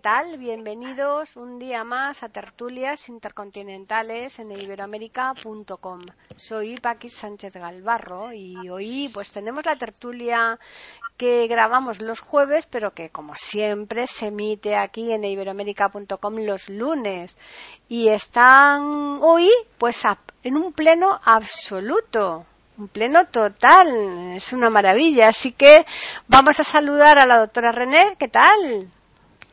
Tal? Bienvenidos un día más a Tertulias Intercontinentales en iberoamérica.com. Soy Paqui Sánchez Galvarro y hoy pues tenemos la tertulia que grabamos los jueves, pero que como siempre se emite aquí en iberoamérica.com los lunes y están hoy pues en un pleno absoluto un pleno total, es una maravilla. Así que vamos a saludar a la doctora René, ¿qué tal?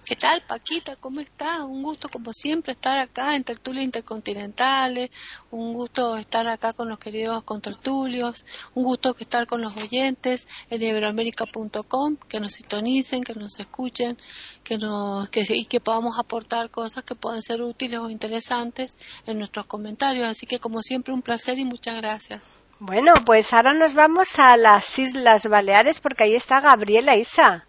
¿Qué tal, Paquita? ¿Cómo estás? Un gusto, como siempre, estar acá en Tertulias Intercontinentales. Un gusto estar acá con los queridos contertulios. Un gusto estar con los oyentes en iberoamérica.com, que nos sintonicen, que nos escuchen, que nos, que, y que podamos aportar cosas que puedan ser útiles o interesantes en nuestros comentarios. Así que, como siempre, un placer y muchas gracias. Bueno, pues ahora nos vamos a las Islas Baleares porque ahí está Gabriela Isa.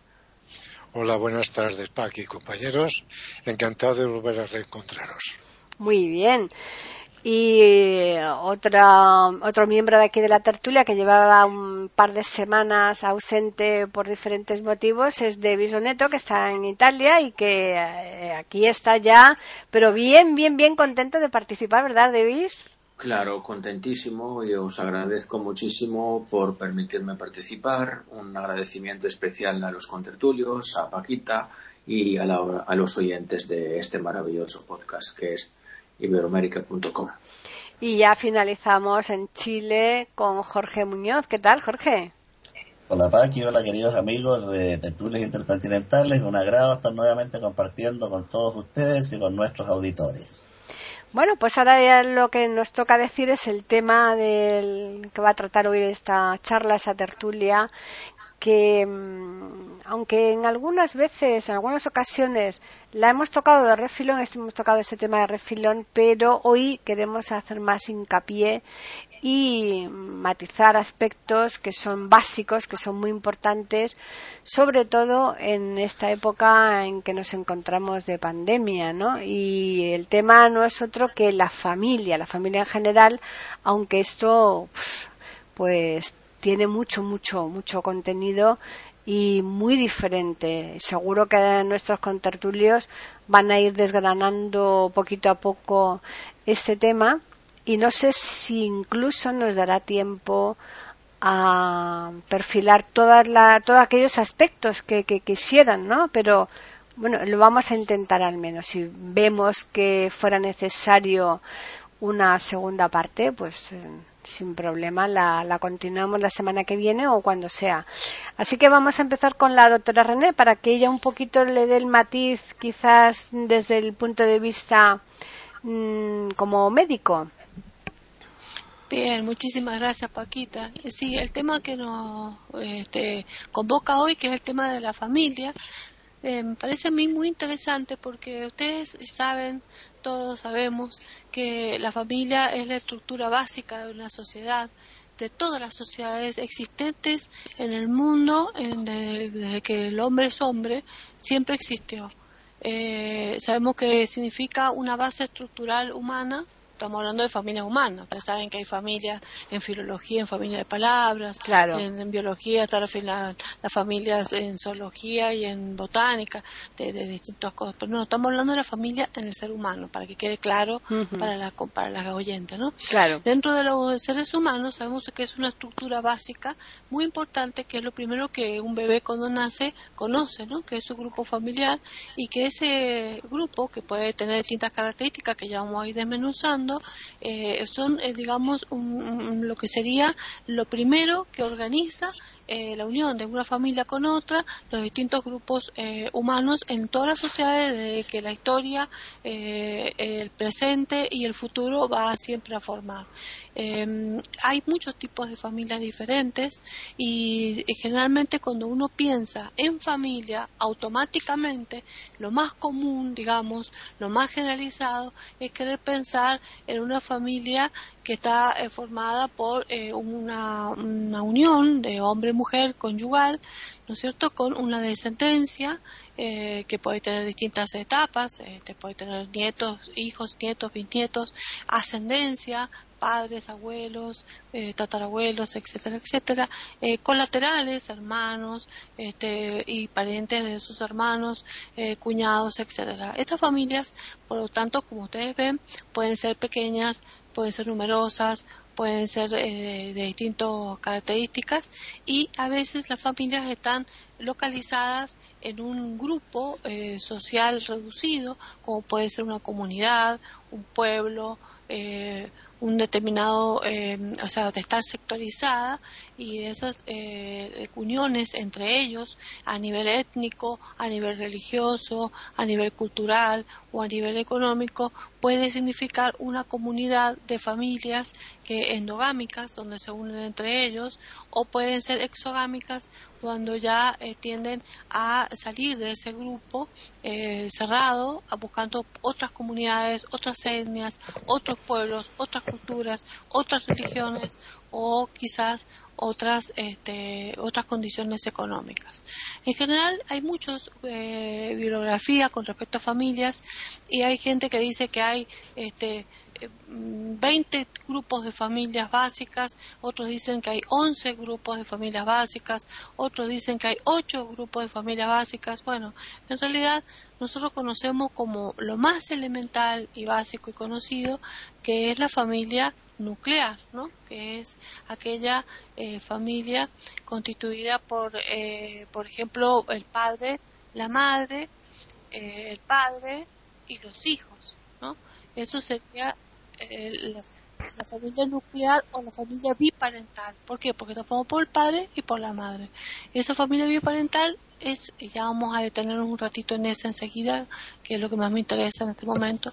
Hola, buenas tardes, Paqui, compañeros. Encantado de volver a reencontraros. Muy bien. Y otra, otro miembro de aquí de la tertulia que llevaba un par de semanas ausente por diferentes motivos es Davis Oneto, que está en Italia y que eh, aquí está ya, pero bien, bien, bien contento de participar, ¿verdad, Davis? Claro, contentísimo y os agradezco muchísimo por permitirme participar. Un agradecimiento especial a los contertulios, a Paquita y a, los oyentes de este maravilloso podcast que es iberoamérica.com. Y ya finalizamos en Chile con Jorge Muñoz. ¿Qué tal, Jorge? Hola Paqui, hola queridos amigos de Tertulias Intercontinentales. Un agrado estar nuevamente compartiendo con todos ustedes y con nuestros auditores. Bueno, pues ahora ya lo que nos toca decir es el tema del que va a tratar hoy esta charla, esa tertulia, que mm, aunque en algunas veces, en algunas ocasiones, la hemos tocado de refilón, hemos tocado este tema de refilón, pero hoy queremos hacer más hincapié y matizar aspectos que son básicos, que son muy importantes, sobre todo en esta época en que nos encontramos de pandemia, ¿no? Y el tema no es otro que la familia, la familia en general, aunque esto, pues tiene mucho, mucho, mucho contenido y muy diferente. Seguro que nuestros contertulios van a ir desgranando poquito a poco este tema y no sé si incluso nos dará tiempo a perfilar todas la, todos aquellos aspectos que, que quisieran, ¿no? Pero bueno, lo vamos a intentar al menos. Si vemos que fuera necesario una segunda parte, pues eh, sin problema la, la, continuamos la semana que viene o cuando sea. Así que vamos a empezar con la doctora René para que ella un poquito le dé el matiz quizás desde el punto de vista mmm, como médico. Bien, muchísimas gracias Paquita. Sí, el tema que nos este, convoca hoy, que es el tema de la familia, eh, me parece a mí muy interesante porque ustedes saben, todos sabemos, que la familia es la estructura básica de una sociedad, de todas las sociedades existentes en el mundo, desde que el hombre es hombre, siempre existió. Eh, sabemos que significa una base estructural humana estamos hablando de familias humanas. Ustedes saben que hay familias en filología, en familia de palabras, en, biología están las familias en zoología y en botánica, de, distintas cosas. Pero no, estamos hablando de la familia en el ser humano, para que quede claro para, la, para las oyentes. ¿no? Claro. Dentro de los seres humanos sabemos que es una estructura básica muy importante, que es lo primero que un bebé cuando nace conoce, ¿no? que es su grupo familiar y que ese grupo, que puede tener distintas características que ya vamos a ir desmenuzando, eh, son, eh, digamos, lo que sería lo primero que organiza eh, la unión de una familia con otra, los distintos grupos eh, humanos en todas las sociedades, de que la historia, eh, el presente y el futuro va siempre a formar. Em, hay muchos tipos de familias diferentes y, generalmente cuando uno piensa en familia, automáticamente lo más común, digamos, lo más generalizado es querer pensar en una familia que está eh, formada por una, una unión de hombre y mujer conyugal, ¿no es cierto?, con una descendencia eh, que puede tener distintas etapas, este, puede tener nietos, hijos, nietos, bisnietos, ascendencia, padres, abuelos, eh, tatarabuelos, etcétera, etcétera, eh, colaterales, hermanos este, y parientes de sus hermanos, eh, cuñados, etcétera. Estas familias, por lo tanto, como ustedes ven, pueden ser pequeñas, pueden ser numerosas, pueden ser de distintas características y a veces las familias están localizadas en un grupo social reducido, como puede ser una comunidad, un pueblo, eh, un determinado, eh, o sea, de estar sectorizada y esas eh, uniones entre ellos a nivel étnico, a nivel religioso, a nivel cultural o a nivel económico puede significar una comunidad de familias que endogámicas donde se unen entre ellos o pueden ser exogámicas cuando ya eh, tienden a salir de ese grupo eh, cerrado buscando otras comunidades, otras etnias, otros pueblos, otras culturas, otras religiones o quizás otras este, otras condiciones económicas. En general hay muchos eh, con respecto a familias y hay gente que dice que hay este, 20 grupos de familias básicas, otros dicen que hay 11 grupos de familias básicas, otros dicen que hay 8 grupos de familias básicas. Bueno, en realidad nosotros conocemos como lo más elemental y básico y conocido que es la familia nuclear, ¿no? que es aquella eh, familia constituida por, eh, por ejemplo, el padre, la madre, eh, el padre y los hijos. ¿no? Eso sería la, la, familia nuclear o la familia biparental. ¿Por qué? Porque está formada por el padre y por la madre. Esa familia biparental es, ya vamos a detenernos un ratito en esa enseguida, que es lo que más me interesa en este momento.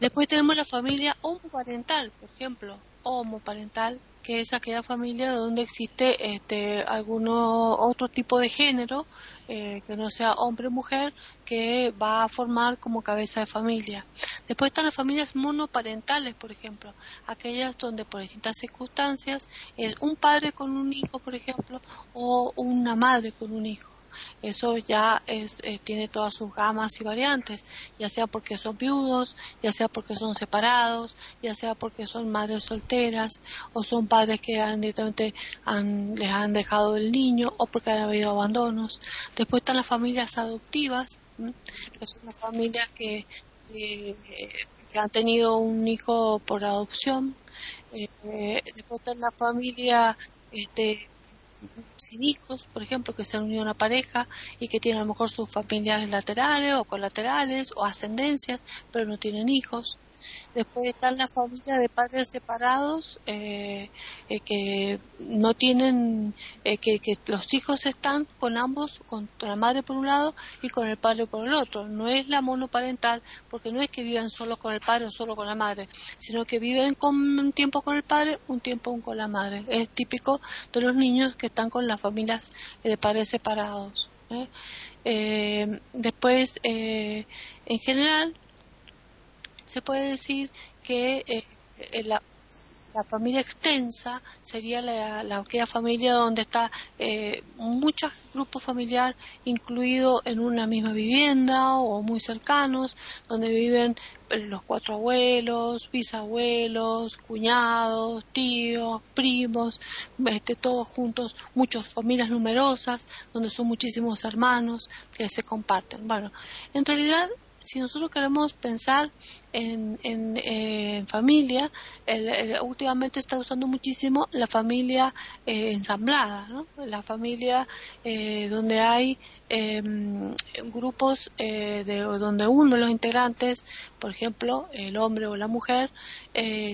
Después tenemos la familia homoparental, por ejemplo, homoparental, que es aquella familia donde existe este, alguno otro tipo de género, eh, que no sea hombre o mujer, que va a formar como cabeza de familia. Después están las familias monoparentales, por ejemplo, aquellas donde por distintas circunstancias es un padre con un hijo, por ejemplo, o una madre con un hijo eso ya es, eh, tiene todas sus gamas y variantes, ya sea porque son viudos, ya sea porque son separados, ya sea porque son madres solteras o son padres que han directamente han, les han dejado el niño o porque han habido abandonos. Después están las familias adoptivas, que son las familias que, que han tenido un hijo por adopción. Eh, después está la familia este, sin hijos, por ejemplo, que se han unido a una pareja y que tienen a lo mejor sus familiares laterales o colaterales o ascendencias, pero no tienen hijos. Después están las familias de padres separados eh, eh, que no tienen, eh, que, los hijos están con ambos, con la madre por un lado y con el padre por el otro. No es la monoparental, porque no es que vivan solo con el padre o solo con la madre, sino que viven con un tiempo con el padre, un tiempo con la madre. Es típico de los niños que están con las familias de padres separados. después, en general, se puede decir que eh, la, familia extensa sería la, la aquella familia donde está eh, muchos grupos familiar incluido en una misma vivienda o muy cercanos, donde viven eh, los cuatro abuelos, bisabuelos, cuñados, tíos, primos, este, todos juntos, muchas familias numerosas, donde son muchísimos hermanos que se comparten. Bueno, en realidad si nosotros queremos pensar en, familia, últimamente está usando muchísimo la familia eh, ensamblada, ¿no? la familia eh, donde hay em, grupos eh, de, donde uno de los integrantes, por ejemplo, el hombre o la mujer,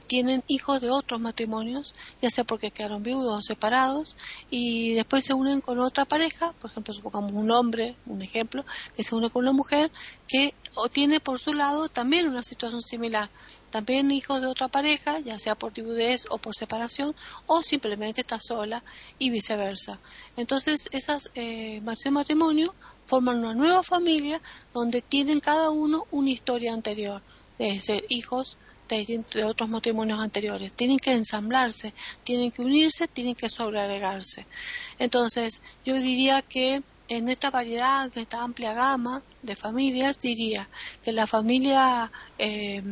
tienen hijos de otros matrimonios, ya sea porque quedaron viudos o separados, y después se unen con otra pareja, por ejemplo, supongamos un hombre, un ejemplo, que se une con una mujer que o tiene por su lado también una situación similar, también hijos de otra pareja, ya sea por viudez o por separación, o simplemente está sola y viceversa. Entonces, esas eh, matrimonios forman una nueva familia donde tienen cada uno una historia anterior, de ser hijos de, de, otros matrimonios anteriores. Tienen que ensamblarse, tienen que unirse, tienen que sobreagregarse. Entonces, yo diría que en esta variedad, de esta amplia gama de familias, diría que la familia, eh,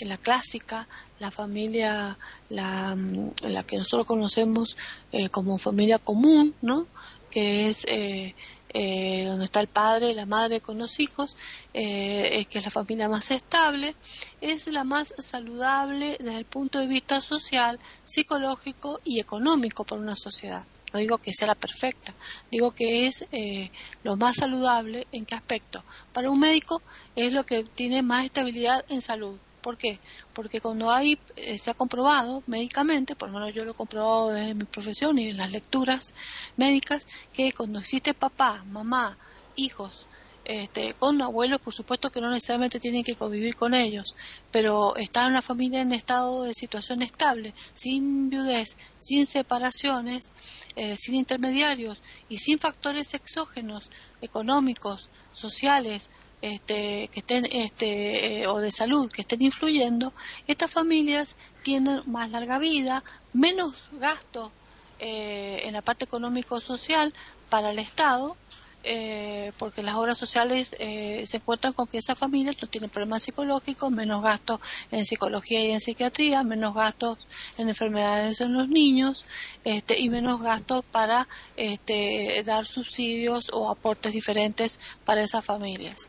la clásica, la familia, la, la que nosotros conocemos eh, como familia común, ¿no? que es eh, eh, donde está el padre, la madre con los hijos, que es la familia más estable, es la más saludable desde el punto de vista social, psicológico y económico para una sociedad. No digo que sea la perfecta, digo que es eh, lo más saludable en qué aspecto. Para un médico es lo que tiene más estabilidad en salud. ¿Por qué? Porque cuando hay, eh, se ha comprobado médicamente, por lo menos yo lo he comprobado desde mi profesión y en las lecturas médicas, que cuando existe papá, mamá, hijos este, con abuelos, por supuesto que no necesariamente tienen que convivir con ellos, pero estar en una familia en estado de situación estable, sin viudez, sin separaciones, eh, sin intermediarios y sin factores exógenos, económicos, sociales, este, que estén este, eh, o de salud que estén influyendo, estas familias tienen más larga vida, menos gasto eh, en la parte económico-social para el Estado eh, porque las obras sociales eh, se encuentran con que esa familia no tiene problemas psicológicos, menos gastos en psicología y en psiquiatría, menos gastos en enfermedades en los niños este, y menos gastos para este, dar subsidios o aportes diferentes para esas familias.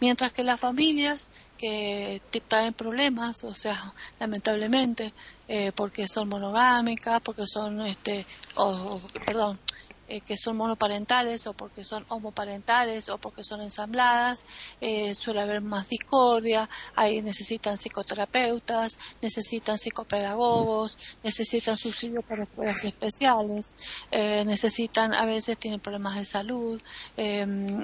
Mientras que las familias que traen problemas, o sea, lamentablemente, eh, porque son monogámicas, porque son, este, o, perdón, eh, que son monoparentales o porque son homoparentales o porque son ensambladas, eh, suele haber más discordia, ahí necesitan psicoterapeutas, necesitan psicopedagogos, necesitan subsidios para escuelas especiales, eh, necesitan, a veces tienen problemas de salud,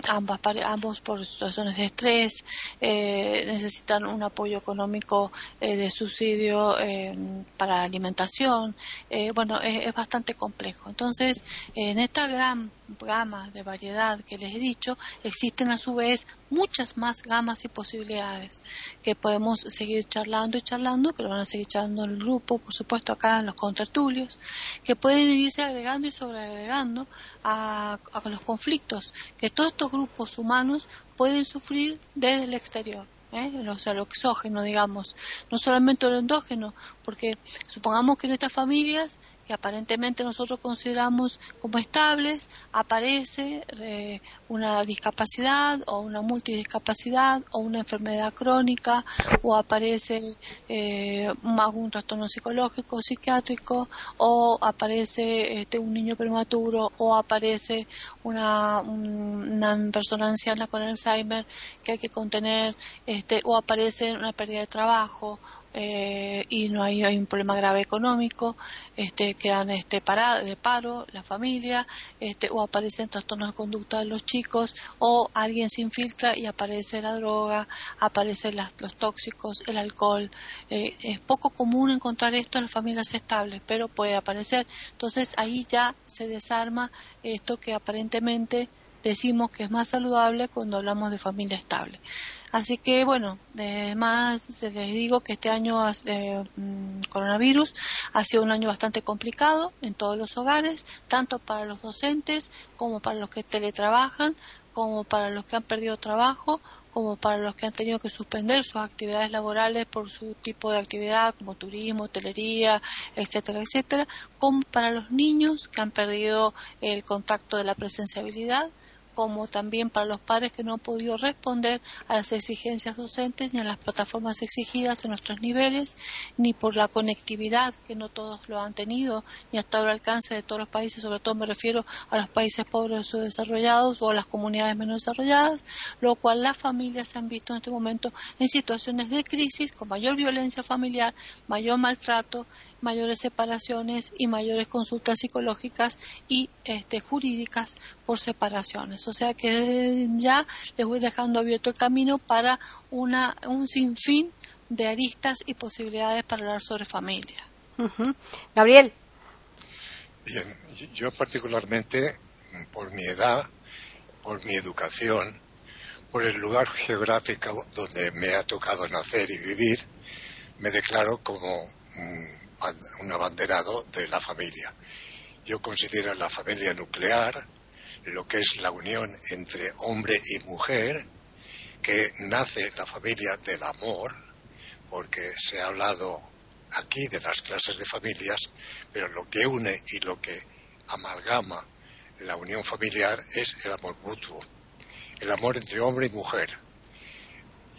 ambas, ambos por situaciones de estrés, necesitan un apoyo económico de subsidio para alimentación, bueno, es, es, bastante complejo. Entonces, en este esta gran gama de variedad que les he dicho, existen a su vez muchas más gamas y posibilidades que podemos seguir charlando y charlando, que lo van a seguir charlando en el grupo, por supuesto acá en los contertulios, que pueden irse agregando y sobreagregando a, a los conflictos que todos estos grupos humanos pueden sufrir desde el exterior. ¿eh? o sea, lo exógeno, digamos, no solamente lo endógeno, porque supongamos que en estas familias que aparentemente nosotros consideramos como estables, aparece eh, una discapacidad o una multidiscapacidad o una enfermedad crónica o aparece eh, algún trastorno psicológico o psiquiátrico o aparece este, un niño prematuro o aparece una, una persona anciana con Alzheimer que hay que contener este, o aparece una pérdida de trabajo eh, y no hay, un problema grave económico, este, quedan este, para, de paro la familia, este, o aparecen trastornos de conducta de los chicos, o alguien se infiltra y aparece la droga, aparecen los tóxicos, el alcohol. Eh, es poco común encontrar esto en las familias estables, pero puede aparecer. Entonces ahí ya se desarma esto que aparentemente decimos que es más saludable cuando hablamos de familia estable. Así que bueno, además les digo que este año de mm, coronavirus ha sido un año bastante complicado en todos los hogares, tanto para los docentes como para los que teletrabajan, como para los que han perdido trabajo, como para los que han tenido que suspender sus actividades laborales por su tipo de actividad como turismo, hotelería, etcétera, etcétera, como para los niños que han perdido el contacto de la presenciabilidad como también para los padres que no han podido responder a las exigencias docentes ni a las plataformas exigidas en nuestros niveles, ni por la conectividad, que no todos lo han tenido, ni hasta el alcance de todos los países, sobre todo me refiero a los países pobres o subdesarrollados o a las comunidades menos desarrolladas, lo cual las familias se han visto en este momento en situaciones de crisis con mayor violencia familiar, mayor maltrato, mayores separaciones y mayores consultas psicológicas y este, jurídicas por separaciones. O sea que ya les voy dejando abierto el camino para una, un sinfín de aristas y posibilidades para hablar sobre familia. Gabriel. Bien, yo particularmente, por mi edad, por mi educación, por el lugar geográfico donde me ha tocado nacer y vivir, me declaro como un abanderado de la familia. Yo considero la familia nuclear lo que es la unión entre hombre y mujer, que nace la familia del amor, porque se ha hablado aquí de las clases de familias, pero lo que une y lo que amalgama la unión familiar es el amor mutuo, el amor entre hombre y mujer.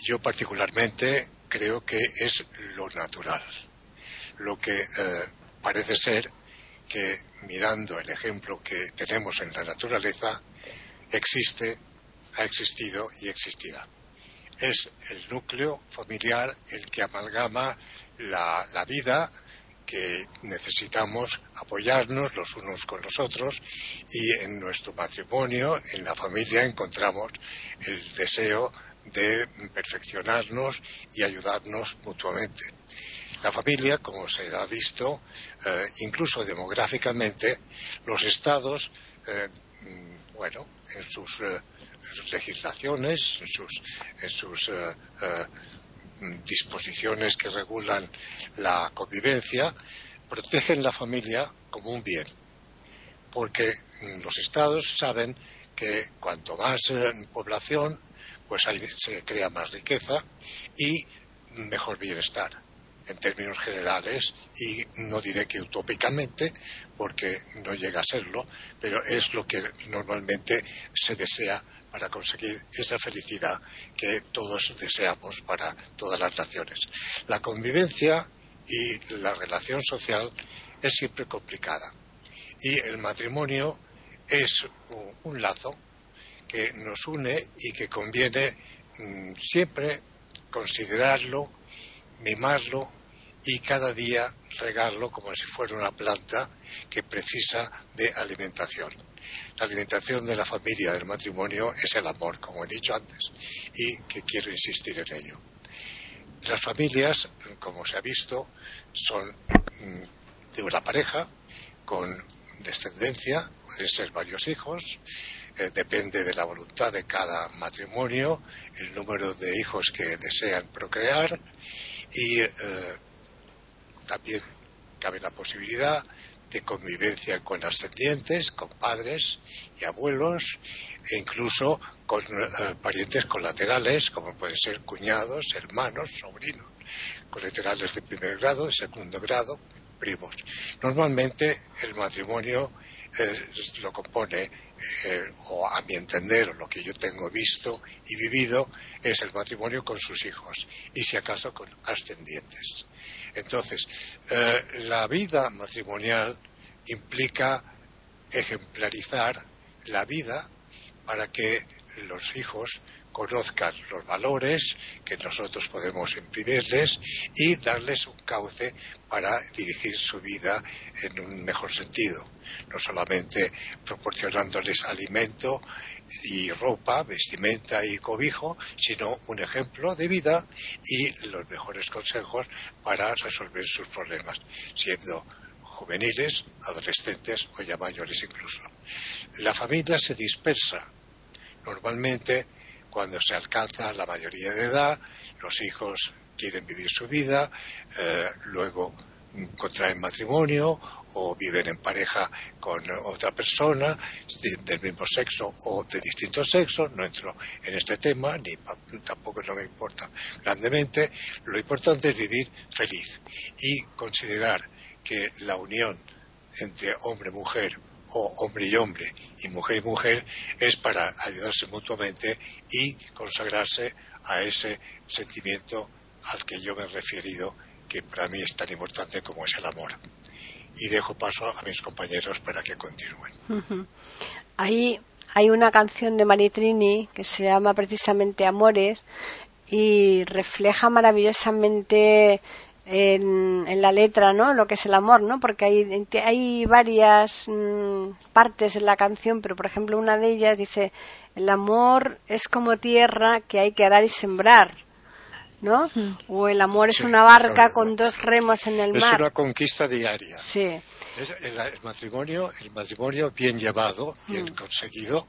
Yo particularmente creo que es lo natural, lo que eh, parece ser que mirando el ejemplo que tenemos en la naturaleza, existe, ha existido y existirá. Es el núcleo familiar el que amalgama la, la vida que necesitamos apoyarnos los unos con los otros y en nuestro matrimonio, en la familia, encontramos el deseo de perfeccionarnos y ayudarnos mutuamente. La familia, como se ha visto, eh, incluso demográficamente, los estados, eh, bueno, en sus, eh, legislaciones, en sus, en sus disposiciones que regulan la convivencia, protegen la familia como un bien. Porque los estados saben que cuanto más población, pues se crea más riqueza y mejor bienestar en términos generales y no diré que utópicamente porque no llega a serlo, pero es lo que normalmente se desea para conseguir esa felicidad que todos deseamos para todas las naciones. La convivencia y la relación social es siempre complicada y el matrimonio es un lazo que nos une y que conviene mm, siempre considerarlo, mimarlo y cada día regarlo como si fuera una planta que precisa de alimentación. La alimentación de la familia, del matrimonio, es el amor, como he dicho antes, y que quiero insistir en ello. Las familias, como se ha visto, son mm, de una pareja con descendencia, pueden ser varios hijos, eh, depende de la voluntad de cada matrimonio, el número de hijos que desean procrear y eh, también cabe la posibilidad de convivencia con ascendientes, con padres y abuelos, e incluso con eh, parientes colaterales, como pueden ser cuñados, hermanos, sobrinos, colaterales de primer grado, de segundo grado, primos. Normalmente el matrimonio eh, lo compone, eh, o a mi entender, lo que yo tengo visto y vivido, es el matrimonio con sus hijos, y si acaso con ascendientes. Entonces, eh, la vida matrimonial implica ejemplarizar la vida para que los hijos conozcan los valores que nosotros podemos imprimirles y darles un cauce para dirigir su vida en un mejor sentido, no solamente proporcionándoles alimento y ropa, vestimenta y cobijo, sino un ejemplo de vida y los mejores consejos para resolver sus problemas, siendo juveniles, adolescentes o ya mayores incluso. La familia se dispersa. Normalmente, cuando se alcanza la mayoría de edad, los hijos quieren vivir su vida, eh, luego contraen matrimonio o viven en pareja con otra persona del mismo sexo o de distinto sexo, no entro en este tema, ni tampoco no me importa grandemente, lo importante es vivir feliz y considerar que la unión entre hombre, mujer o hombre y hombre y mujer y mujer es para ayudarse mutuamente y consagrarse a ese sentimiento al que yo me he referido que para mí es tan importante como es el amor. Y dejo paso a mis compañeros para que continúen. Ahí hay una canción de Maritrini que se llama precisamente Amores y refleja maravillosamente en, la letra, ¿no? Lo que es el amor, ¿no? Porque hay, hay varias mm, partes en la canción, pero por ejemplo una de ellas dice, el amor es como tierra que hay que arar y sembrar, ¿no? Hmm. O el amor es una barca con dos remos en el mar. Es una conquista diaria. Sí. el, matrimonio, el matrimonio bien llevado, bien hmm. conseguido,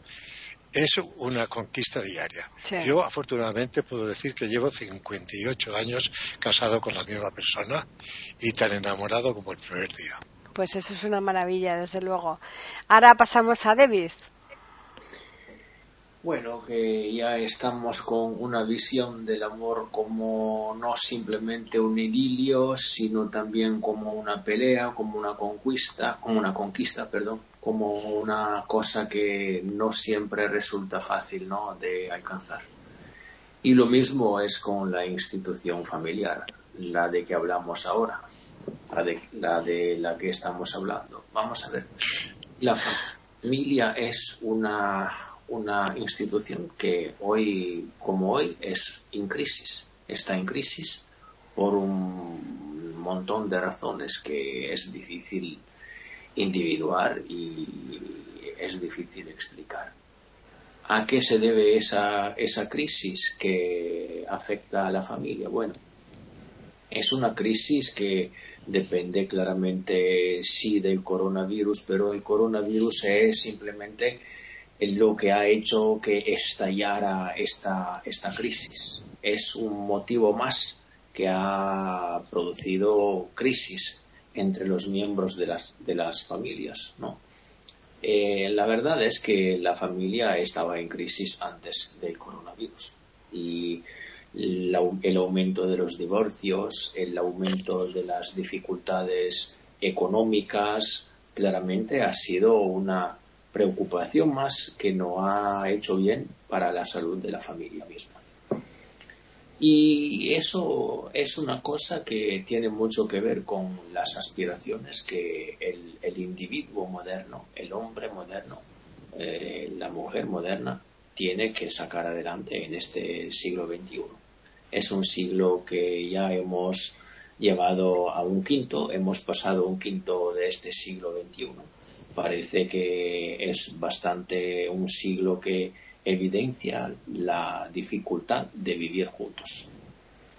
es una conquista diaria. Yo afortunadamente puedo decir que llevo 58 años casado con la misma persona y tan enamorado como el primer día. Pues eso es una maravilla, desde luego. Ahora pasamos a Davis. Bueno, que ya estamos con una visión del amor como no simplemente un idilio, sino también como una pelea, como una conquista, como una conquista, perdón, como una cosa que no siempre resulta fácil, ¿no? de alcanzar. Y lo mismo es con la institución familiar, la de que hablamos ahora, la de la, de la que estamos hablando. Vamos a ver. La familia es una una institución que hoy como hoy es en crisis, está en crisis por un montón de razones que es difícil individuar y es difícil explicar. ¿A qué se debe esa, esa crisis que afecta a la familia? Bueno, es una crisis que depende claramente sí del coronavirus, pero el coronavirus es simplemente lo que ha hecho que estallara esta, esta crisis. Es un motivo más que ha producido crisis entre los miembros de las, de las familias, ¿no? Eh, la verdad es que la familia estaba en crisis antes del coronavirus y el aumento de los divorcios, el aumento de las dificultades económicas, claramente ha sido una preocupación más que no ha hecho bien para la salud de la familia misma. Y eso es una cosa que tiene mucho que ver con las aspiraciones que el, individuo moderno, el hombre moderno, eh, la mujer moderna tiene que sacar adelante en este siglo XXI. Es un siglo que ya hemos llevado a un quinto, hemos pasado un quinto de este siglo XXI parece que es bastante un siglo que evidencia la dificultad de vivir juntos.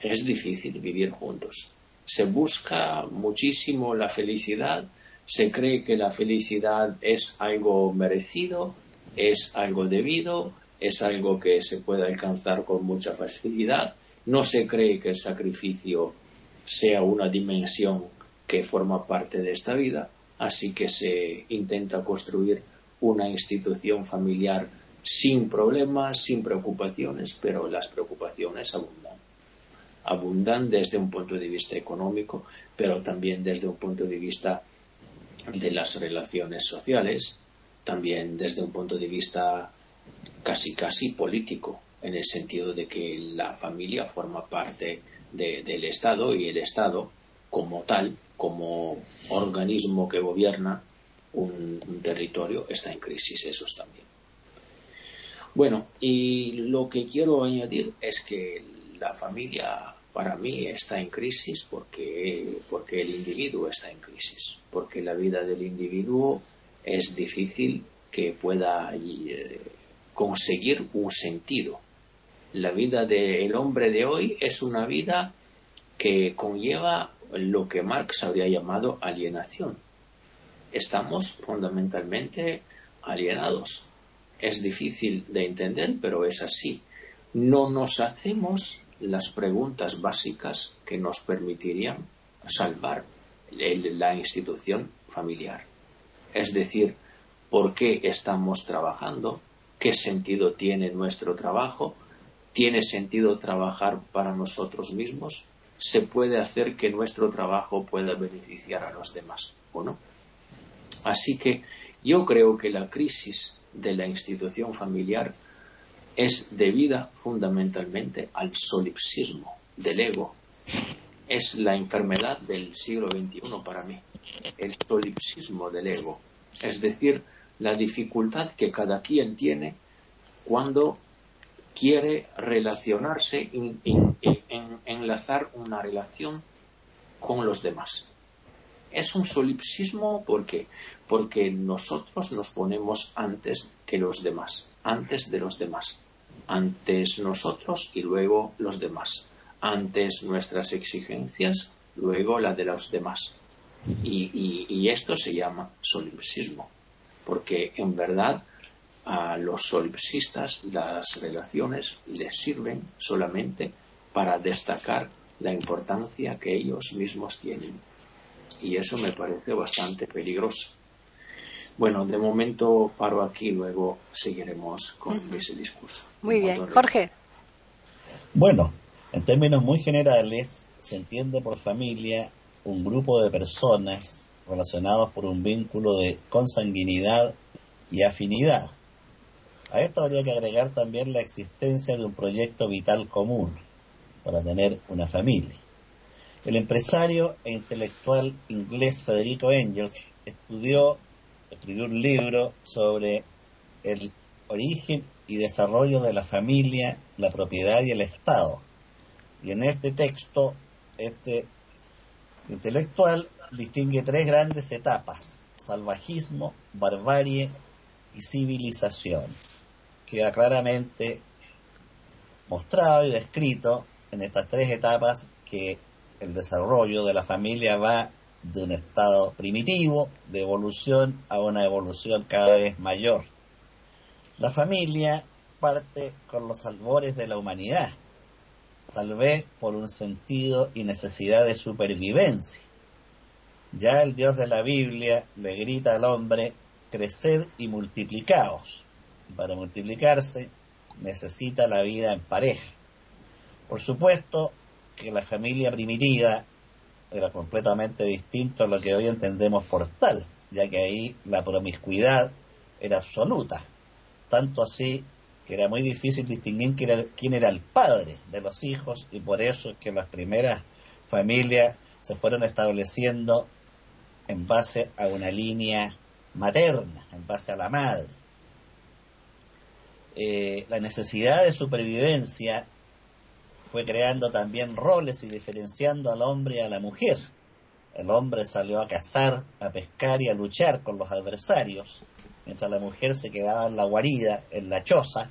Es difícil vivir juntos. Se busca muchísimo la felicidad, se cree que la felicidad es algo merecido, es algo debido, es algo que se puede alcanzar con mucha facilidad. No se cree que el sacrificio sea una dimensión que forma parte de esta vida así que se intenta construir una institución familiar sin problemas, sin preocupaciones, pero las preocupaciones abundan. Abundan desde un punto de vista económico, pero también desde un punto de vista de las relaciones sociales, también desde un punto de vista casi casi político, en el sentido de que la familia forma parte del Estado y el Estado como tal como organismo que gobierna un, territorio está en crisis, esos también. Bueno, y lo que quiero añadir es que la familia para mí está en crisis porque, porque el individuo está en crisis, porque la vida del individuo es difícil que pueda eh, conseguir un sentido. La vida del hombre de hoy es una vida que conlleva lo que Marx habría llamado alienación. Estamos fundamentalmente alienados. Es difícil de entender, pero es así. No nos hacemos las preguntas básicas que nos permitirían salvar la institución familiar. Es decir, ¿por qué estamos trabajando? ¿Qué sentido tiene nuestro trabajo? ¿Tiene sentido trabajar para nosotros mismos? Se puede hacer que nuestro trabajo pueda beneficiar a los demás, ¿o no? Así que Yo creo que la crisis de la institución familiar es debida fundamentalmente al solipsismo del ego. Es la enfermedad del siglo XXI para mí, el solipsismo del ego. Es decir, la dificultad que cada quien tiene cuando quiere relacionarse, en, enlazar una relación con los demás. Es un solipsismo porque porque nosotros nos ponemos antes que los demás, antes de los demás, antes nosotros y luego los demás, antes nuestras exigencias, luego la de los demás. Y, esto se llama solipsismo, porque en verdad a los solipsistas las relaciones les sirven solamente para destacar la importancia que ellos mismos tienen. Y eso me parece bastante peligroso. Bueno, de momento paro aquí, luego seguiremos con ese discurso. Muy bien. Jorge. Bueno, en términos muy generales, se entiende por familia un grupo de personas relacionados por un vínculo de consanguinidad y afinidad. A esto habría que agregar también la existencia de un proyecto vital común para tener una familia. El empresario e intelectual inglés Federico Engels estudió escribió un libro sobre el origen y desarrollo de la familia, la propiedad y el Estado. Y en este texto, este intelectual distingue tres grandes etapas, salvajismo, barbarie y civilización. Queda claramente mostrado y descrito en estas tres etapas que el desarrollo de la familia va de un estado primitivo de evolución a una evolución cada vez mayor. La familia parte con los albores de la humanidad, tal vez por un sentido y necesidad de supervivencia. Ya el Dios de la Biblia le grita al hombre, creced y multiplicaos. Para multiplicarse necesita la vida en pareja. Por supuesto que la familia primitiva era completamente distinto a lo que hoy entendemos por tal, ya que ahí la promiscuidad era absoluta, tanto así que era muy difícil distinguir quién era, el padre de los hijos y por eso es que las primeras familias se fueron estableciendo en base a una línea materna, en base a la madre. Eh, la necesidad de supervivencia fue creando también roles y diferenciando al hombre y a la mujer. El hombre salió a cazar, a pescar y a luchar con los adversarios, mientras la mujer se quedaba en la guarida, en la choza,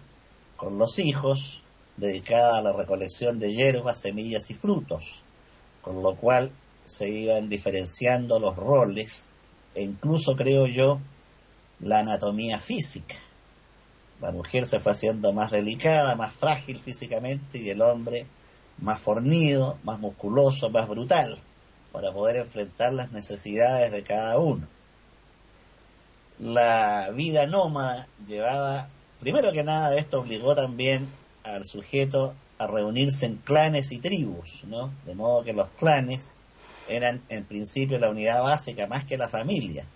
con los hijos, dedicada a la recolección de hierbas, semillas y frutos, con lo cual se iban diferenciando los roles e incluso, creo yo, la anatomía física. La mujer se fue haciendo más delicada, más frágil físicamente y el hombre más fornido, más musculoso, más brutal, para poder enfrentar las necesidades de cada uno. La vida nómada llevaba, primero que nada, esto obligó también al sujeto a reunirse en clanes y tribus, ¿no? De modo que los clanes eran en principio la unidad básica más que la familia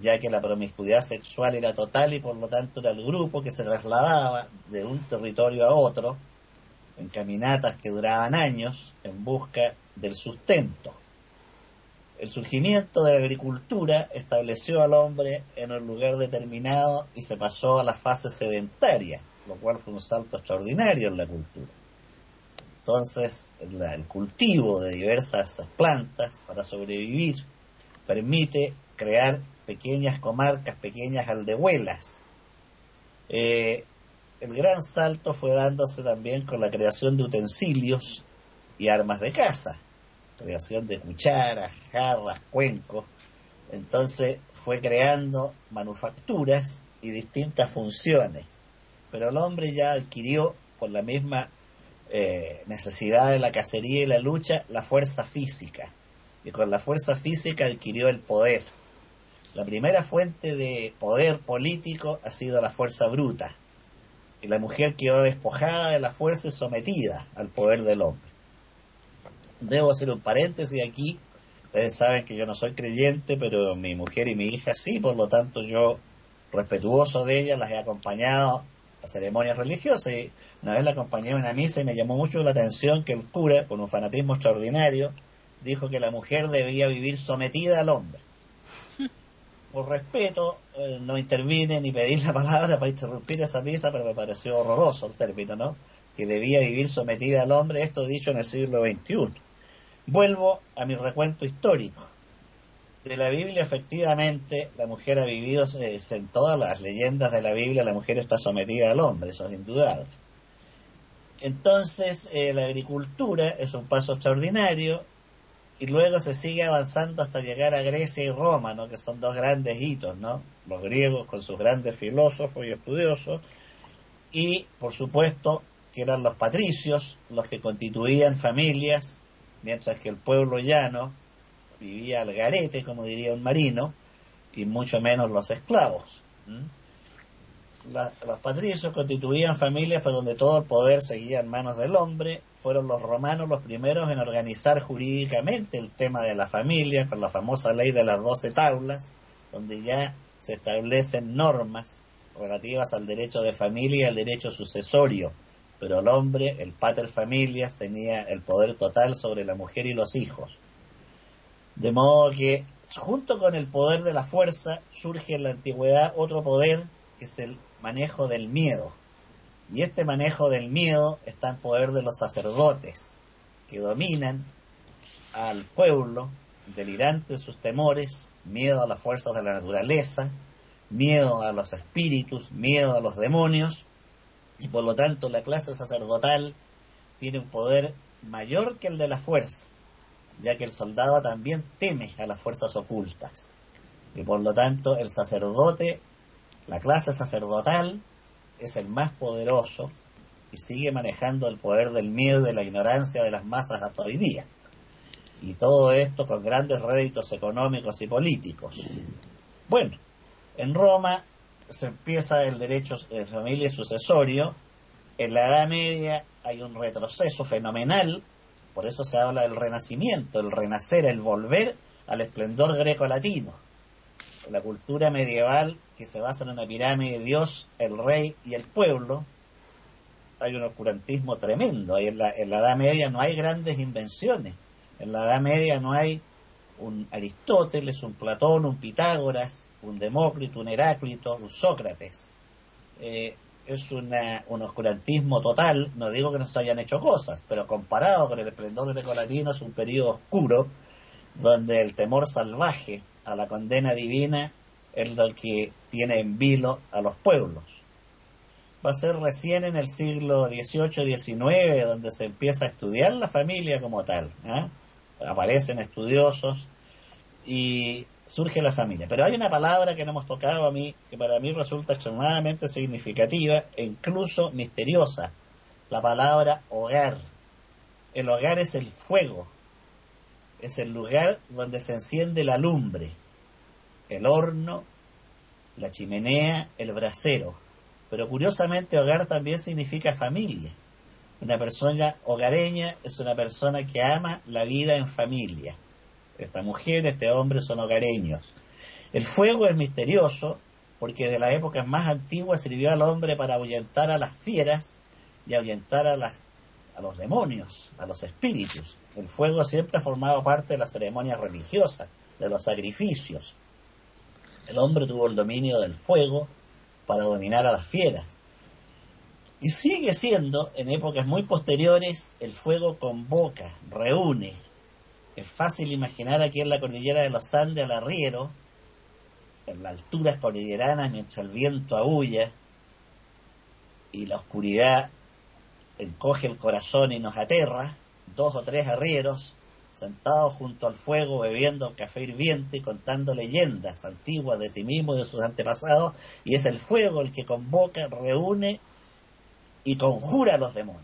ya que la promiscuidad sexual era total y por lo tanto era el grupo que se trasladaba de un territorio a otro en caminatas que duraban años en busca del sustento. El surgimiento de la agricultura estableció al hombre en un lugar determinado y se pasó a la fase sedentaria, lo cual fue un salto extraordinario en la cultura. Entonces, el cultivo de diversas plantas para sobrevivir permite crear pequeñas comarcas, pequeñas aldehuelas. Eh, el gran salto fue dándose también con la creación de utensilios y armas de caza, creación de cucharas, jarras, cuencos. Entonces fue creando manufacturas y distintas funciones. Pero el hombre ya adquirió, por la misma eh, necesidad de la cacería y la lucha, la fuerza física. Y con la fuerza física adquirió el poder. La primera fuente de poder político ha sido la fuerza bruta, y la mujer quedó despojada de la fuerza y sometida al poder del hombre. Debo hacer un paréntesis aquí Ustedes saben que yo no soy creyente, pero mi mujer y mi hija sí, por lo tanto yo, respetuoso de ellas, las he acompañado a ceremonias religiosas. Y una vez la acompañé a una misa y me llamó mucho la atención que el cura, con un fanatismo extraordinario, dijo que la mujer debía vivir sometida al hombre. Por respeto, eh, no intervine ni pedí la palabra para interrumpir esa misa, pero me pareció horroroso el término, ¿no? Que debía vivir sometida al hombre, esto dicho en el siglo XXI. Vuelvo a mi recuento histórico. De la Biblia, efectivamente, la mujer ha vivido, eh, en todas las leyendas de la Biblia, la mujer está sometida al hombre, eso es indudable. Entonces, eh, la agricultura es un paso extraordinario y luego se sigue avanzando hasta llegar a Grecia y Roma, ¿no? que son dos grandes hitos, ¿no? los griegos con sus grandes filósofos y estudiosos, y por supuesto que eran los patricios los que constituían familias mientras que el pueblo llano vivía al garete, como diría un marino, y mucho menos los esclavos. los patricios constituían familias por donde todo el poder seguía en manos del hombre. Fueron los romanos los primeros en organizar jurídicamente el tema de la familia con la famosa ley de las doce tablas, donde ya se establecen normas relativas al derecho de familia y al derecho sucesorio pero el hombre, el pater familias, tenía el poder total sobre la mujer y los hijos. De modo que, junto con el poder de la fuerza, surge en la antigüedad otro poder, que es el manejo del miedo. Y este manejo del miedo está en poder de los sacerdotes, que dominan al pueblo, delirantes sus temores, miedo a las fuerzas de la naturaleza, miedo a los espíritus, miedo a los demonios, y por lo tanto la clase sacerdotal tiene un poder mayor que el de la fuerza, ya que el soldado también teme a las fuerzas ocultas. Y por lo tanto el sacerdote, la clase sacerdotal, es el más poderoso y sigue manejando el poder del miedo y de la ignorancia de las masas hasta hoy día. Y todo esto con grandes réditos económicos y políticos. Bueno, en Roma se empieza el derecho de familia sucesorio. En la Edad Media hay un retroceso fenomenal, por eso se habla del renacimiento, el renacer, el volver al esplendor greco-latino. La cultura medieval que se basa en una pirámide de Dios, el rey y el pueblo, hay un oscurantismo tremendo. En la, en la Edad Media no hay grandes invenciones. En la Edad Media no hay un Aristóteles, un Platón, un Pitágoras, un Demócrito, un Heráclito, un Sócrates. Eh, es una, un oscurantismo total, no digo que no se hayan hecho cosas, pero comparado con el esplendor grecolatino es un periodo oscuro donde el temor salvaje a la condena divina es lo que tiene en vilo a los pueblos. Va a ser recién en el siglo XVIII-XIX donde se empieza a estudiar la familia como tal. ¿eh? aparecen estudiosos y surge la familia. Pero hay una palabra que no hemos tocado a mí, que para mí resulta extremadamente significativa e incluso misteriosa, la palabra hogar. El hogar es el fuego, es el lugar donde se enciende la lumbre, el horno, la chimenea, el brasero. Pero curiosamente hogar también significa familia. Una persona hogareña es una persona que ama la vida en familia. Esta mujer, este hombre son hogareños. El fuego es misterioso porque de las épocas más antiguas sirvió al hombre para ahuyentar a las fieras y ahuyentar a, las, a los demonios, a los espíritus. El fuego siempre ha formado parte de las ceremonias religiosas, de los sacrificios. El hombre tuvo el dominio del fuego para dominar a las fieras. Y sigue siendo, en épocas muy posteriores, el fuego convoca, reúne. Es fácil imaginar aquí en la cordillera de los Andes al arriero, en las alturas cordilleranas, mientras el viento aúlla y la oscuridad encoge el corazón y nos aterra, dos o tres arrieros sentados junto al fuego bebiendo café hirviente y contando leyendas antiguas de sí mismos y de sus antepasados, y es el fuego el que convoca, reúne y conjura a los demonios.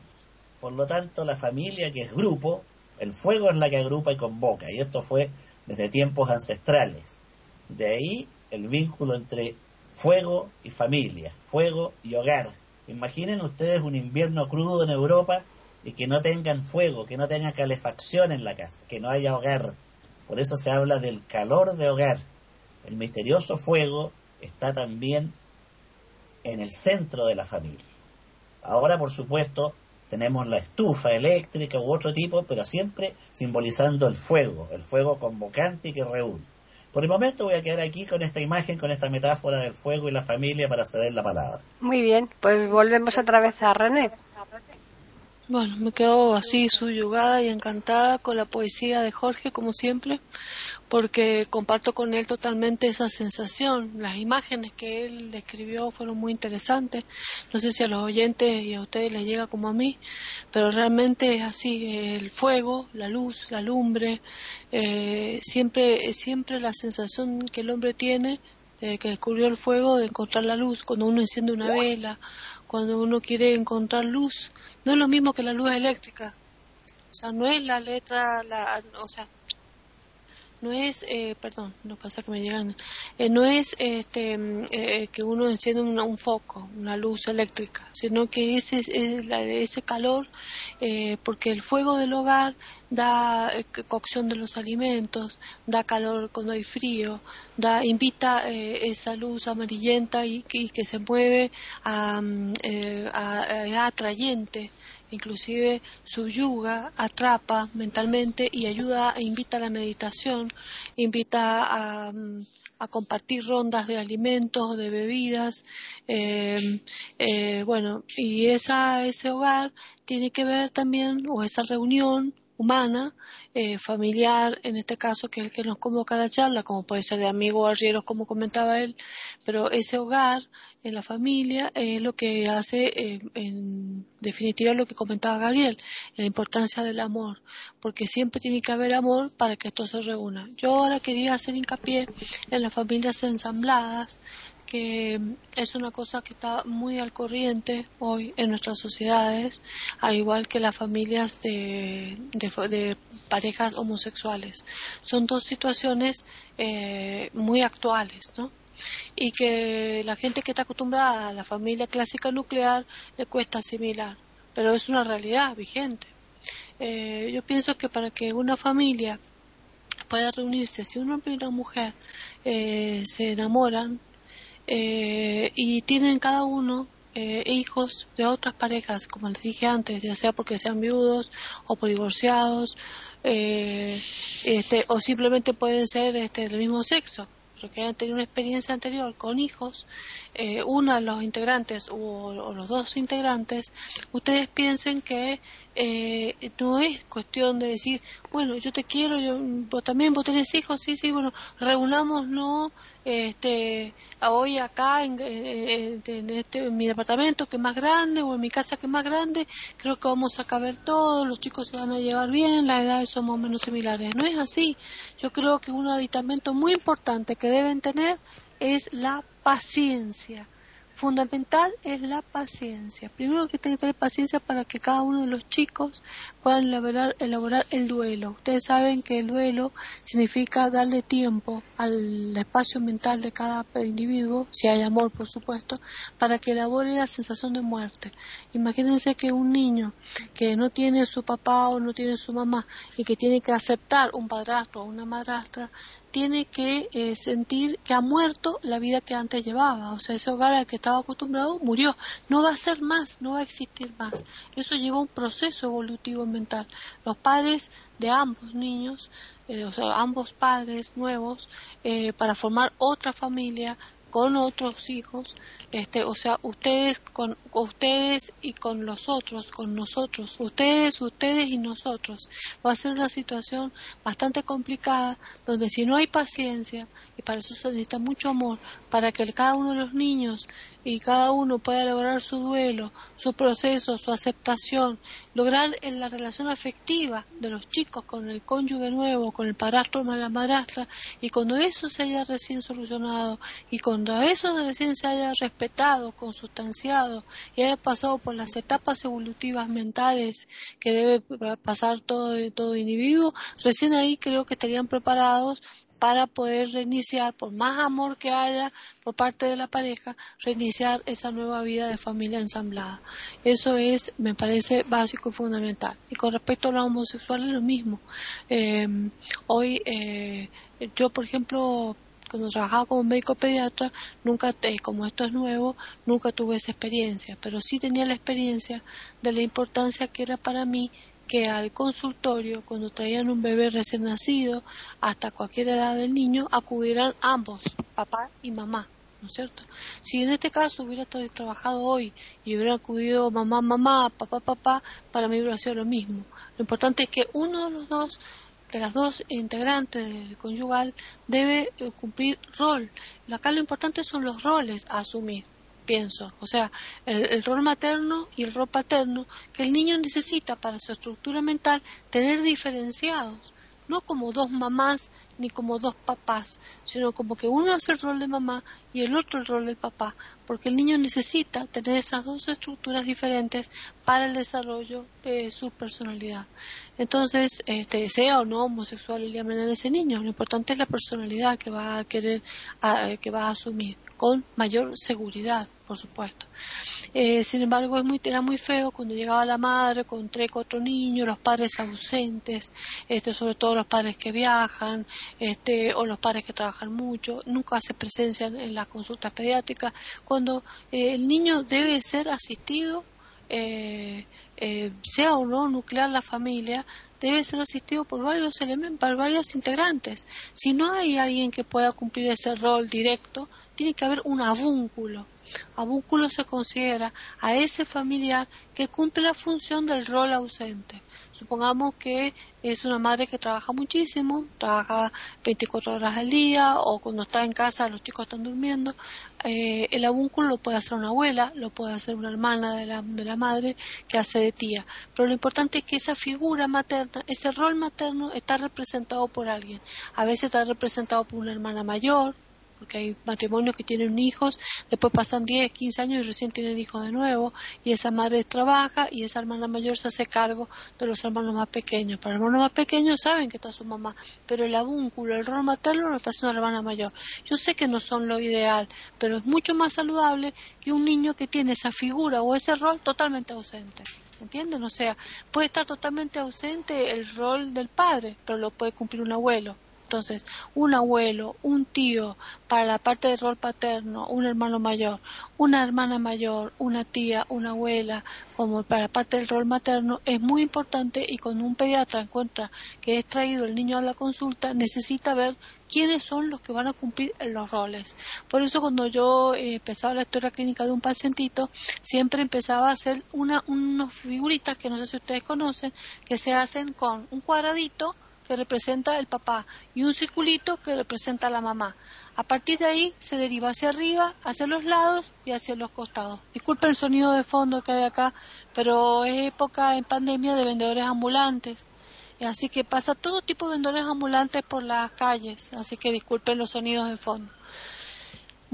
Por lo tanto, la familia, que es grupo, el fuego es la que agrupa y convoca, y esto fue desde tiempos ancestrales. De ahí el vínculo entre fuego y familia, fuego y hogar. Imaginen ustedes un invierno crudo en Europa y que no tengan fuego, que no tengan calefacción en la casa, que no haya hogar. Por eso se habla del calor de hogar. El misterioso fuego está también en el centro de la familia. Ahora, por supuesto, tenemos la estufa eléctrica u otro tipo, pero siempre simbolizando el fuego, el fuego convocante y que reúne. Por el momento voy a quedar aquí con esta imagen, con esta metáfora del fuego y la familia para ceder la palabra. Muy bien, pues volvemos otra vez a René. Bueno, me quedo así subyugada y encantada con la poesía de Jorge, como siempre, porque comparto con él totalmente esa sensación. Las imágenes que él describió fueron muy interesantes. No sé si a los oyentes y a ustedes les llega como a mí, pero realmente es así, el fuego, la luz, la lumbre, eh, siempre, siempre la sensación que el hombre tiene de que descubrió el fuego, de encontrar la luz, cuando uno enciende una vela, cuando uno quiere encontrar luz, no es lo mismo que la luz eléctrica. O sea, no es la letra, la, o sea, no es, eh, perdón, no pasa que me llegan, eh, no es este, mm, eh, que uno enciende un, foco, una luz eléctrica, sino que ese, es ese calor, porque el fuego del hogar da cocción de los alimentos, da calor cuando hay frío, da, invita esa luz amarillenta y, que se mueve a, mm, a atrayente inclusive subyuga, atrapa mentalmente y ayuda e invita a la meditación, invita a, mm, compartir rondas de alimentos, de bebidas, eh, eh, bueno, y esa, ese hogar tiene que ver también, o esa reunión humana, eh, familiar, en este caso, que es el que nos convoca a la charla, como puede ser de amigos arrieros, como comentaba él, pero ese hogar en la familia es lo que hace, eh, en definitiva, lo que comentaba Gabriel, la importancia del amor, porque siempre tiene que haber amor para que esto se reúna. Yo ahora quería hacer hincapié en las familias ensambladas, que es una cosa que está muy al corriente hoy en nuestras sociedades, al igual que las familias de, de, parejas homosexuales. Son dos situaciones eh, muy actuales, ¿no? Y que la gente que está acostumbrada a la familia clásica nuclear le cuesta asimilar, pero es una realidad vigente. Eh, yo pienso que para que una familia pueda reunirse, si un hombre y una mujer eh, se enamoran, eh, y tienen cada uno eh, hijos de otras parejas, como les dije antes, ya sea porque sean viudos o por divorciados, eh, este, o simplemente pueden ser este, del mismo sexo, porque hayan tenido una experiencia anterior con hijos, uno de los integrantes o, los dos integrantes, ustedes piensen que no es cuestión de decir, bueno, yo te quiero, yo, vos también, vos tenés hijos, sí, sí, bueno, reunámonos este, hoy acá en, este, en mi departamento que es más grande o en mi casa que es más grande, creo que vamos a caber todos, los chicos se van a llevar bien, las edades son más o menos similares. No es así. Yo creo que un aditamento muy importante que deben tener es la paciencia fundamental es la paciencia. Primero que tiene que tener paciencia para que cada uno de los chicos puedan elaborar, elaborar el duelo. Ustedes saben que el duelo significa darle tiempo al espacio mental de cada individuo, si hay amor por supuesto, para que elabore la sensación de muerte. Imagínense que un niño que no tiene su papá o no tiene su mamá y que tiene que aceptar un padrastro o una madrastra, tiene que eh, sentir que ha muerto la vida que antes llevaba. O sea, ese hogar al que estaba acostumbrado murió. No va a ser más, no va a existir más. Eso lleva un proceso evolutivo mental. Los padres de ambos niños, eh, o sea, ambos padres nuevos, eh, para formar otra familia, con otros hijos, este, o sea, ustedes con ustedes y con los otros, con nosotros, ustedes, ustedes y nosotros. Va a ser una situación bastante complicada donde si no hay paciencia y para eso se necesita mucho amor para que cada uno de los niños y cada uno pueda elaborar su duelo, su proceso, su aceptación, lograr en la relación afectiva de los chicos con el cónyuge nuevo, con el padrastro o la madrastra, y cuando eso se haya recién solucionado y cuando eso recién se haya respetado, consustanciado y haya pasado por las etapas evolutivas mentales que debe pasar todo, todo individuo, recién ahí creo que estarían preparados para poder reiniciar, por más amor que haya por parte de la pareja, reiniciar esa nueva vida de familia ensamblada. Eso es, me parece, básico y fundamental. Y con respecto a la homosexual es lo mismo. Eh, hoy, eh, yo, por ejemplo, cuando trabajaba como médico pediatra, nunca, como esto es nuevo, nunca tuve esa experiencia, pero sí tenía la experiencia de la importancia que era para mí que al consultorio, cuando traían un bebé recién nacido, hasta cualquier edad del niño, acudieran ambos, papá y mamá. ¿no es cierto? Si en este caso hubiera trabajado hoy y hubiera acudido mamá, mamá, papá, papá, para mí hubiera sido lo mismo. Lo importante es que uno de los dos de las dos integrantes del conyugal debe eh, cumplir rol. Acá lo importante son los roles a asumir, pienso. O sea, el, rol materno y el rol paterno que el niño necesita para su estructura mental tener diferenciados no como dos mamás ni como dos papás, sino como que uno hace el rol de mamá y el otro el rol del papá, porque el niño necesita tener esas dos estructuras diferentes para el desarrollo de su personalidad. Entonces, este, sea o no homosexual el día de ese niño, lo importante es la personalidad que va a querer, que va a asumir, con mayor seguridad, por supuesto. Eh, sin embargo, es muy, era muy feo cuando llegaba la madre con tres, cuatro niños, los padres ausentes, este, sobre todo los padres que viajan, este, o los padres que trabajan mucho, nunca hace presencia en, las consultas pediátricas, cuando eh, el niño debe ser asistido eh, eh, sea o no nuclear la familia, debe ser asistido por varios elementos, por varios integrantes. Si no hay alguien que pueda cumplir ese rol directo, tiene que haber un avúnculo. Avúnculo se considera a ese familiar que cumple la función del rol ausente. Supongamos que es una madre que trabaja muchísimo, trabaja 24 horas al día o cuando está en casa los chicos están durmiendo. Eh, el avúnculo lo puede hacer una abuela, lo puede hacer una hermana de la, de la madre que hace de tía. Pero lo importante es que esa figura materna, ese rol materno está representado por alguien. A veces está representado por una hermana mayor, porque hay matrimonios que tienen hijos, después pasan 10, 15 años y recién tienen hijos de nuevo, y esa madre trabaja y esa hermana mayor se hace cargo de los hermanos más pequeños. Para los hermanos más pequeños saben que está su mamá, pero el avúnculo, el rol materno lo está haciendo la hermana mayor. Yo sé que no son lo ideal, pero es mucho más saludable que un niño que tiene esa figura o ese rol totalmente ausente. ¿Entienden? O sea, puede estar totalmente ausente el rol del padre, pero lo puede cumplir un abuelo entonces, un abuelo, un tío para la parte del rol paterno, un hermano mayor, una hermana mayor, una tía, una abuela, como para la parte del rol materno, es muy importante y cuando un pediatra encuentra que es traído el niño a la consulta, necesita ver quiénes son los que van a cumplir los roles. Por eso cuando yo eh, empezaba la historia clínica de un pacientito, siempre empezaba a hacer una, unas figuritas que no sé si ustedes conocen, que se hacen con un cuadradito, que representa el papá y un circulito que representa la mamá. A partir de ahí se deriva hacia arriba, hacia los lados y hacia los costados. Disculpen el sonido de fondo que hay acá, pero es época en pandemia de vendedores ambulantes. Así que pasa todo tipo de vendedores ambulantes por las calles, así que disculpen los sonidos de fondo.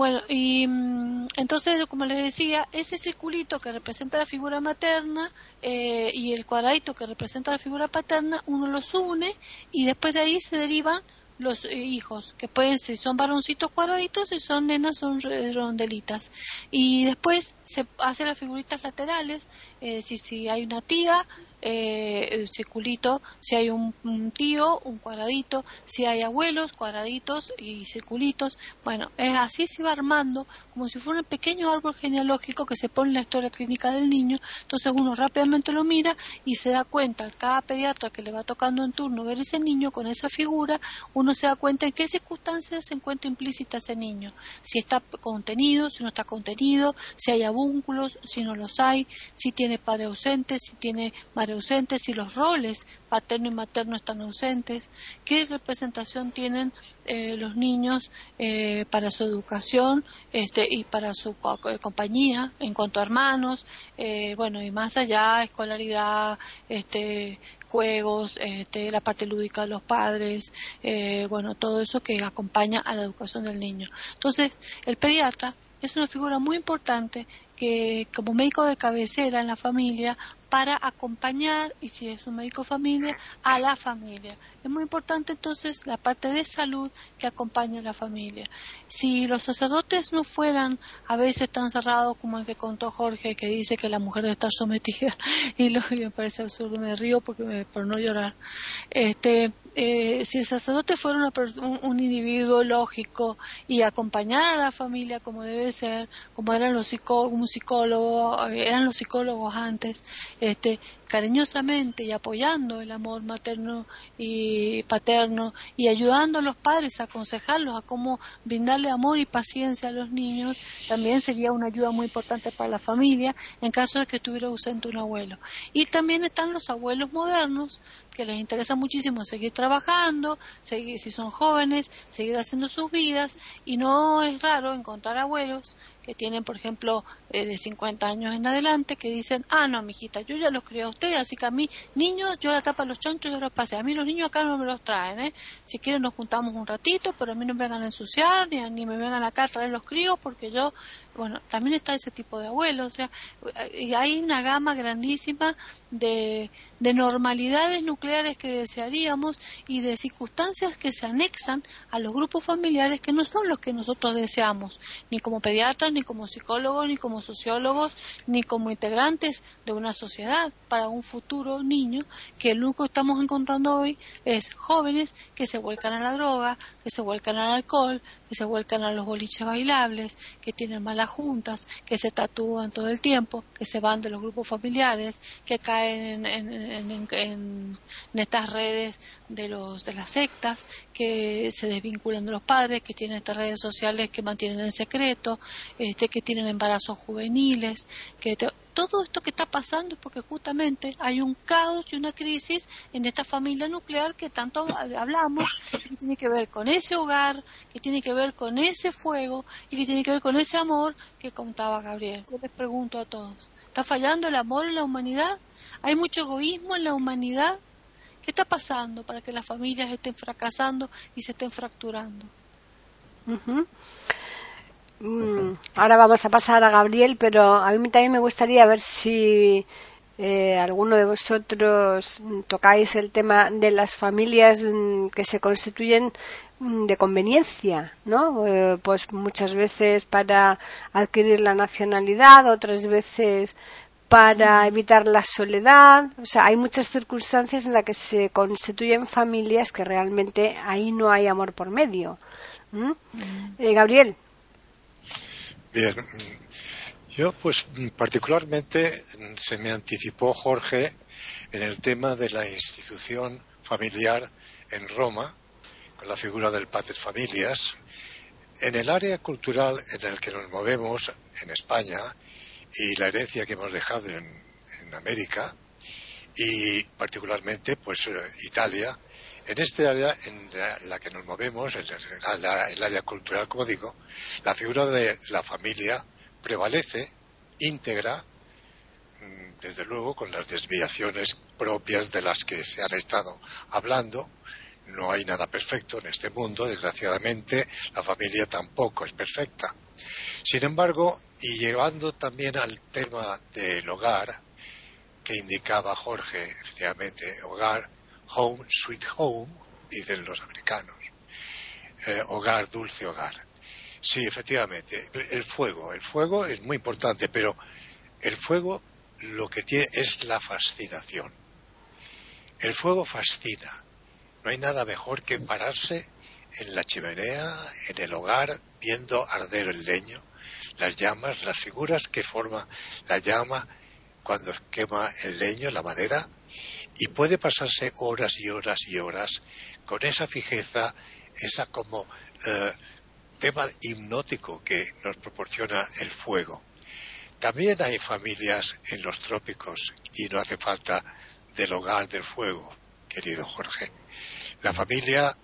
Bueno, y mm, entonces, como les decía, ese circulito que representa la figura materna eh, y el cuadradito que representa la figura paterna, uno los une y después de ahí se derivan los eh, hijos, que pueden ser, son varoncitos cuadraditos y son nenas, son rondelitas. Y después se hacen las figuritas laterales, si, si hay una tía, eh, circulito, si hay un, tío, un cuadradito, si hay abuelos, cuadraditos y circulitos. Bueno, es así se va armando como si fuera un pequeño árbol genealógico que se pone en la historia clínica del niño. Entonces uno rápidamente lo mira y se da cuenta, cada pediatra que le va tocando en turno ver ese niño con esa figura, uno se da cuenta en qué circunstancias se encuentra implícita ese niño. Si está contenido, si no está contenido, si hay abúnculos, si no los hay, si tiene padre ausente, si tiene madre ausentes, si los roles paterno y materno están ausentes, qué representación tienen eh, los niños eh, para su educación este, y para su eh, compañía en cuanto a hermanos, bueno, y más allá, escolaridad, este, juegos, este, la parte lúdica de los padres, bueno, todo eso que acompaña a la educación del niño. Entonces, el pediatra es una figura muy importante que como médico de cabecera en la familia para acompañar, y si es un médico familia, a la familia. Es muy importante entonces la parte de salud que acompaña a la familia. Si los sacerdotes no fueran a veces tan cerrados como el que contó Jorge, que dice que la mujer debe estar sometida, y lo que me parece absurdo, me río porque me, por no llorar, este, eh, si el sacerdote fuera un, individuo lógico y acompañara a la familia como debe ser, como eran los psicólogos, un psicólogo, eh, eran los psicólogos antes, este, cariñosamente y apoyando el amor materno y paterno y ayudando a los padres a aconsejarlos a cómo brindarle amor y paciencia a los niños, también sería una ayuda muy importante para la familia en caso de que estuviera ausente un abuelo. Y también están los abuelos modernos que les interesa muchísimo seguir trabajando, seguir, si son jóvenes, seguir haciendo sus vidas y no es raro encontrar abuelos que tienen, por ejemplo, eh, de 50 años en adelante, que dicen, ah, no, mijita, yo ya los crié así que a mí, niños, yo la tapa los chonchos, yo los pasé. A mí los niños acá no me los traen, ¿eh? Si quieren nos juntamos un ratito, pero a mí no me vengan a ensuciar, ni, ni me vengan acá a traer los críos, porque yo bueno, también está ese tipo de abuelos, o sea, hay una gama grandísima de, de normalidades nucleares que desearíamos y de circunstancias que se anexan a los grupos familiares que no son los que nosotros deseamos, ni como pediatras, ni como psicólogos, ni como sociólogos, ni como integrantes de una sociedad para un futuro niño, que lo único que estamos encontrando hoy es jóvenes que se vuelcan a la droga, que se vuelcan al alcohol, que se vuelcan a los boliches bailables, que tienen malas juntas, que se tatúan todo el tiempo, que se van de los grupos familiares, que caen en, estas redes de, los, de las sectas, que se desvinculan de los padres, que tienen estas redes sociales que mantienen en secreto, este, que tienen embarazos juveniles, que todo esto que está pasando es porque justamente hay un caos y una crisis en esta familia nuclear que tanto hablamos, que tiene que ver con ese hogar, que tiene que ver con ese fuego y que tiene que ver con ese amor que contaba Gabriel. Yo les pregunto a todos, ¿está fallando el amor en la humanidad? ¿Hay mucho egoísmo en la humanidad? ¿Qué está pasando para que las familias estén fracasando y se estén fracturando? Ahora vamos a pasar a Gabriel, pero a mí también me gustaría ver si eh, alguno de vosotros tocáis el tema de las familias mm, que se constituyen mm, de conveniencia, ¿no? Eh, pues muchas veces para adquirir la nacionalidad, otras veces para evitar la soledad. O sea, hay muchas circunstancias en las que se constituyen familias que realmente ahí no hay amor por medio. Eh, Gabriel. Bien, yo pues particularmente se me anticipó Jorge en el tema de la institución familiar en Roma, con la figura del Pater Familias. En el área cultural en el que nos movemos, en España, y la herencia que hemos dejado en, América, y particularmente pues Italia, en este área en la, que nos movemos, en el área cultural, como digo, la figura de la familia prevalece íntegra, mm, desde luego con las desviaciones propias de las que se han estado hablando. No hay nada perfecto en este mundo, desgraciadamente la familia tampoco es perfecta. Sin embargo, y llevando también al tema del hogar, que indicaba Jorge, efectivamente, hogar, home, sweet home, dicen los americanos, eh, hogar, dulce hogar. Sí, efectivamente, el fuego, el fuego es muy importante, pero el fuego lo que tiene es la fascinación. El fuego fascina. No hay nada mejor que pararse en la chimenea, en el hogar, viendo arder el leño, las llamas, las figuras que forma la llama cuando quema el leño, la madera, y puede pasarse horas y horas y horas con esa fijeza, esa como eh, tema hipnótico que nos proporciona el fuego. También hay familias en los trópicos y no hace falta del hogar del fuego, querido Jorge. La familia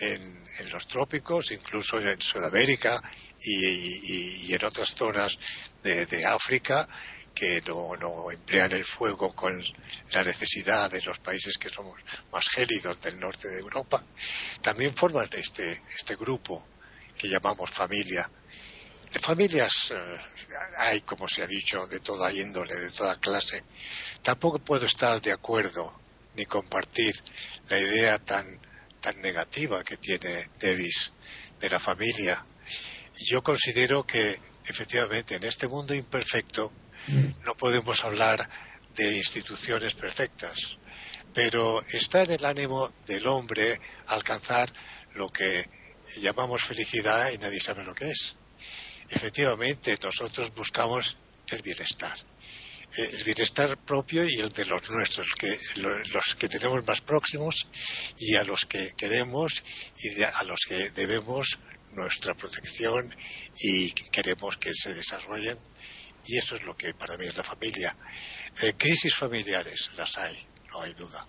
en, los trópicos, incluso en Sudamérica y, en otras zonas de, África, que no, no, emplean el fuego con la necesidad de los países que somos más gélidos del norte de Europa, también forman este, este grupo que llamamos familia. Familias, eh, hay, como se ha dicho, de toda índole, de toda clase. Tampoco puedo estar de acuerdo ni compartir la idea tan, tan negativa que tiene Davis de la familia. Yo considero que efectivamente en este mundo imperfecto no podemos hablar de instituciones perfectas, pero está en el ánimo del hombre alcanzar lo que llamamos felicidad y nadie sabe lo que es. Efectivamente, nosotros buscamos el bienestar el bienestar propio y el de los nuestros, que, los que tenemos más próximos y a los que queremos y a los que debemos nuestra protección y queremos que se desarrollen. Y eso es lo que para mí es la familia. Eh, crisis familiares las hay, no hay duda.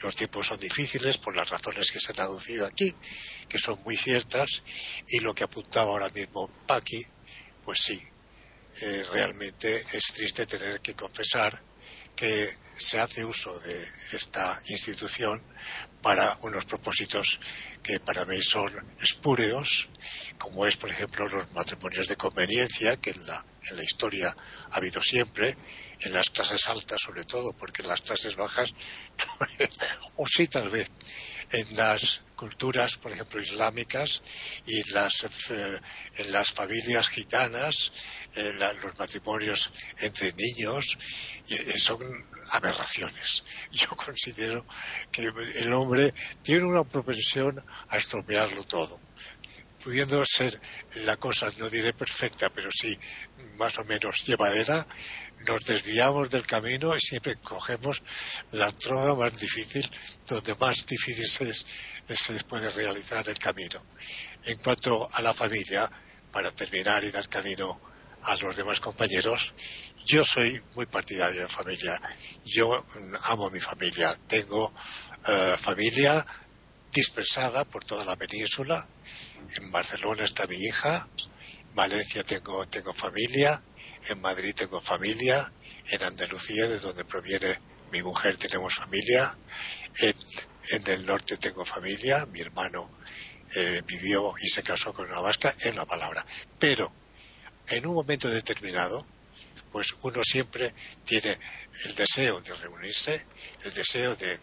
Los tiempos son difíciles por las razones que se han aducido aquí, que son muy ciertas, y lo que apuntaba ahora mismo Paqui, pues sí, eh, realmente es triste tener que confesar que se hace uso de esta institución para unos propósitos que para mí son espúreos, como es, por ejemplo, los matrimonios de conveniencia, que en la, en la historia ha habido siempre, en las clases altas sobre todo, porque en las clases bajas, o sí tal vez, en las culturas, por ejemplo, islámicas y las, eh, en las familias gitanas, eh, los matrimonios entre niños, eh, son aberraciones. Yo considero que el hombre tiene una propensión a estropearlo todo pudiendo ser la cosa, no diré perfecta, pero sí más o menos llevadera, nos desviamos del camino y siempre cogemos la droga más difícil, donde más difícil se, se puede realizar el camino. En cuanto a la familia, para terminar y dar camino a los demás compañeros, yo soy muy partidario de familia. Yo amo mi familia. Tengo eh, familia dispersada por toda la península. En Barcelona está mi hija. En Valencia tengo, tengo familia. En Madrid tengo familia. En Andalucía, de donde proviene mi mujer, tenemos familia. En, el norte tengo familia. Mi hermano eh, vivió y se casó con una vasca, en la palabra. Pero en un momento determinado, pues uno siempre tiene el deseo de reunirse, el deseo de,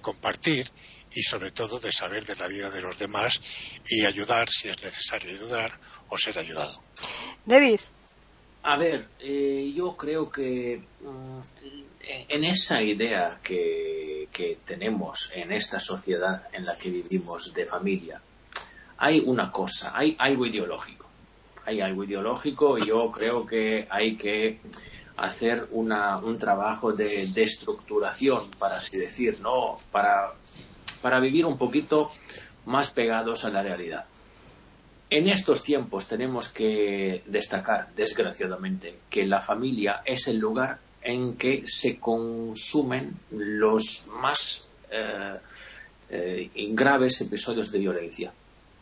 compartir y sobre todo de saber de la vida de los demás y ayudar si es necesario ayudar o ser ayudado. David. A ver, eh, yo creo que mm, en esa idea que, que tenemos en esta sociedad en la que vivimos de familia, hay una cosa, hay algo ideológico hay algo ideológico y yo creo que hay que hacer una, un trabajo de, destructuración, para así decir, ¿no? Para, para vivir un poquito más pegados a la realidad. En estos tiempos tenemos que destacar, desgraciadamente, que la familia es el lugar en que se consumen los más eh, eh, graves episodios de violencia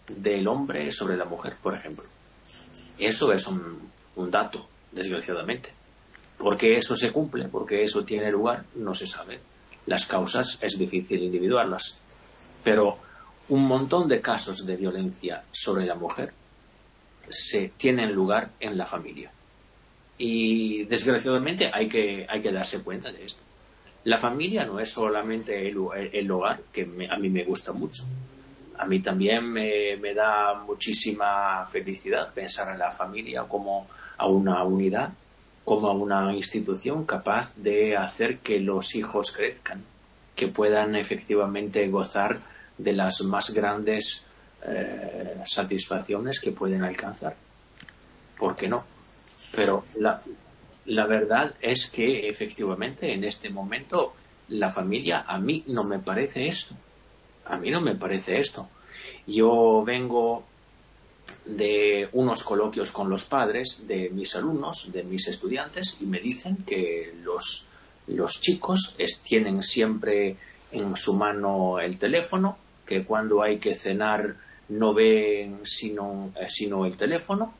del hombre sobre la mujer, por ejemplo. Eso es un, dato, desgraciadamente. Porque eso se cumple, porque eso tiene lugar, no se sabe. Las causas es difícil individuarlas. Pero un montón de casos de violencia sobre la mujer se tienen lugar en la familia. Y desgraciadamente hay que, hay que darse cuenta de esto. La familia no es solamente el, hogar, que a mí me gusta mucho a mí también me, da muchísima felicidad pensar en la familia como a una unidad, como a una institución capaz de hacer que los hijos crezcan, que puedan efectivamente gozar de las más grandes eh, satisfacciones que pueden alcanzar. ¿Por qué no? Pero la, la verdad es que efectivamente en este momento la familia a mí no me parece esto a mí no me parece esto. Yo vengo de unos coloquios con los padres de mis alumnos, de mis estudiantes, y me dicen que los, los chicos tienen siempre en su mano el teléfono, que cuando hay que cenar no ven sino, eh, sino el teléfono,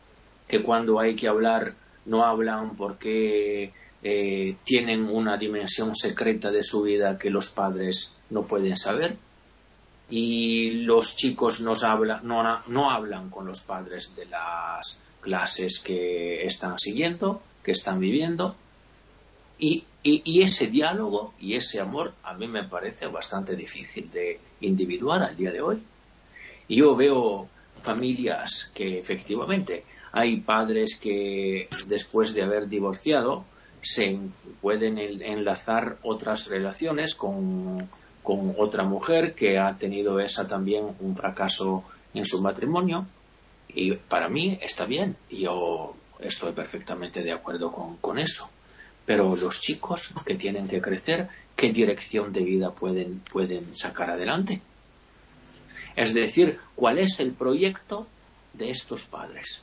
que cuando hay que hablar no hablan porque eh, tienen una dimensión secreta de su vida que los padres no pueden saber. Y los chicos nos hablan, no, no hablan con los padres de las clases que están siguiendo, que están viviendo, y, y, ese diálogo y ese amor a mí me parece bastante difícil de individuar al día de hoy. Yo veo familias que efectivamente hay padres que después de haber divorciado se pueden enlazar otras relaciones con, con otra mujer que ha tenido esa también un fracaso en su matrimonio. Y para mí está bien. Yo estoy perfectamente de acuerdo con, con eso pero los chicos que tienen que crecer qué dirección de vida pueden, pueden sacar adelante es decir cuál es el proyecto de estos padres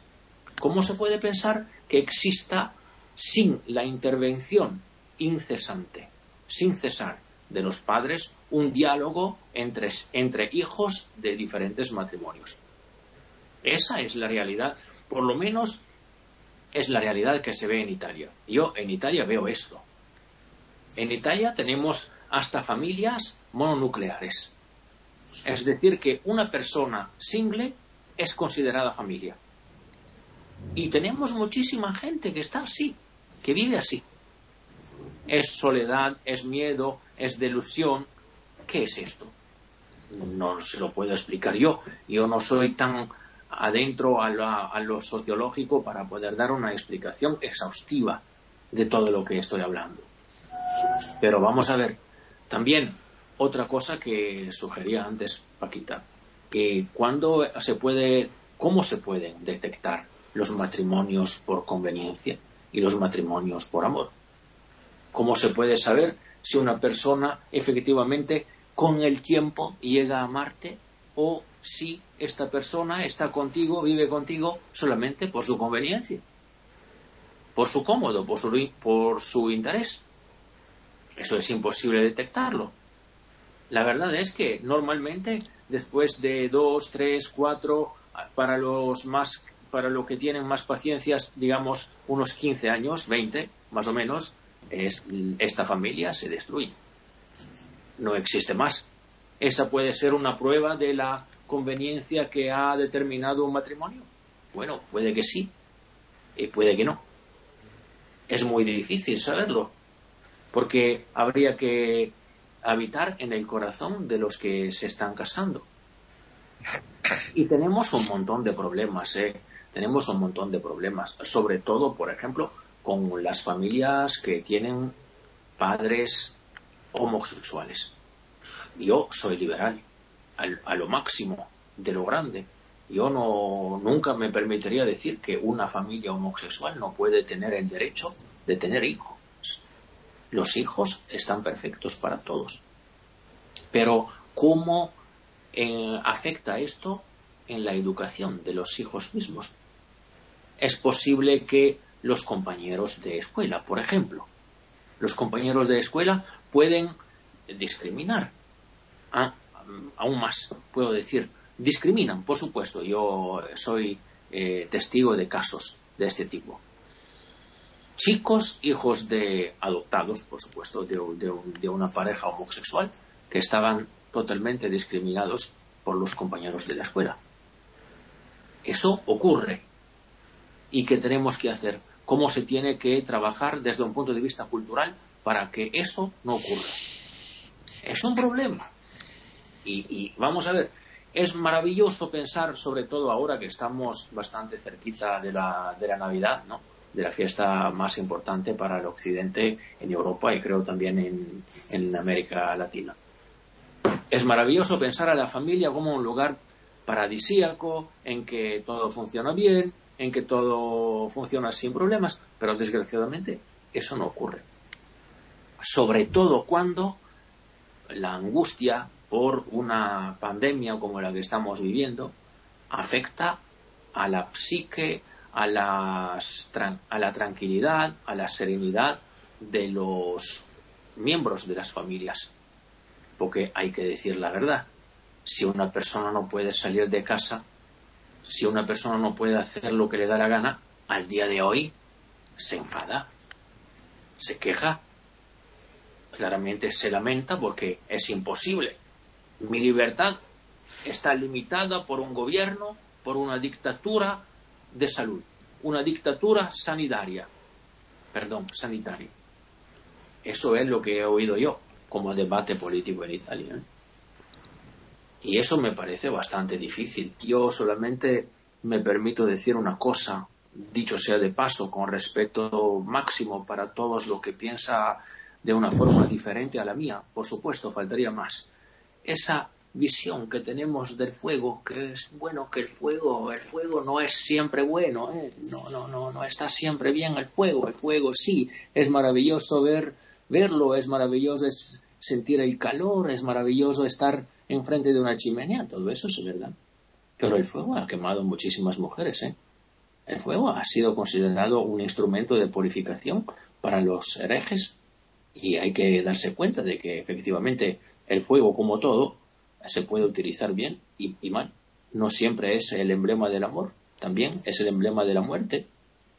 ¿Cómo se puede pensar que exista sin la intervención incesante, sin cesar, de los padres un diálogo entre, entre hijos de diferentes matrimonios? Esa es la realidad, por lo menos es la realidad que se ve en Italia. Yo en Italia veo esto. En Italia tenemos hasta familias mononucleares. Es decir, que una persona single es considerada familia. Y tenemos muchísima gente que está así, que vive así. Es soledad, es miedo, es delusión. ¿Qué es esto? No se lo puedo explicar yo. Yo no soy tan adentro a, lo sociológico para poder dar una explicación exhaustiva de todo lo que estoy hablando. Pero vamos a ver, también otra cosa que sugería antes Paquita, que cuando se puede, cómo se pueden detectar los matrimonios por conveniencia y los matrimonios por amor. ¿Cómo se puede saber si una persona efectivamente con el tiempo llega a amarte o si esta persona está contigo, vive contigo solamente por su conveniencia, por su cómodo, por su, por su interés? Eso es imposible detectarlo. La verdad es que normalmente después de dos, tres, cuatro, para los más para lo que tienen más paciencias, digamos, unos 15 años, 20 más o menos, es, esta familia se destruye. No existe más. ¿Esa puede ser una prueba de la conveniencia que ha determinado un matrimonio? Bueno, puede que sí y puede que no. Es muy difícil saberlo, porque habría que habitar en el corazón de los que se están casando. Y tenemos un montón de problemas, ¿eh? tenemos un montón de problemas, sobre todo, por ejemplo, con las familias que tienen padres homosexuales. Yo soy liberal, a lo máximo de lo grande. Yo no, nunca me permitiría decir que una familia homosexual no puede tener el derecho de tener hijos. Los hijos están perfectos para todos. Pero, ¿cómo eh, afecta esto en la educación de los hijos mismos? es posible que los compañeros de escuela, por ejemplo, los compañeros de escuela pueden discriminar. Ah, aún más, puedo decir, discriminan, por supuesto. Yo soy eh, testigo de casos de este tipo. Chicos, hijos de adoptados, por supuesto, de, de una pareja homosexual, que estaban totalmente discriminados por los compañeros de la escuela. Eso ocurre y qué tenemos que hacer, cómo se tiene que trabajar desde un punto de vista cultural para que eso no ocurra. Es un problema. Y, vamos a ver, es maravilloso pensar, sobre todo ahora que estamos bastante cerquita de la, de la Navidad, ¿no? de la fiesta más importante para el Occidente en Europa y creo también en, en América Latina. Es maravilloso pensar a la familia como un lugar paradisíaco, en que todo funciona bien, en que todo funciona sin problemas, pero desgraciadamente eso no ocurre. Sobre todo cuando la angustia por una pandemia como la que estamos viviendo afecta a la psique, a, a la tranquilidad, a la serenidad de los miembros de las familias. Porque hay que decir la verdad. Si una persona no puede salir de casa, si una persona no puede hacer lo que le da la gana, al día de hoy se enfada, se queja, claramente se lamenta porque es imposible. Mi libertad está limitada por un gobierno, por una dictadura de salud. una dictadura sanitaria. Perdón, sanitaria. Eso es lo que he oído yo como debate político en Italia. ¿eh? Y eso me parece bastante difícil. Yo solamente me permito decir una cosa, dicho sea de paso, con respeto máximo para todos los que piensa de una forma diferente a la mía. Por supuesto, faltaría más. Esa visión que tenemos del fuego, que es bueno que el fuego, el fuego no es siempre bueno, ¿eh? no, no, no, no está siempre bien el fuego, el fuego sí, es maravilloso ver, verlo, es maravilloso sentir el calor, es maravilloso estar enfrente de una chimenea, todo eso es verdad. Pero el fuego ha quemado muchísimas mujeres, ¿eh? El fuego ha sido considerado un instrumento de purificación para los herejes y hay que darse cuenta de que efectivamente el fuego, como todo, se puede utilizar bien y, mal. No siempre es el emblema del amor, también es el emblema de la muerte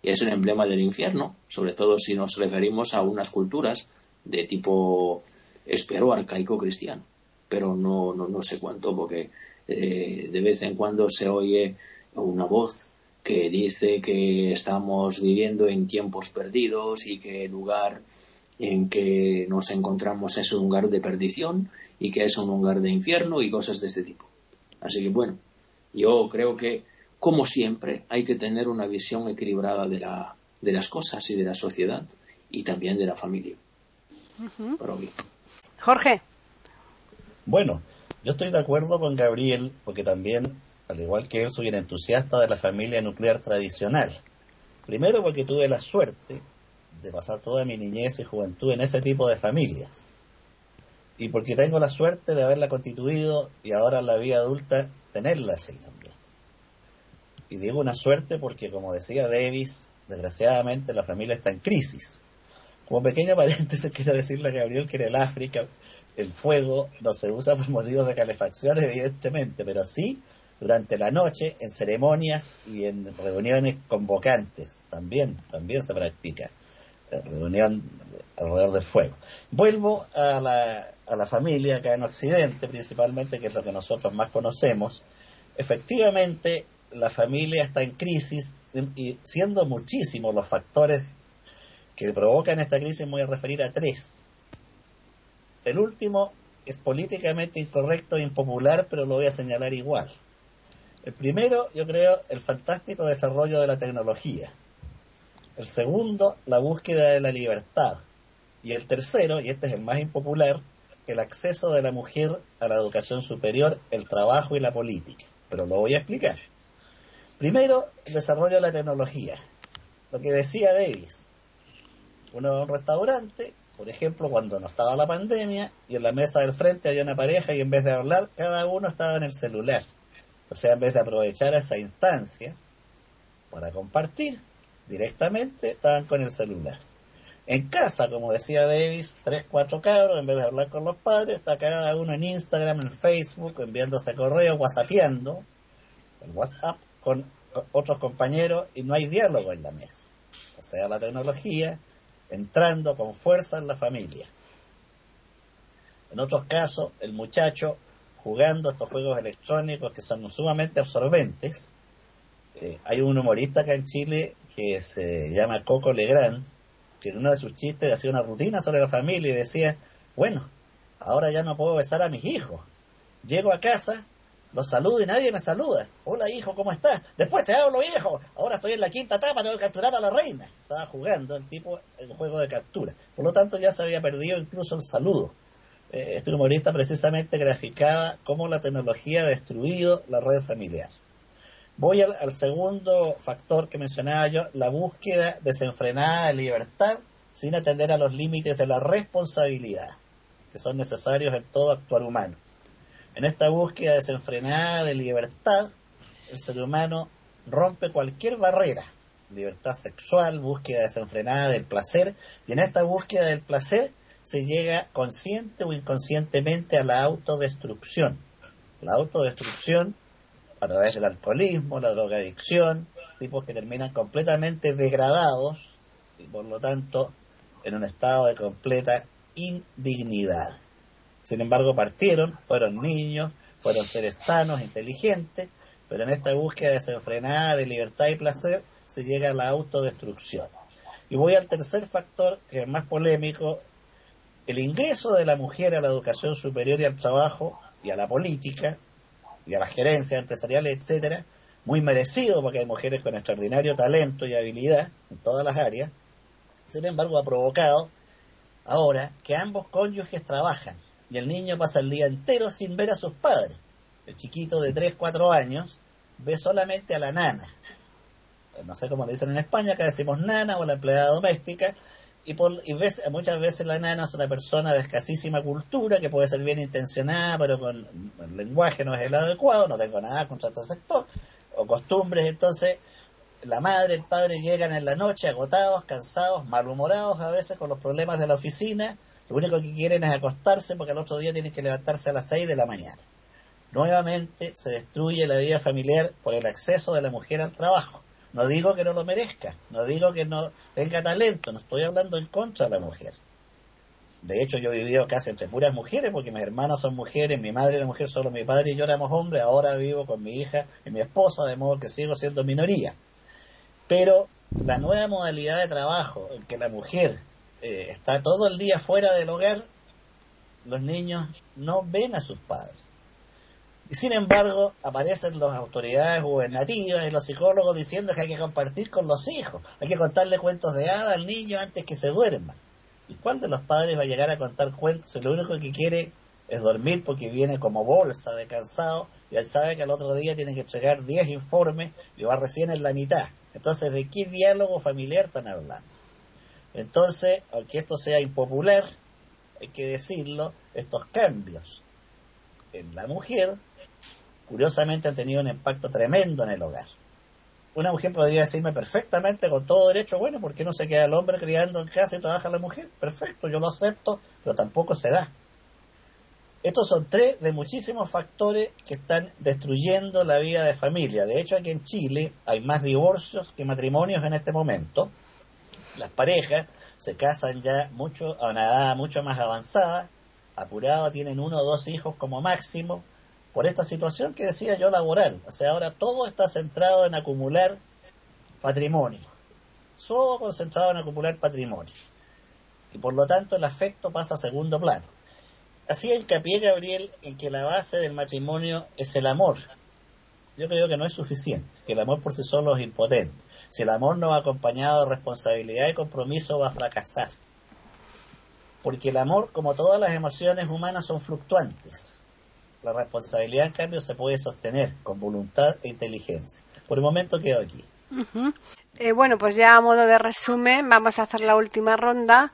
y es el emblema del infierno, sobre todo si nos referimos a unas culturas de tipo espero arcaico cristiano, pero no, no, no sé cuánto, porque eh, de vez en cuando se oye una voz que dice que estamos viviendo en tiempos perdidos y que el lugar en que nos encontramos es un lugar de perdición y que es un lugar de infierno y cosas de este tipo. Así que bueno, yo creo que, como siempre, hay que tener una visión equilibrada de, la, de las cosas y de la sociedad y también de la familia. Jorge. Bueno, yo estoy de acuerdo con Gabriel porque también, al igual que él, soy un entusiasta de la familia nuclear tradicional. Primero porque tuve la suerte de pasar toda mi niñez y juventud en ese tipo de familias y porque tengo la suerte de haberla constituido y ahora en la vida adulta tenerla así también. Y digo una suerte porque, como decía Davis, desgraciadamente la familia está en crisis. Como pequeño paréntesis quiero decirle a Gabriel que en el África el fuego no se usa por motivos de calefacción, evidentemente, pero sí durante la noche en ceremonias y en reuniones convocantes. También, también se practica reunión alrededor del fuego. Vuelvo a la, a la familia acá en Occidente, principalmente, que es lo que nosotros más conocemos. Efectivamente, la familia está en crisis y siendo muchísimos los factores que provocan esta crisis, voy a referir a tres. El último es políticamente incorrecto e impopular, pero lo voy a señalar igual. El primero, yo creo, el fantástico desarrollo de la tecnología. El segundo, la búsqueda de la libertad. Y el tercero, y este es el más impopular, el acceso de la mujer a la educación superior, el trabajo y la política. Pero lo voy a explicar. Primero, el desarrollo de la tecnología. Lo que decía Davis. Uno a un restaurante, por ejemplo, cuando no estaba la pandemia, y en la mesa del frente había una pareja y en vez de hablar, cada uno estaba en el celular. O sea, en vez de aprovechar esa instancia para compartir, directamente estaban con el celular. En casa, como decía Davis, tres, cuatro cabros, en vez de hablar con los padres, está cada uno en Instagram, en Facebook, enviándose correo, whatsappeando, el WhatsApp, con otros compañeros y no hay diálogo en la mesa. O sea, la tecnología entrando con fuerza en la familia. En otros casos, el muchacho jugando estos juegos electrónicos que son sumamente absorbentes. Eh, hay un humorista acá en Chile que se llama Coco Legrand, que en uno de sus chistes hacía una rutina sobre la familia y decía, bueno, ahora ya no puedo besar a mis hijos. Llego a casa, los saludo y nadie me saluda. Hola hijo, ¿cómo estás? Después te hablo viejo. Ahora estoy en la quinta etapa, tengo que capturar a la reina. Estaba jugando el tipo el juego de captura. Por lo tanto ya se había perdido incluso el saludo. Eh, este humorista precisamente graficaba cómo la tecnología ha destruido la red familiar. Voy al, segundo factor que mencionaba yo, la búsqueda desenfrenada de libertad sin atender a los límites de la responsabilidad, que son necesarios en todo actuar humano. En esta búsqueda desenfrenada de libertad, el ser humano rompe cualquier barrera, libertad sexual, búsqueda desenfrenada del placer, y en esta búsqueda del placer se llega consciente o inconscientemente a la autodestrucción. La autodestrucción a través del alcoholismo, la drogadicción, tipos que terminan completamente degradados y por lo tanto en un estado de completa indignidad. Sin embargo, partieron, fueron niños, fueron seres sanos, inteligentes, pero en esta búsqueda desenfrenada de libertad y placer se llega a la autodestrucción. Y voy al tercer factor, que es más polémico, el ingreso de la mujer a la educación superior y al trabajo y a la política y a las gerencias empresariales, etcétera, muy merecido porque hay mujeres con extraordinario talento y habilidad en todas las áreas. Sin embargo, ha provocado ahora que ambos cónyuges trabajan y el niño pasa el día entero sin ver a sus padres. El chiquito de 3, 4 años ve solamente a la nana. No sé cómo le dicen en España, acá decimos nana o la empleada doméstica, y, por, y muchas veces la nana es una persona de escasísima cultura, que puede ser bien intencionada, pero con el lenguaje no es el adecuado, no tengo nada contra este sector, o costumbres, entonces la madre, el padre llegan en la noche agotados, cansados, malhumorados a veces con los problemas de la oficina, lo único que quieren es acostarse porque el otro día tienen que levantarse a las 6 de la mañana. Nuevamente se destruye la vida familiar por el acceso de la mujer al trabajo. No digo que no lo merezca, no digo que no tenga talento, no estoy hablando en contra de la mujer. De hecho, yo he vivido casi entre puras mujeres, porque mis hermanas son mujeres, mi madre era mujer, solo mi padre y yo éramos hombres, ahora vivo con mi hija y mi esposa, de modo que sigo siendo minoría. Pero la nueva modalidad de trabajo, en que la mujer eh, está todo el día fuera del hogar, los niños no ven a sus padres. Y sin embargo, aparecen las autoridades gubernativas y los psicólogos diciendo que hay que compartir con los hijos, hay que contarle cuentos de hada al niño antes que se duerma. ¿Y cuál los padres va a llegar a contar cuentos si lo único que quiere es dormir porque viene como bolsa de cansado y él sabe que al otro día tiene que entregar 10 informes y va recién en la mitad? Entonces, ¿de qué diálogo familiar están hablando? Entonces, aunque esto sea impopular, hay que decirlo, estos cambios en la mujer, curiosamente han tenido un impacto tremendo en el hogar. Una mujer podría decirme perfectamente, con todo derecho, bueno, ¿por qué no se queda el hombre criando en casa y trabaja la mujer? Perfecto, yo lo acepto, pero tampoco se da. Estos son tres de muchísimos factores que están destruyendo la vida de familia. De hecho, aquí en Chile hay más divorcios que matrimonios en este momento. Las parejas se casan ya mucho, a una edad mucho más avanzada apurado, tienen uno o dos hijos como máximo, por esta situación que decía yo laboral. O sea, ahora todo está centrado en acumular patrimonio. Todo concentrado en acumular patrimonio. Y por lo tanto el afecto pasa a segundo plano. Así hincapié Gabriel en que la base del matrimonio es el amor. Yo creo que no es suficiente, que el amor por sí solo es impotente. Si el amor no va acompañado de responsabilidad y compromiso va a fracasar porque el amor, como todas las emociones humanas, son fluctuantes. La responsabilidad, en cambio, se puede sostener con voluntad e inteligencia. Por el momento quedo aquí. Eh, bueno, pues ya a modo de resumen, vamos a hacer la última ronda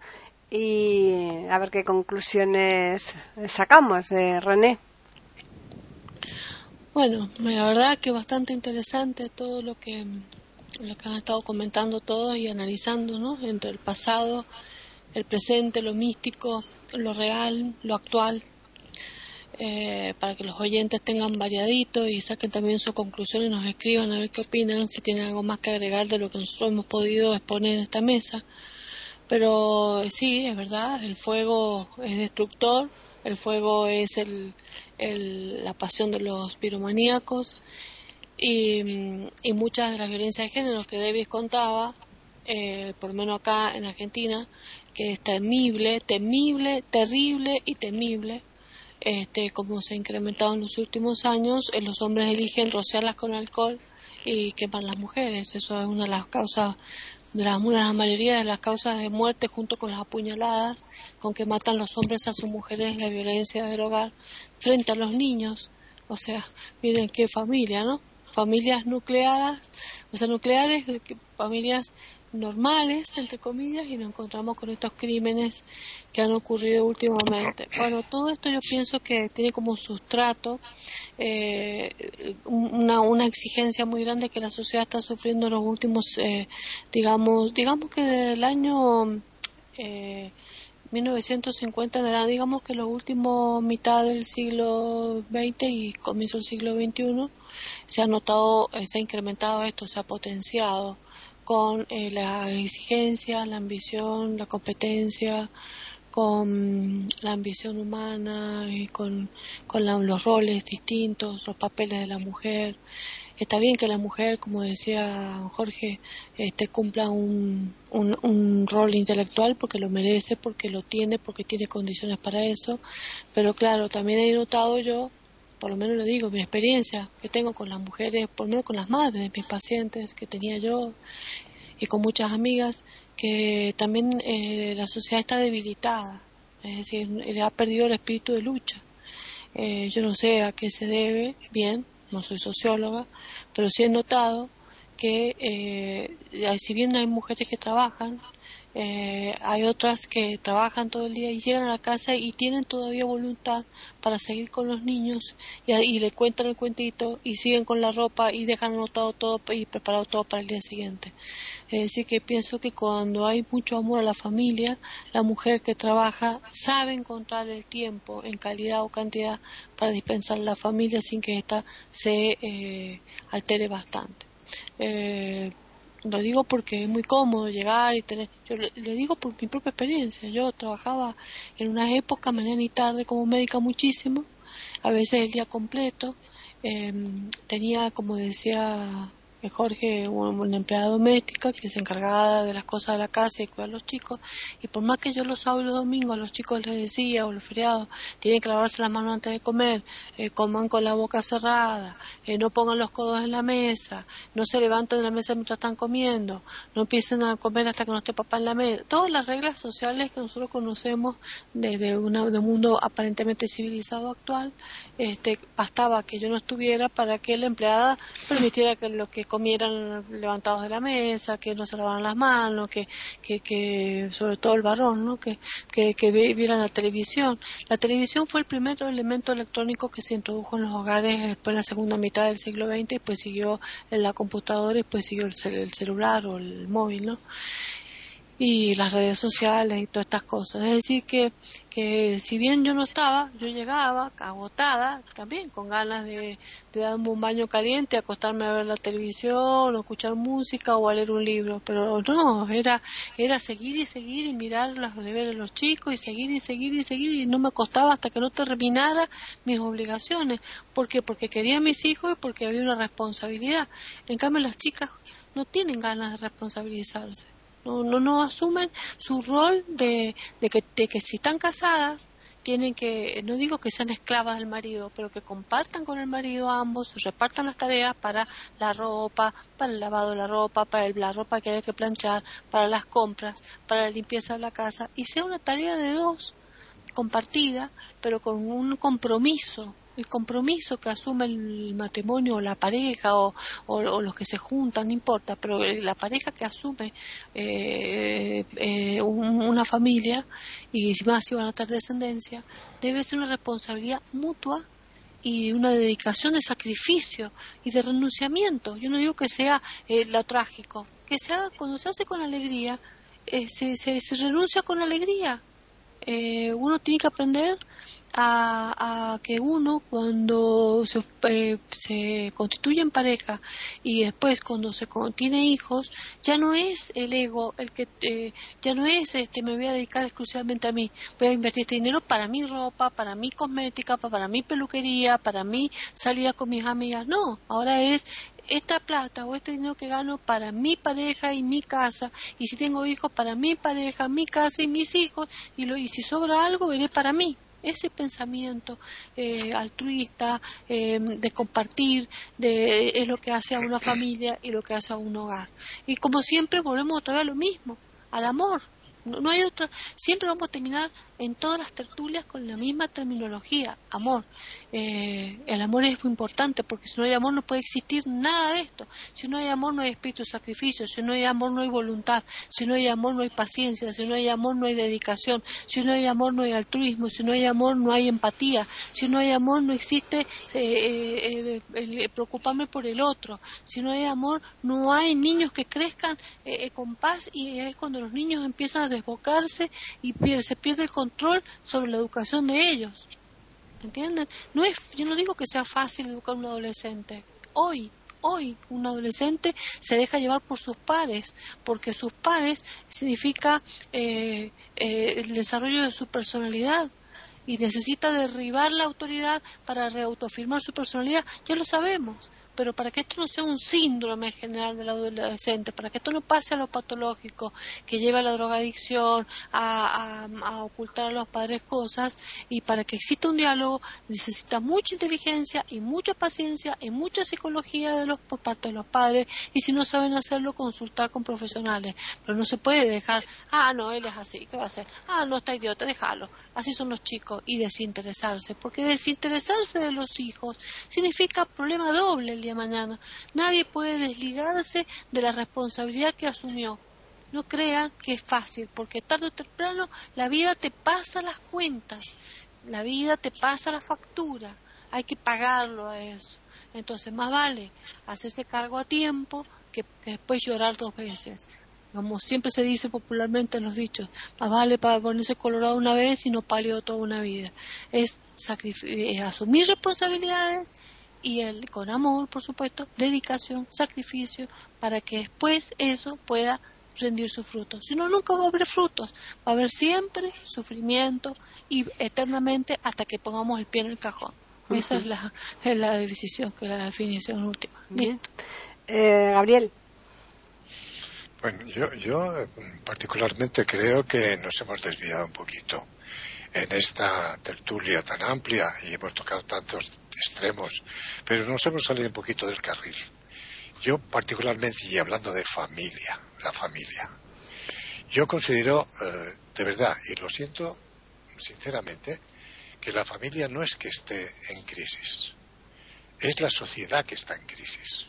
y a ver qué conclusiones sacamos, eh, René. Bueno, la verdad que bastante interesante todo lo que lo que han estado comentando todos y analizando, ¿no? Entre el pasado el presente, lo místico, lo real, lo actual, eh, para que los oyentes tengan variadito y saquen también sus conclusiones y nos escriban a ver qué opinan, si tienen algo más que agregar de lo que nosotros hemos podido exponer en esta mesa. Pero sí, es verdad, el fuego es destructor, el fuego es el, la pasión de los piromaníacos y, y muchas de las violencias de género que Davis contaba, eh, por lo menos acá en Argentina, que es temible, temible, terrible y temible, este, como se ha incrementado en los últimos años, eh, los hombres eligen rociarlas con alcohol y quemar las mujeres. Eso es una de las causas, de la, una de las mayoría de las causas de muerte junto con las apuñaladas con que matan los hombres a sus mujeres la violencia del hogar frente a los niños. O sea, miren qué familia, ¿no? Familias nucleadas, o sea, nucleares, familias normales, entre comillas, y nos encontramos con estos crímenes que han ocurrido últimamente. Bueno, todo esto yo pienso que tiene como sustrato eh, una, una exigencia muy grande que la sociedad está sufriendo en los últimos, eh, digamos, digamos que desde el año eh, 1950, digamos que los últimos mitad del siglo XX y comienzo del siglo XXI, se ha notado, eh, se ha incrementado esto, se ha potenciado con eh, la exigencia, la ambición, la competencia, con la ambición humana y con, con los roles distintos, los papeles de la mujer. Está bien que la mujer, como decía Jorge, este, cumpla un, un, rol intelectual porque lo merece, porque lo tiene, porque tiene condiciones para eso, pero claro, también he notado yo, por lo menos le digo, mi experiencia que tengo con las mujeres, por lo menos con las madres de mis pacientes que tenía yo y con muchas amigas, que también eh, la sociedad está debilitada, es decir, ha perdido el espíritu de lucha. Eh, yo no sé a qué se debe, bien, no soy socióloga, pero sí he notado que eh, si bien hay mujeres que trabajan, eh, hay otras que trabajan todo el día y llegan a la casa y tienen todavía voluntad para seguir con los niños y, le cuentan el cuentito y siguen con la ropa y dejan anotado todo y preparado todo para el día siguiente. Es decir, que pienso que cuando hay mucho amor a la familia, la mujer que trabaja sabe encontrar el tiempo en calidad o cantidad para dispensar a la familia sin que ésta se eh, altere bastante. Eh, lo digo porque es muy cómodo llegar y tener, yo le, digo por mi propia experiencia, yo trabajaba en unas épocas, mañana y tarde como médica muchísimo, a veces el día completo, em, tenía, como decía Jorge, una empleada doméstica que se encargaba de las cosas de la casa y cuidar a los chicos. Y por más que yo los sábados y los domingos los chicos les decía, o los feriados, tienen que lavarse las manos antes de comer, eh, coman con la boca cerrada, eh, no pongan los codos en la mesa, no se levanten de la mesa mientras están comiendo, no empiecen a comer hasta que no esté papá en la mesa. Todas las reglas sociales que nosotros conocemos desde una, de un mundo aparentemente civilizado actual, este, bastaba que yo no estuviera para que la empleada permitiera que lo que comieran levantados de la mesa, que no se lavaran las manos, que, que, que sobre todo el varón, ¿no? que, que, que vieran la televisión. La televisión fue el primer elemento electrónico que se introdujo en los hogares después en la segunda mitad del siglo XX, después siguió en la computadora y después siguió el, el celular o el móvil, ¿no? Y las redes sociales y todas estas cosas. Es decir, que, que si bien yo no estaba, yo llegaba agotada, también con ganas de, de darme un baño caliente, acostarme a ver la televisión, o escuchar música o a leer un libro, pero no, era, era seguir y seguir y mirar los deberes de los chicos y seguir y seguir y seguir y no me acostaba hasta que no terminara mis obligaciones. ¿Por qué? Porque quería a mis hijos y porque había una responsabilidad. En cambio las chicas no tienen ganas de responsabilizarse no, no, no asumen su rol de, de, que, de que si están casadas tienen que, no digo que sean esclavas del marido, pero que compartan con el marido ambos, repartan las tareas para la ropa, para el lavado de la ropa, para la ropa que hay que planchar, para las compras, para la limpieza de la casa, y sea una tarea de dos, compartida, pero con un compromiso el compromiso que asume el matrimonio o la pareja o, los que se juntan, no importa, pero la pareja que asume eh, eh, una familia y más si van a tener descendencia, debe ser una responsabilidad mutua y una dedicación de sacrificio y de renunciamiento. Yo no digo que sea eh, lo trágico, que sea cuando se hace con alegría, se, se, se, renuncia con alegría. uno tiene que aprender a, que uno cuando se, eh, se, constituye en pareja y después cuando se tiene hijos ya no es el ego el que eh, ya no es este me voy a dedicar exclusivamente a mí voy a invertir este dinero para mi ropa para mi cosmética para mi peluquería para mi salida con mis amigas. No ahora es esta plata o este dinero que gano para mi pareja y mi casa y si tengo hijos para mi pareja mi casa y mis hijos y, lo, y si sobra algo veré para mí ese pensamiento eh, altruista eh, de compartir de, es lo que hace a una familia y lo que hace a un hogar. Y como siempre volvemos otra vez a lo mismo, al amor. No, hay otra. Siempre vamos a terminar en todas las tertulias con la misma terminología, amor. Eh, el amor es muy importante porque si no hay amor no puede existir nada de esto. Si no hay amor no hay espíritu de sacrificio, si no hay amor no hay voluntad, si no hay amor no hay paciencia, si no hay amor no hay dedicación, si no hay amor no hay altruismo, si no hay amor no hay empatía, si no hay amor no existe eh, eh, preocuparme por el otro, si no hay amor no hay niños que crezcan con paz y es cuando los niños empiezan a desbocarse y se pierde el control sobre la educación de ellos. ¿Entienden? No es, yo no digo que sea fácil educar a un adolescente. Hoy, hoy, un adolescente se deja llevar por sus pares, porque sus pares significa eh, eh, el desarrollo de su personalidad y necesita derribar la autoridad para reautofirmar su personalidad. Ya lo sabemos pero para que esto no sea un síndrome general del adolescente, para que esto no pase a lo patológico, que lleve a la drogadicción, a, ocultar a los padres cosas, y para que exista un diálogo necesita mucha inteligencia y mucha paciencia y mucha psicología de los, por parte de los padres, y si no saben hacerlo, consultar con profesionales. Pero no se puede dejar, ah, no, él es así, ¿qué va a hacer? Ah, no, está idiota, déjalo. Así son los chicos, y desinteresarse, porque desinteresarse de los hijos significa problema doble mañana. Nadie puede desligarse de la responsabilidad que asumió. No crean que es fácil, porque tarde o temprano la vida te pasa las cuentas, la vida te pasa la factura, hay que pagarlo a eso. Entonces más vale hacerse cargo a tiempo que, después llorar dos veces. Como siempre se dice popularmente en los dichos, más vale para ponerse colorado una vez y no palió toda una vida. Es, es asumir responsabilidades y el, con amor, por supuesto, dedicación, sacrificio, para que después eso pueda rendir sus frutos. Si no, nunca va a haber frutos, va a haber siempre sufrimiento y eternamente hasta que pongamos el pie en el cajón. Esa es la, es la decisión, que es la definición última. Eh, Gabriel. Bueno, yo, yo particularmente creo que nos hemos desviado un poquito en esta tertulia tan amplia y hemos tocado tantos extremos, pero nos hemos salido un poquito del carril. Yo particularmente, y hablando de familia, la familia, yo considero eh, de verdad, y lo siento sinceramente, que la familia no es que esté en crisis, es la sociedad que está en crisis,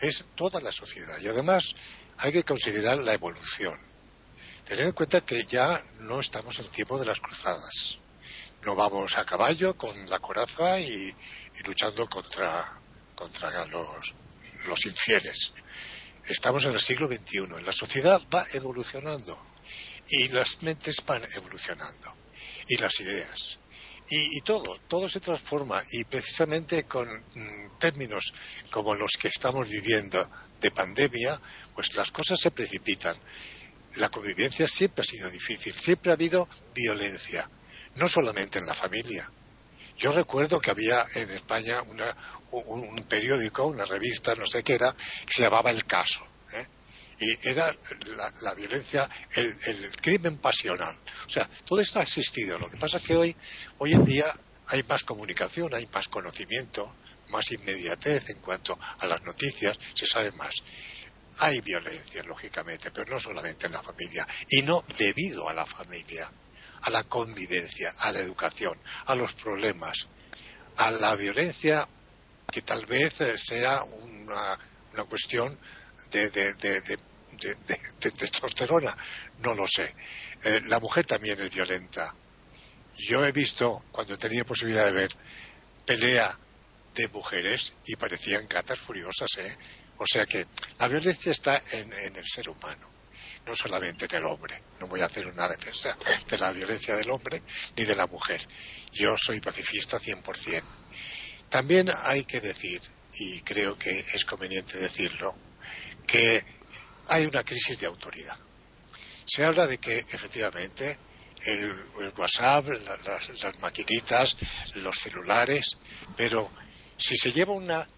es toda la sociedad. Y además hay que considerar la evolución. Tener en cuenta que ya no estamos en tiempo de las cruzadas. No vamos a caballo con la coraza y, luchando contra, contra los, los infieles. Estamos en el siglo XXI. La sociedad va evolucionando y las mentes van evolucionando y las ideas. Y, todo, todo se transforma y precisamente con mm, términos como los que estamos viviendo de pandemia, pues las cosas se precipitan. La convivencia siempre ha sido difícil, siempre ha habido violencia, no solamente en la familia. Yo recuerdo que había en España un, periódico, una revista, no sé qué era, que se llamaba El Caso. ¿eh? Y era la, violencia, el, el, crimen pasional. O sea, todo esto ha existido. Lo que pasa es que hoy, hoy en día hay más comunicación, hay más conocimiento, más inmediatez en cuanto a las noticias, se sabe más. Hay violencia, lógicamente, pero no solamente en la familia, y no debido a la familia, a la convivencia, a la educación, a los problemas, a la violencia que tal vez eh, sea una, cuestión de, testosterona, no lo sé. Eh, la mujer también es violenta. Yo he visto, cuando tenía posibilidad de ver, pelea de mujeres y parecían gatas furiosas, ¿eh? O sea que la violencia está en, el ser humano, no solamente en el hombre. No voy a hacer una defensa de la violencia del hombre ni de la mujer. Yo soy pacifista 100%. También hay que decir, y creo que es conveniente decirlo, que hay una crisis de autoridad. Se habla de que efectivamente el, WhatsApp, las maquinitas, los celulares, pero si se lleva una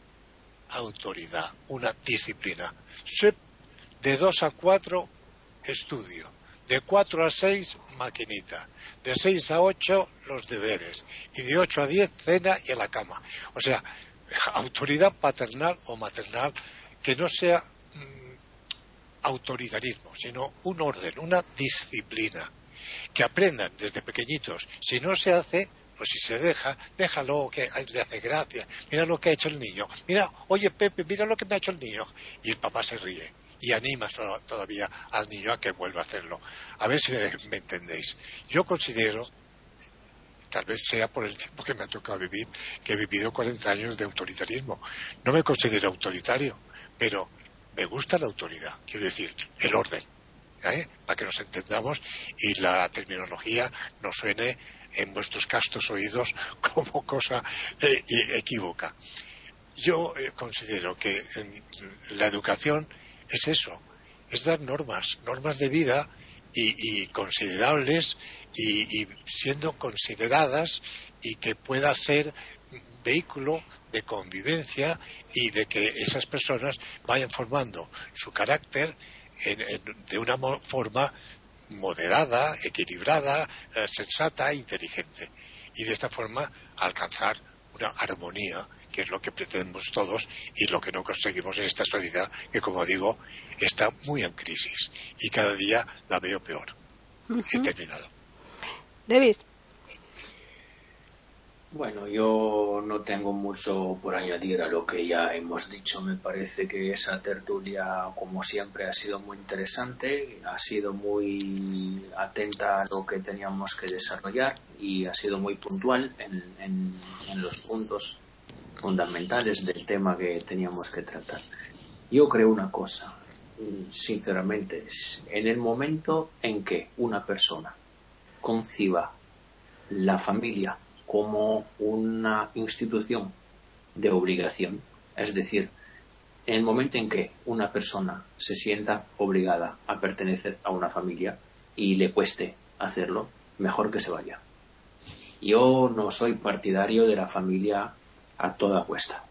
autoridad, una disciplina, de 2 a 4 estudio, de 4 a 6 maquinita, de 6 a 8 los deberes y de 8 a 10 cena y a la cama. O sea, autoridad paternal o maternal que no sea mm, autoritarismo, sino un orden, una disciplina. Que aprendan desde pequeñitos. Si no se hace, pues si se deja, déjalo, que le hace gracia. Mira lo que ha hecho el niño. Mira, oye Pepe, mira lo que me ha hecho el niño. Y el papá se ríe y anima todavía al niño a que vuelva a hacerlo. A ver si me entendéis. Yo considero, tal vez sea por el tiempo que me ha tocado vivir, que he vivido 40 años de autoritarismo. No me considero autoritario, pero me gusta la autoridad, quiero decir, el orden, ¿eh? para que nos entendamos y la terminología nos suene en vuestros castos oídos como cosa eh, equívoca. Yo eh, considero que la educación es eso, es dar normas, normas de vida y, considerables y, siendo consideradas y que pueda ser vehículo de convivencia y de que esas personas vayan formando su carácter de una forma moderada, equilibrada, eh, sensata e inteligente. Y de esta forma alcanzar una armonía, que es lo que pretendemos todos y lo que no conseguimos en esta sociedad, que como digo, está muy en crisis y cada día la veo peor. He terminado. Davis. Bueno, yo no tengo mucho por añadir a lo que ya hemos dicho. Me parece que esa tertulia, como siempre, ha sido muy interesante, ha sido muy atenta a lo que teníamos que desarrollar y ha sido muy puntual en, los puntos fundamentales del tema que teníamos que tratar. Yo creo una cosa, sinceramente, en el momento en que una persona conciba la familia como una institución de obligación. Es decir, en el momento en que una persona se sienta obligada a pertenecer a una familia y le cueste hacerlo, mejor que se vaya. Yo no soy partidario de la familia a toda cuesta.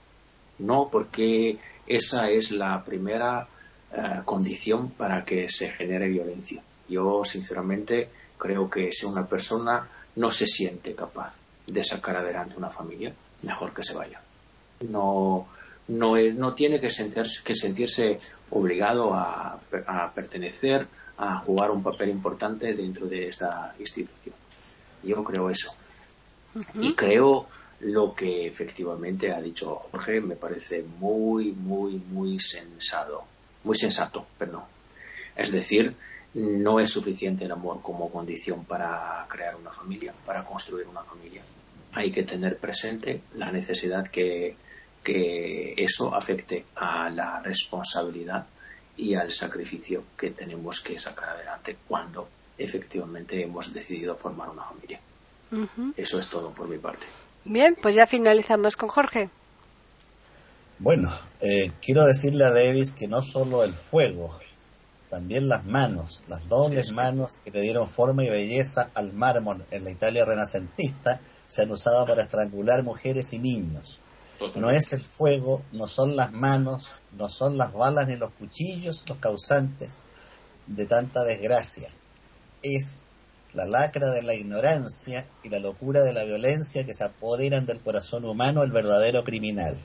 No porque esa es la primera eh, condición para que se genere violencia. Yo, sinceramente, creo que si una persona no se siente capaz de sacar adelante una familia, mejor que se vaya. No, no, no tiene que sentirse, que sentirse obligado a, pertenecer, a jugar un papel importante dentro de esta institución. Yo creo eso. Y creo lo que efectivamente ha dicho Jorge, me parece muy, muy, muy sensato. Muy sensato, perdón. Es decir, no es suficiente el amor como condición para crear una familia, para construir una familia hay que tener presente la necesidad que, eso afecte a la responsabilidad y al sacrificio que tenemos que sacar adelante cuando efectivamente hemos decidido formar una familia. Eso es todo por mi parte. Bien, pues ya finalizamos con Jorge. Bueno, eh, quiero decirle a Davis que no solo el fuego, también las manos, las dobles manos que le dieron forma y belleza al mármol en la Italia renacentista, se han usado para estrangular mujeres y niños. No es el fuego, no son las manos, no son las balas ni los cuchillos los causantes de tanta desgracia. Es la lacra de la ignorancia y la locura de la violencia que se apoderan del corazón humano el verdadero criminal.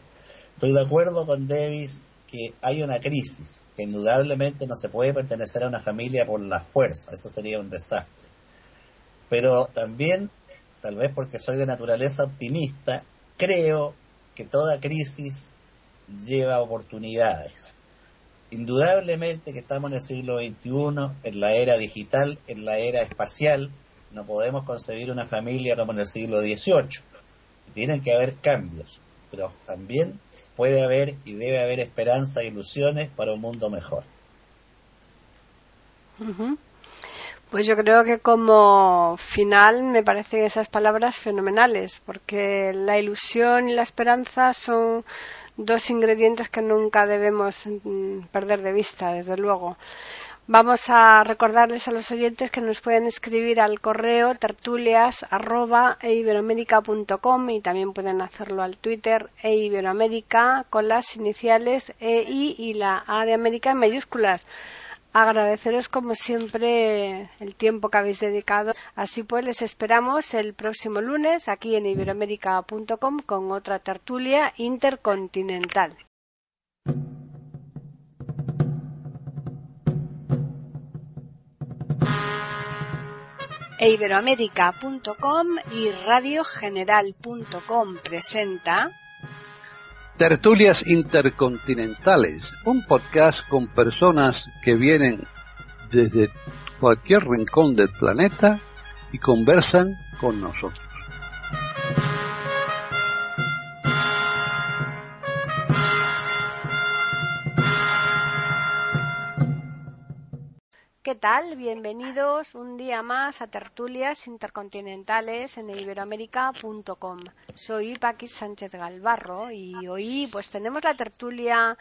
Estoy de acuerdo con Davis que hay una crisis, que indudablemente no se puede pertenecer a una familia por la fuerza, eso sería un desastre. Pero también tal vez porque soy de naturaleza optimista, creo que toda crisis lleva oportunidades. Indudablemente que estamos en el siglo XXI, en la era digital, en la era espacial, no podemos concebir una familia como en el siglo XVIII. Tienen que haber cambios, pero también puede haber y debe haber esperanza e ilusiones para un mundo mejor. Pues yo creo que como final me parecen esas palabras fenomenales, porque la ilusión y la esperanza son dos ingredientes que nunca debemos mm, perder de vista, desde luego. Vamos a recordarles a los oyentes que nos pueden escribir al correo tertulias@eiberoamerica.com y también pueden hacerlo al Twitter eiberoamerica con las iniciales EI y la A de América en mayúsculas agradeceros como siempre el tiempo que habéis dedicado. Así pues, les esperamos el próximo lunes aquí en iberoamérica.com con otra tertulia intercontinental. iberoamérica.com y radiogeneral.com presenta Tertulias Intercontinentales, un podcast con personas que vienen desde cualquier rincón del planeta y conversan con nosotros. Bienvenidos un día más a tertulias intercontinentales en iberoamérica.com. Soy Paqui Sánchez Galvarro y hoy pues tenemos la tertulia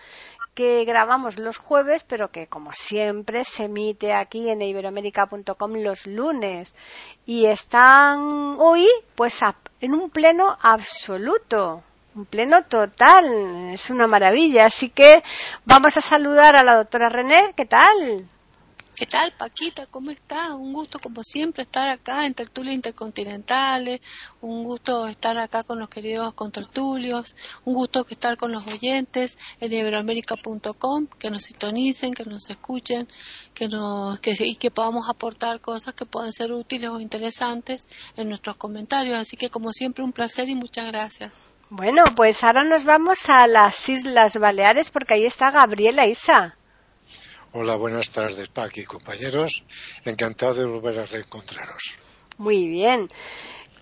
que grabamos los jueves, pero que como siempre se emite aquí en iberoamérica.com los lunes y están hoy pues en un pleno absoluto. Un pleno total, es una maravilla. Así que vamos a saludar a la doctora René. ¿Qué tal? ¿Qué tal, Paquita? ¿Cómo estás? Un gusto, como siempre, estar acá en Tertulias Intercontinentales. Un gusto estar acá con los queridos contertulios. Un gusto estar con los oyentes en iberoamérica.com, que nos sintonicen, que nos escuchen, que nos, que, y que podamos aportar cosas que puedan ser útiles o interesantes en nuestros comentarios. Así que, como siempre, un placer y muchas gracias. Bueno, pues ahora nos vamos a las Islas Baleares porque ahí está Gabriela Isa. Hola, buenas tardes, Paqui, compañeros. Encantado de volver a reencontraros. Muy bien.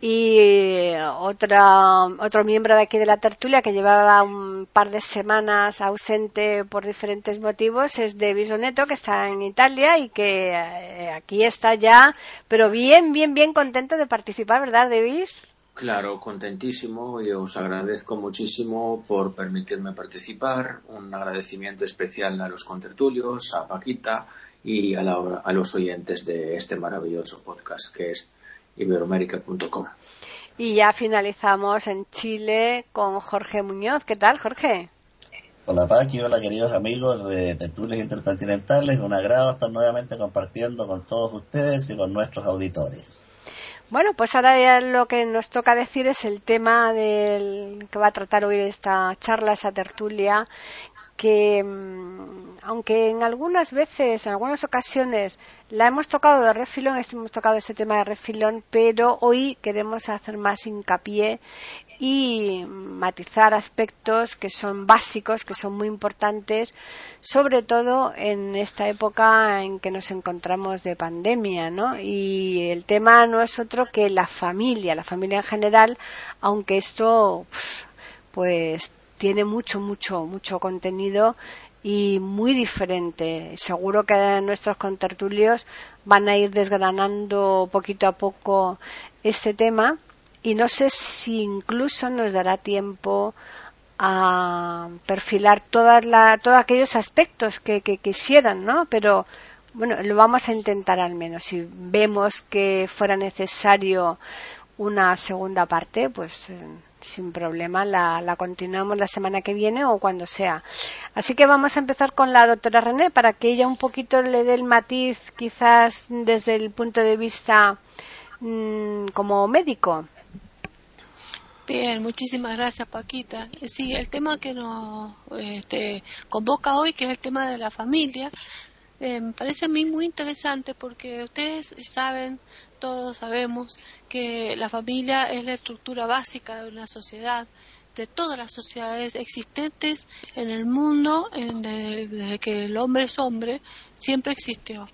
Y otra, otro miembro de aquí de la tertulia que llevaba un par de semanas ausente por diferentes motivos es Davis Oneto, que está en Italia y que eh, aquí está ya, pero bien, bien, bien contento de participar, ¿verdad, Davis? Claro, contentísimo y os agradezco muchísimo por permitirme participar. Un agradecimiento especial a los contertulios, a Paquita y a, los oyentes de este maravilloso podcast que es iberoamérica.com. Y ya finalizamos en Chile con Jorge Muñoz. ¿Qué tal, Jorge? Hola Paqui, hola queridos amigos de Tertulias Intercontinentales. Un agrado estar nuevamente compartiendo con todos ustedes y con nuestros auditores. Bueno, pues ahora ya lo que nos toca decir es el tema del que va a tratar hoy esta charla, esa tertulia, que mm, aunque en algunas veces, en algunas ocasiones, la hemos tocado de refilón, hemos tocado ese tema de refilón, pero hoy queremos hacer más hincapié y matizar aspectos que son básicos, que son muy importantes, sobre todo en esta época en que nos encontramos de pandemia, ¿no? Y el tema no es otro que la familia, la familia en general, aunque esto, pues tiene mucho, mucho, mucho contenido y muy diferente. Seguro que nuestros contertulios van a ir desgranando poquito a poco este tema y no sé si incluso nos dará tiempo a perfilar todas todos aquellos aspectos que, quisieran, ¿no? Pero bueno, lo vamos a intentar al menos. Si vemos que fuera necesario una segunda parte, pues eh, sin problema la, la, continuamos la semana que viene o cuando sea. Así que vamos a empezar con la doctora René para que ella un poquito le dé el matiz, quizás desde el punto de vista mm, como médico. Bien, muchísimas gracias Paquita. Sí, el tema que nos este, convoca hoy, que es el tema de la familia, eh, parece a mí muy interesante porque ustedes saben, todos sabemos, que la familia es la estructura básica de una sociedad, de todas las sociedades existentes en el mundo, desde que el hombre es hombre, siempre existió.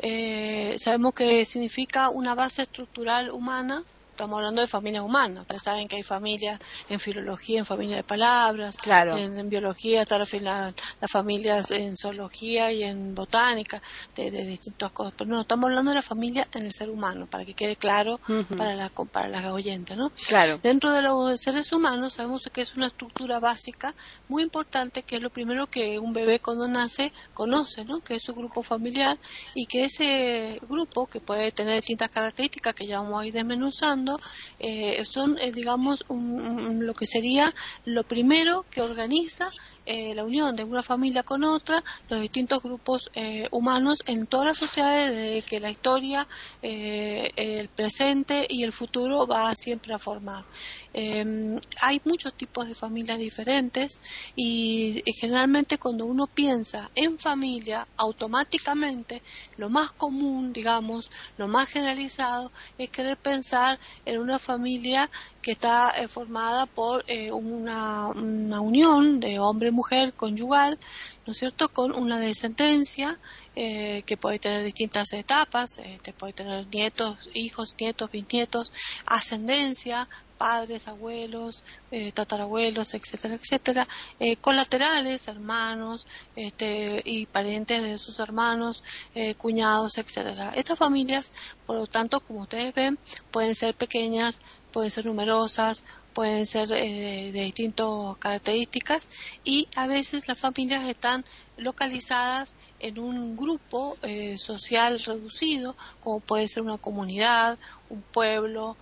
Eh, sabemos que significa una base estructural humana estamos hablando de familias humanas. Ustedes saben que hay familias en filología, en familia de palabras, en, biología están las familias en zoología y en botánica, de, distintas cosas. Pero no, estamos hablando de la familia en el ser humano, para que quede claro para, la, para las oyentes. ¿no? Claro. Dentro de los seres humanos sabemos que es una estructura básica muy importante, que es lo primero que un bebé cuando nace conoce, ¿no? que es su grupo familiar y que ese grupo, que puede tener distintas características que ya vamos a ir desmenuzando, eh, son, eh, digamos, lo que sería lo primero que organiza eh, la unión de una familia con otra, los distintos grupos humanos en todas las sociedades, de que la historia, el presente y el futuro va siempre a formar. Em, hay muchos tipos de familias diferentes y, generalmente cuando uno piensa en familia, automáticamente lo más común, digamos, lo más generalizado es querer pensar en una familia que está eh, formada por eh, una, una, unión de hombre-mujer conyugal, ¿no es cierto?, con una descendencia eh, que puede tener distintas etapas, este, puede tener nietos, hijos, nietos, bisnietos, ascendencia, padres, abuelos, eh, tatarabuelos, etcétera, etcétera, colaterales, hermanos este, y parientes de sus hermanos, cuñados, etcétera. Estas familias, por lo tanto, como ustedes ven, pueden ser pequeñas, pueden ser numerosas, pueden ser de distintas características y a veces las familias están localizadas en un grupo social reducido, como puede ser una comunidad, un pueblo,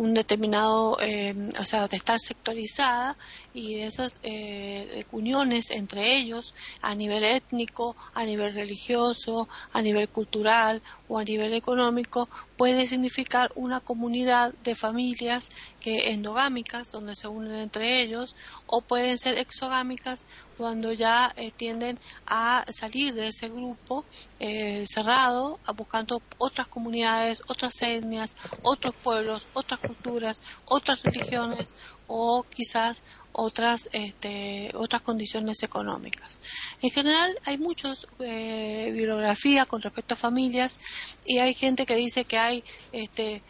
un determinado, eh, o sea, de estar sectorizada y esas eh, uniones entre ellos a nivel étnico, a nivel religioso, a nivel cultural o a nivel económico puede significar una comunidad de familias que endogámicas donde se unen entre ellos o pueden ser exogámicas cuando ya eh, tienden a salir de ese grupo eh, cerrado, buscando otras comunidades, otras etnias, otros pueblos, otras culturas, otras religiones o quizás otras este, otras condiciones económicas. En general hay muchos eh, bibliografía con respecto a familias y hay gente que dice que hay este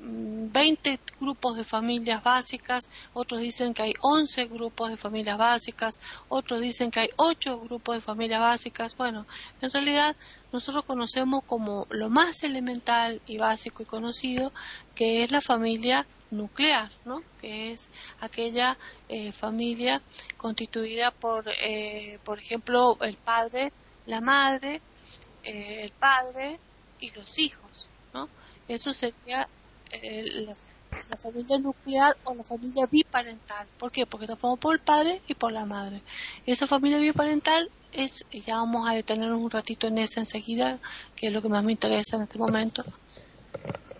20 grupos de familias básicas, otros dicen que hay 11 grupos de familias básicas, otros dicen que hay 8 grupos de familias básicas. Bueno, en realidad nosotros conocemos como lo más elemental y básico y conocido que es la familia nuclear, ¿no? que es aquella eh, familia constituida por, eh, por ejemplo, el padre, la madre, eh, el padre y los hijos. ¿no? Eso sería la, familia nuclear o la familia biparental. ¿Por qué? Porque está formada por el padre y por la madre. Esa familia biparental es, ya vamos a detenernos un ratito en esa enseguida, que es lo que más me interesa en este momento.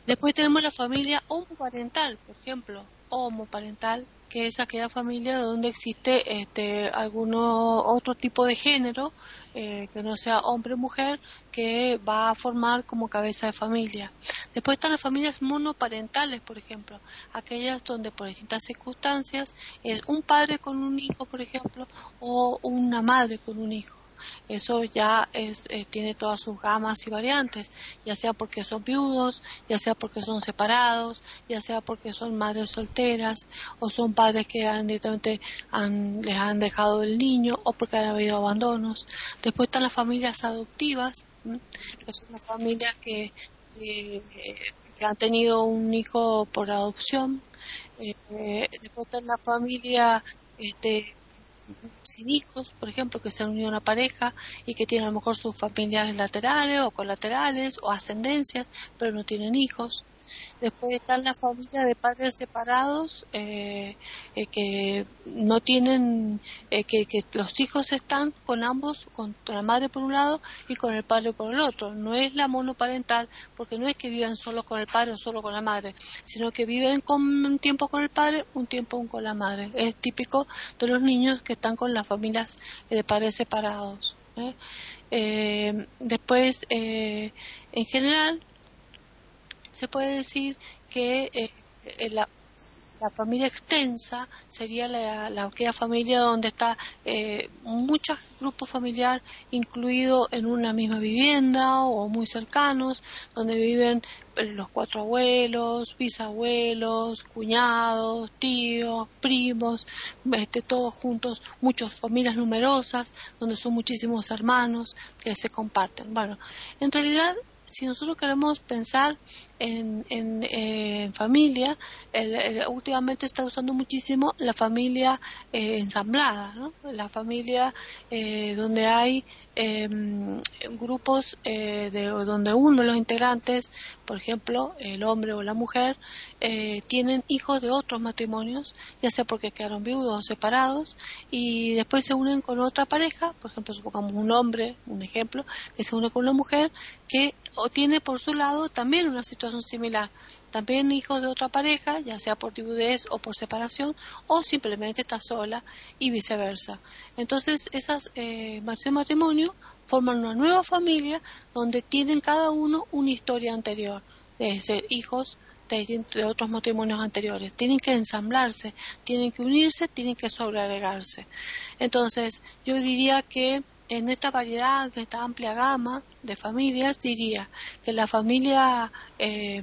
Después tenemos la familia homoparental, por ejemplo, homoparental, que es aquella familia donde existe este, alguno otro tipo de género, eh, que no sea hombre o mujer, que va a formar como cabeza de familia. Después están las familias monoparentales, por ejemplo, aquellas donde por distintas circunstancias es un padre con un hijo, por ejemplo, o una madre con un hijo eso ya es, eh, tiene todas sus gamas y variantes, ya sea porque son viudos, ya sea porque son separados, ya sea porque son madres solteras, o son padres que han, directamente les han dejado el niño, o porque han habido abandonos. Después están las familias adoptivas, que son las familias que, que han tenido un hijo por adopción. Eh, después está la familia este, sin hijos, por ejemplo, que se han unido a una pareja y que tienen a lo mejor sus familiares laterales o colaterales o ascendencias, pero no tienen hijos. Después están las familias de padres separados eh, eh, que no tienen, eh, que, los hijos están con ambos, con la madre por un lado y con el padre por el otro. No es la monoparental, porque no es que vivan solo con el padre o solo con la madre, sino que viven con, un tiempo con el padre, un tiempo con la madre. Es típico de los niños que están con las familias de padres separados. después, en general, se puede decir que eh, la, familia extensa sería la, la, aquella familia donde está eh, muchos grupos familiar incluido en una misma vivienda o muy cercanos, donde viven los cuatro abuelos, bisabuelos, cuñados, tíos, primos, este, todos juntos, muchas familias numerosas, donde son muchísimos hermanos que se comparten. Bueno, en realidad si nosotros queremos pensar en, en, familia, últimamente está usando muchísimo la familia eh, ensamblada, ¿no? la familia eh, donde hay em, grupos eh, de, donde uno de los integrantes, por ejemplo, el hombre o la mujer, tienen hijos de otros matrimonios, ya sea porque quedaron viudos o separados, y después se unen con otra pareja, por ejemplo, supongamos un hombre, un ejemplo, que se une con una mujer que o tiene por su lado también una situación similar, también hijo de otra pareja, ya sea por viudez o por separación, o simplemente está sola y viceversa. Entonces, esas eh, matrimonio forman una nueva familia donde tienen cada uno una historia anterior, de ser hijos de, de, otros matrimonios anteriores. Tienen que ensamblarse, tienen que unirse, tienen que sobreagregarse. Entonces, yo diría que en esta variedad, de esta amplia gama de familias, diría que la familia, eh,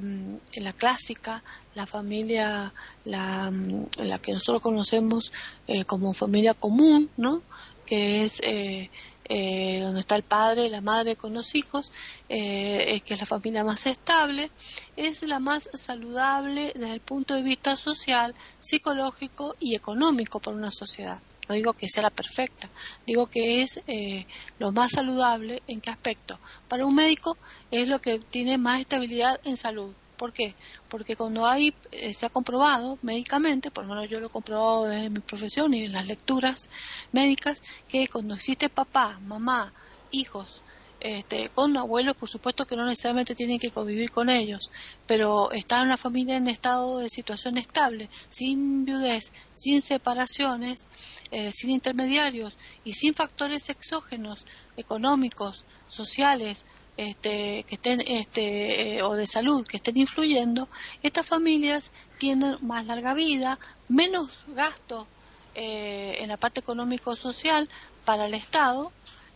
la clásica, la familia, la, la que nosotros conocemos eh, como familia común, ¿no? que es eh, eh, donde está el padre la madre con los hijos, que es la familia más estable, es la más saludable desde el punto de vista social, psicológico y económico para una sociedad. No digo que sea la perfecta, digo que es eh, lo más saludable. ¿En qué aspecto? Para un médico es lo que tiene más estabilidad en salud. ¿Por qué? Porque cuando hay, eh, se ha comprobado médicamente, por lo menos yo lo he comprobado desde mi profesión y en las lecturas médicas, que cuando existe papá, mamá, hijos, este, con abuelos, por supuesto que no necesariamente tienen que convivir con ellos, pero estar en una familia en estado de situación estable, sin viudez, sin separaciones, eh, sin intermediarios y sin factores exógenos, económicos, sociales, este, que estén este, eh, o de salud que estén influyendo, estas familias tienen más larga vida, menos gasto eh, en la parte económico-social para el Estado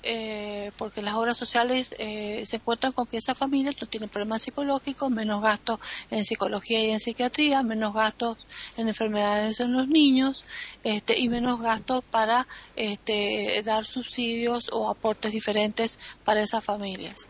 eh, porque las obras sociales eh, se encuentran con que esas familias no tienen problemas psicológicos, menos gastos en psicología y en psiquiatría, menos gastos en enfermedades en los niños este, y menos gastos para este, dar subsidios o aportes diferentes para esas familias.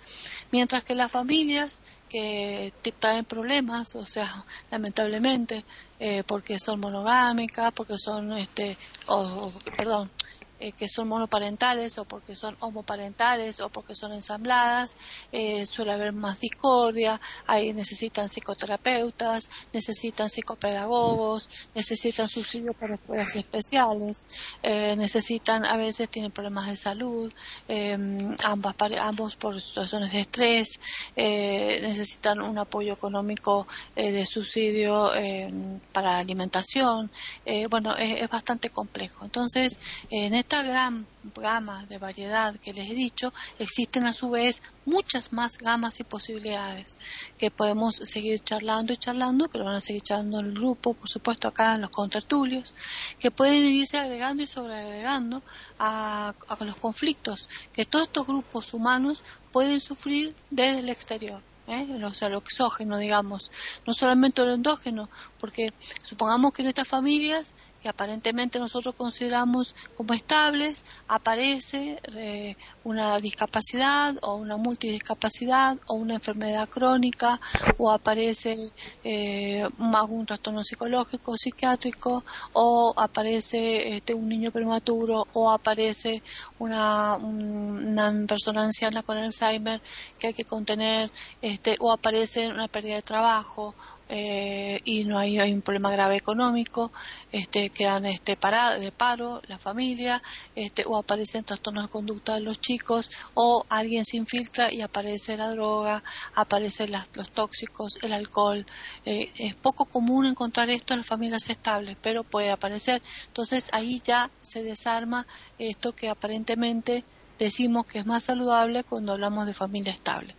Mientras que las familias que traen problemas, o sea, lamentablemente, eh, porque son monogámicas, porque son, este, o, perdón, eh, que son monoparentales o porque son homoparentales o porque son ensambladas, eh, suele haber más discordia, ahí necesitan psicoterapeutas, necesitan psicopedagogos, necesitan subsidios para escuelas especiales, eh, necesitan, a veces tienen problemas de salud, ambas, ambos por situaciones de estrés, necesitan un apoyo económico de subsidio para alimentación, bueno, es, bastante complejo. Entonces, en este esta gran gama de variedad que les he dicho, existen a su vez muchas más gamas y posibilidades que podemos seguir charlando y charlando, que lo van a seguir charlando en el grupo, por supuesto acá en los contertulios, que pueden irse agregando y sobreagregando a, los conflictos que todos estos grupos humanos pueden sufrir desde el exterior. ¿eh? o sea, lo exógeno, digamos, no solamente lo endógeno, porque supongamos que en estas familias que aparentemente nosotros consideramos como estables, aparece eh, una discapacidad o una multidiscapacidad o una enfermedad crónica o aparece eh, algún trastorno psicológico o psiquiátrico o aparece este, un niño prematuro o aparece una, una persona anciana con Alzheimer que hay que contener este, o aparece una pérdida de trabajo eh, y no hay, un problema grave económico, este, quedan este, de paro la familia, este, o aparecen trastornos de conducta de los chicos, o alguien se infiltra y aparece la droga, aparecen los tóxicos, el alcohol. Eh, es poco común encontrar esto en las familias estables, pero puede aparecer. Entonces ahí ya se desarma esto que aparentemente decimos que es más saludable cuando hablamos de familia estable.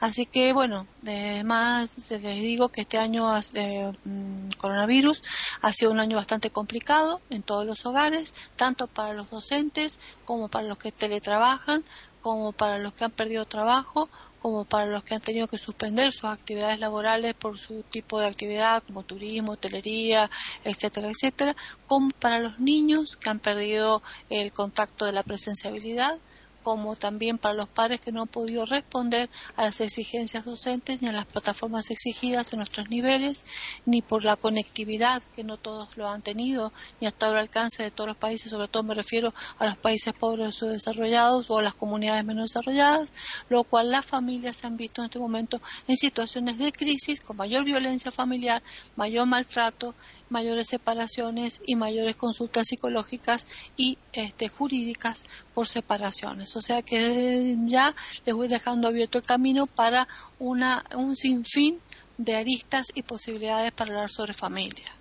Así que bueno, además les digo que este año de mm, coronavirus ha sido un año bastante complicado en todos los hogares, tanto para los docentes como para los que teletrabajan, como para los que han perdido trabajo, como para los que han tenido que suspender sus actividades laborales por su tipo de actividad como turismo, hotelería, etcétera, etcétera, como para los niños que han perdido el contacto de la presenciabilidad como también para los padres que no han podido responder a las exigencias docentes ni a las plataformas exigidas en nuestros niveles, ni por la conectividad, que no todos lo han tenido, ni hasta el alcance de todos los países, sobre todo me refiero a los países pobres o subdesarrollados o a las comunidades menos desarrolladas, lo cual las familias se han visto en este momento en situaciones de crisis con mayor violencia familiar, mayor maltrato, mayores separaciones y mayores consultas psicológicas y este, jurídicas por separaciones. O sea que ya les voy dejando abierto el camino para una, un sinfín de aristas y posibilidades para hablar sobre familia.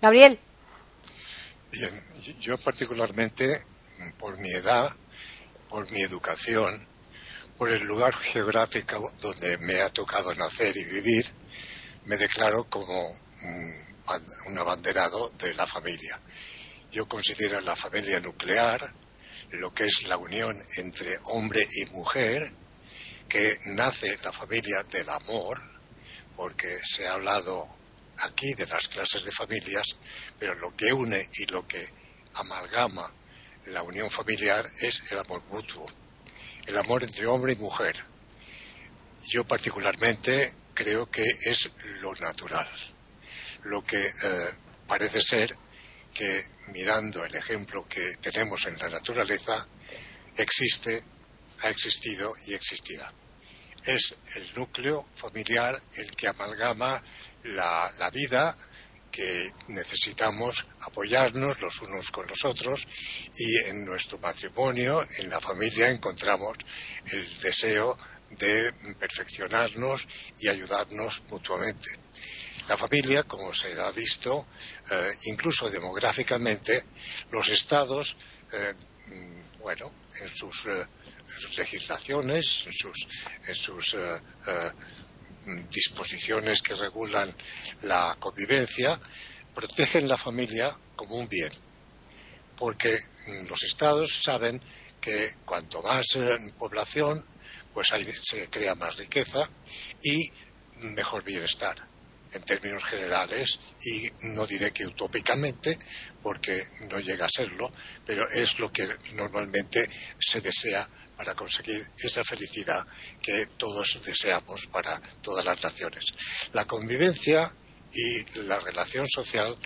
Gabriel. Bien, yo particularmente, por mi edad, por mi educación, por el lugar geográfico donde me ha tocado nacer y vivir, me declaro como un abanderado de la familia. Yo considero la familia nuclear lo que es la unión entre hombre y mujer, que nace la familia del amor, porque se ha hablado aquí de las clases de familias, pero lo que une y lo que amalgama la unión familiar es el amor mutuo, el amor entre hombre y mujer. Yo particularmente creo que es lo natural lo que eh, parece ser que mirando el ejemplo que tenemos en la naturaleza existe, ha existido y existirá. es el núcleo familiar el que amalgama la, vida que necesitamos apoyarnos los unos con los otros y en nuestro matrimonio, en la familia, encontramos el deseo de perfeccionarnos y ayudarnos mutuamente. La familia, como se ha visto, eh, incluso demográficamente, los estados, eh, bueno, en sus, eh, legislaciones, en sus, disposiciones que regulan la convivencia, protegen la familia como un bien. Porque los estados saben que cuanto más población, pues se crea más riqueza y mejor bienestar en términos generales y no diré que utópicamente porque no llega a serlo, pero es lo que normalmente se desea para conseguir esa felicidad que todos deseamos para todas las naciones. La convivencia y la relación social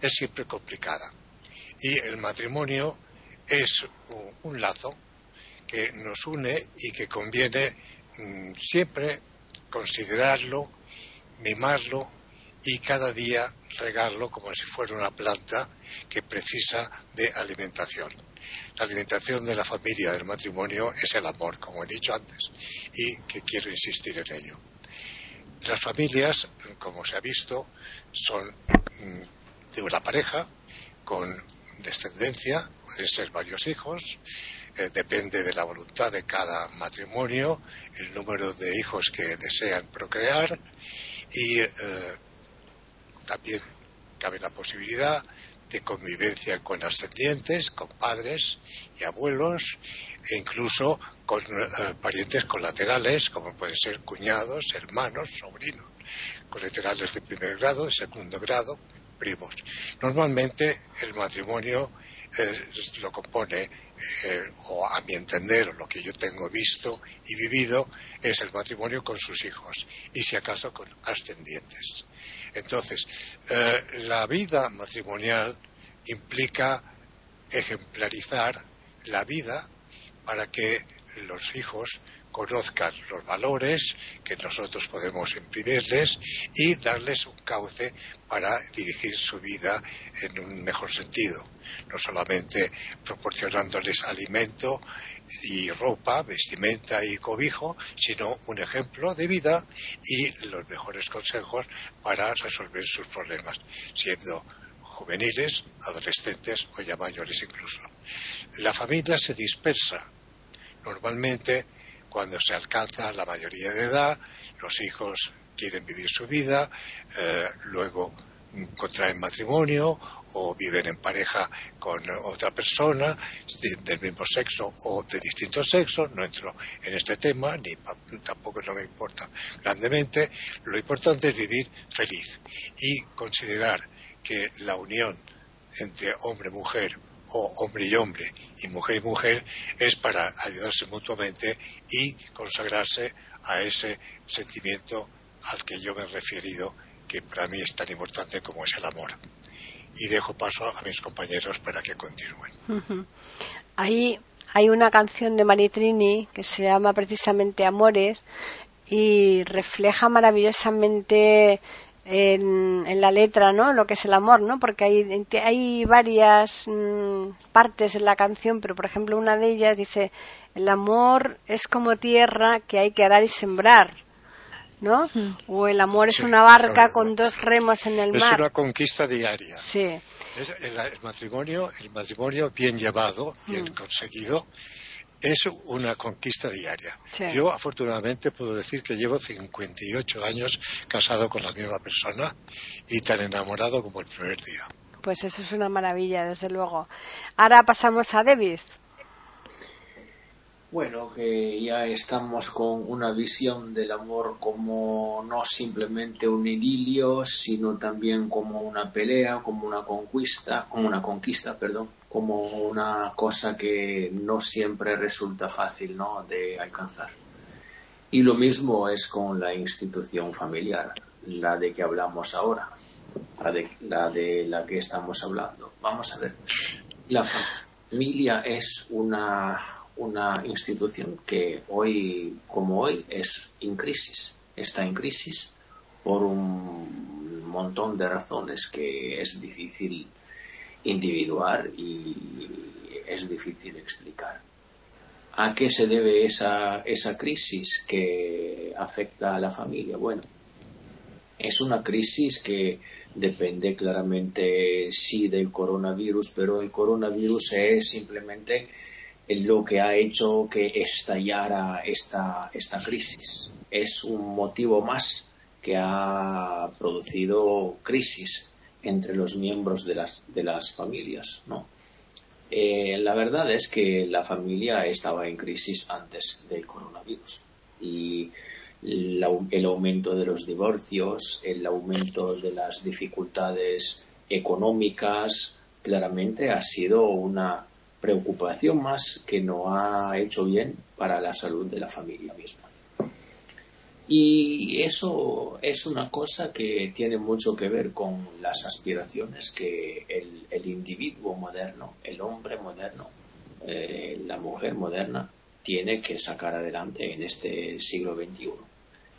es siempre complicada y el matrimonio es un lazo que nos une y que conviene mm, siempre considerarlo mimarlo y cada día regarlo como si fuera una planta que precisa de alimentación. La alimentación de la familia, del matrimonio, es el amor, como he dicho antes, y que quiero insistir en ello. Las familias, como se ha visto, son mm, de una pareja con descendencia, pueden ser varios hijos, eh, depende de la voluntad de cada matrimonio, el número de hijos que desean procrear y eh, también cabe la posibilidad de convivencia con ascendientes, con padres y abuelos e incluso con eh, parientes colaterales como pueden ser cuñados, hermanos, sobrinos, colaterales de primer grado, de segundo grado, primos. Normalmente el matrimonio eh, lo compone, o a mi entender, lo que yo tengo visto y vivido, es el matrimonio con sus hijos y si acaso con ascendientes. Entonces, eh, la vida matrimonial implica ejemplarizar la vida para que los hijos conozcan los valores que nosotros podemos imprimirles y darles un cauce para dirigir su vida en un mejor sentido no solamente proporcionándoles alimento y ropa, vestimenta y cobijo, sino un ejemplo de vida y los mejores consejos para resolver sus problemas, siendo juveniles, adolescentes o ya mayores incluso. La familia se dispersa. Normalmente, cuando se alcanza la mayoría de edad, los hijos quieren vivir su vida, eh, luego contraen matrimonio o viven en pareja con otra persona del mismo sexo o de distinto sexo, no entro en este tema, ni tampoco no me importa grandemente, lo importante es vivir feliz y considerar que la unión entre hombre y mujer o hombre y hombre y mujer y mujer es para ayudarse mutuamente y consagrarse a ese sentimiento al que yo me he referido que para mí es tan importante como es el amor y dejo paso a mis compañeros para que continúen. Ahí hay una canción de Maritrini que se llama precisamente Amores y refleja maravillosamente en, la letra, ¿no? Lo que es el amor, ¿no? Porque hay, hay varias mm, partes en la canción, pero por ejemplo una de ellas dice, el amor es como tierra que hay que arar y sembrar. ¿no? O el amor es una barca con dos remos en el mar. Es una conquista diaria. Sí. el, matrimonio, el matrimonio bien llevado, bien conseguido, es una conquista diaria. Yo afortunadamente puedo decir que llevo 58 años casado con la misma persona y tan enamorado como el primer día. Pues eso es una maravilla, desde luego. Ahora pasamos a Davis. Bueno, que ya estamos con una visión del amor como no simplemente un idilio, sino también como una pelea, como una conquista, como una conquista, perdón, como una cosa que no siempre resulta fácil, ¿no? de alcanzar. Y lo mismo es con la institución familiar, la de que hablamos ahora, la de la, de la que estamos hablando. Vamos a ver. La familia es una una institución que hoy como hoy es en crisis, está en crisis por un montón de razones que es difícil individuar y es difícil explicar. ¿A qué se debe esa, esa crisis que afecta a la familia? Bueno, es una crisis que depende claramente sí del coronavirus, pero el coronavirus es simplemente lo que ha hecho que estallara esta, esta crisis. Es un motivo más que ha producido crisis entre los miembros de las, de las familias, ¿no? Eh, la verdad es que la familia estaba en crisis antes del coronavirus y el aumento de los divorcios, el aumento de las dificultades económicas, claramente ha sido una preocupación más que no ha hecho bien para la salud de la familia misma. Y eso es una cosa que tiene mucho que ver con las aspiraciones que el, individuo moderno, el hombre moderno, eh, la mujer moderna, tiene que sacar adelante en este siglo XXI.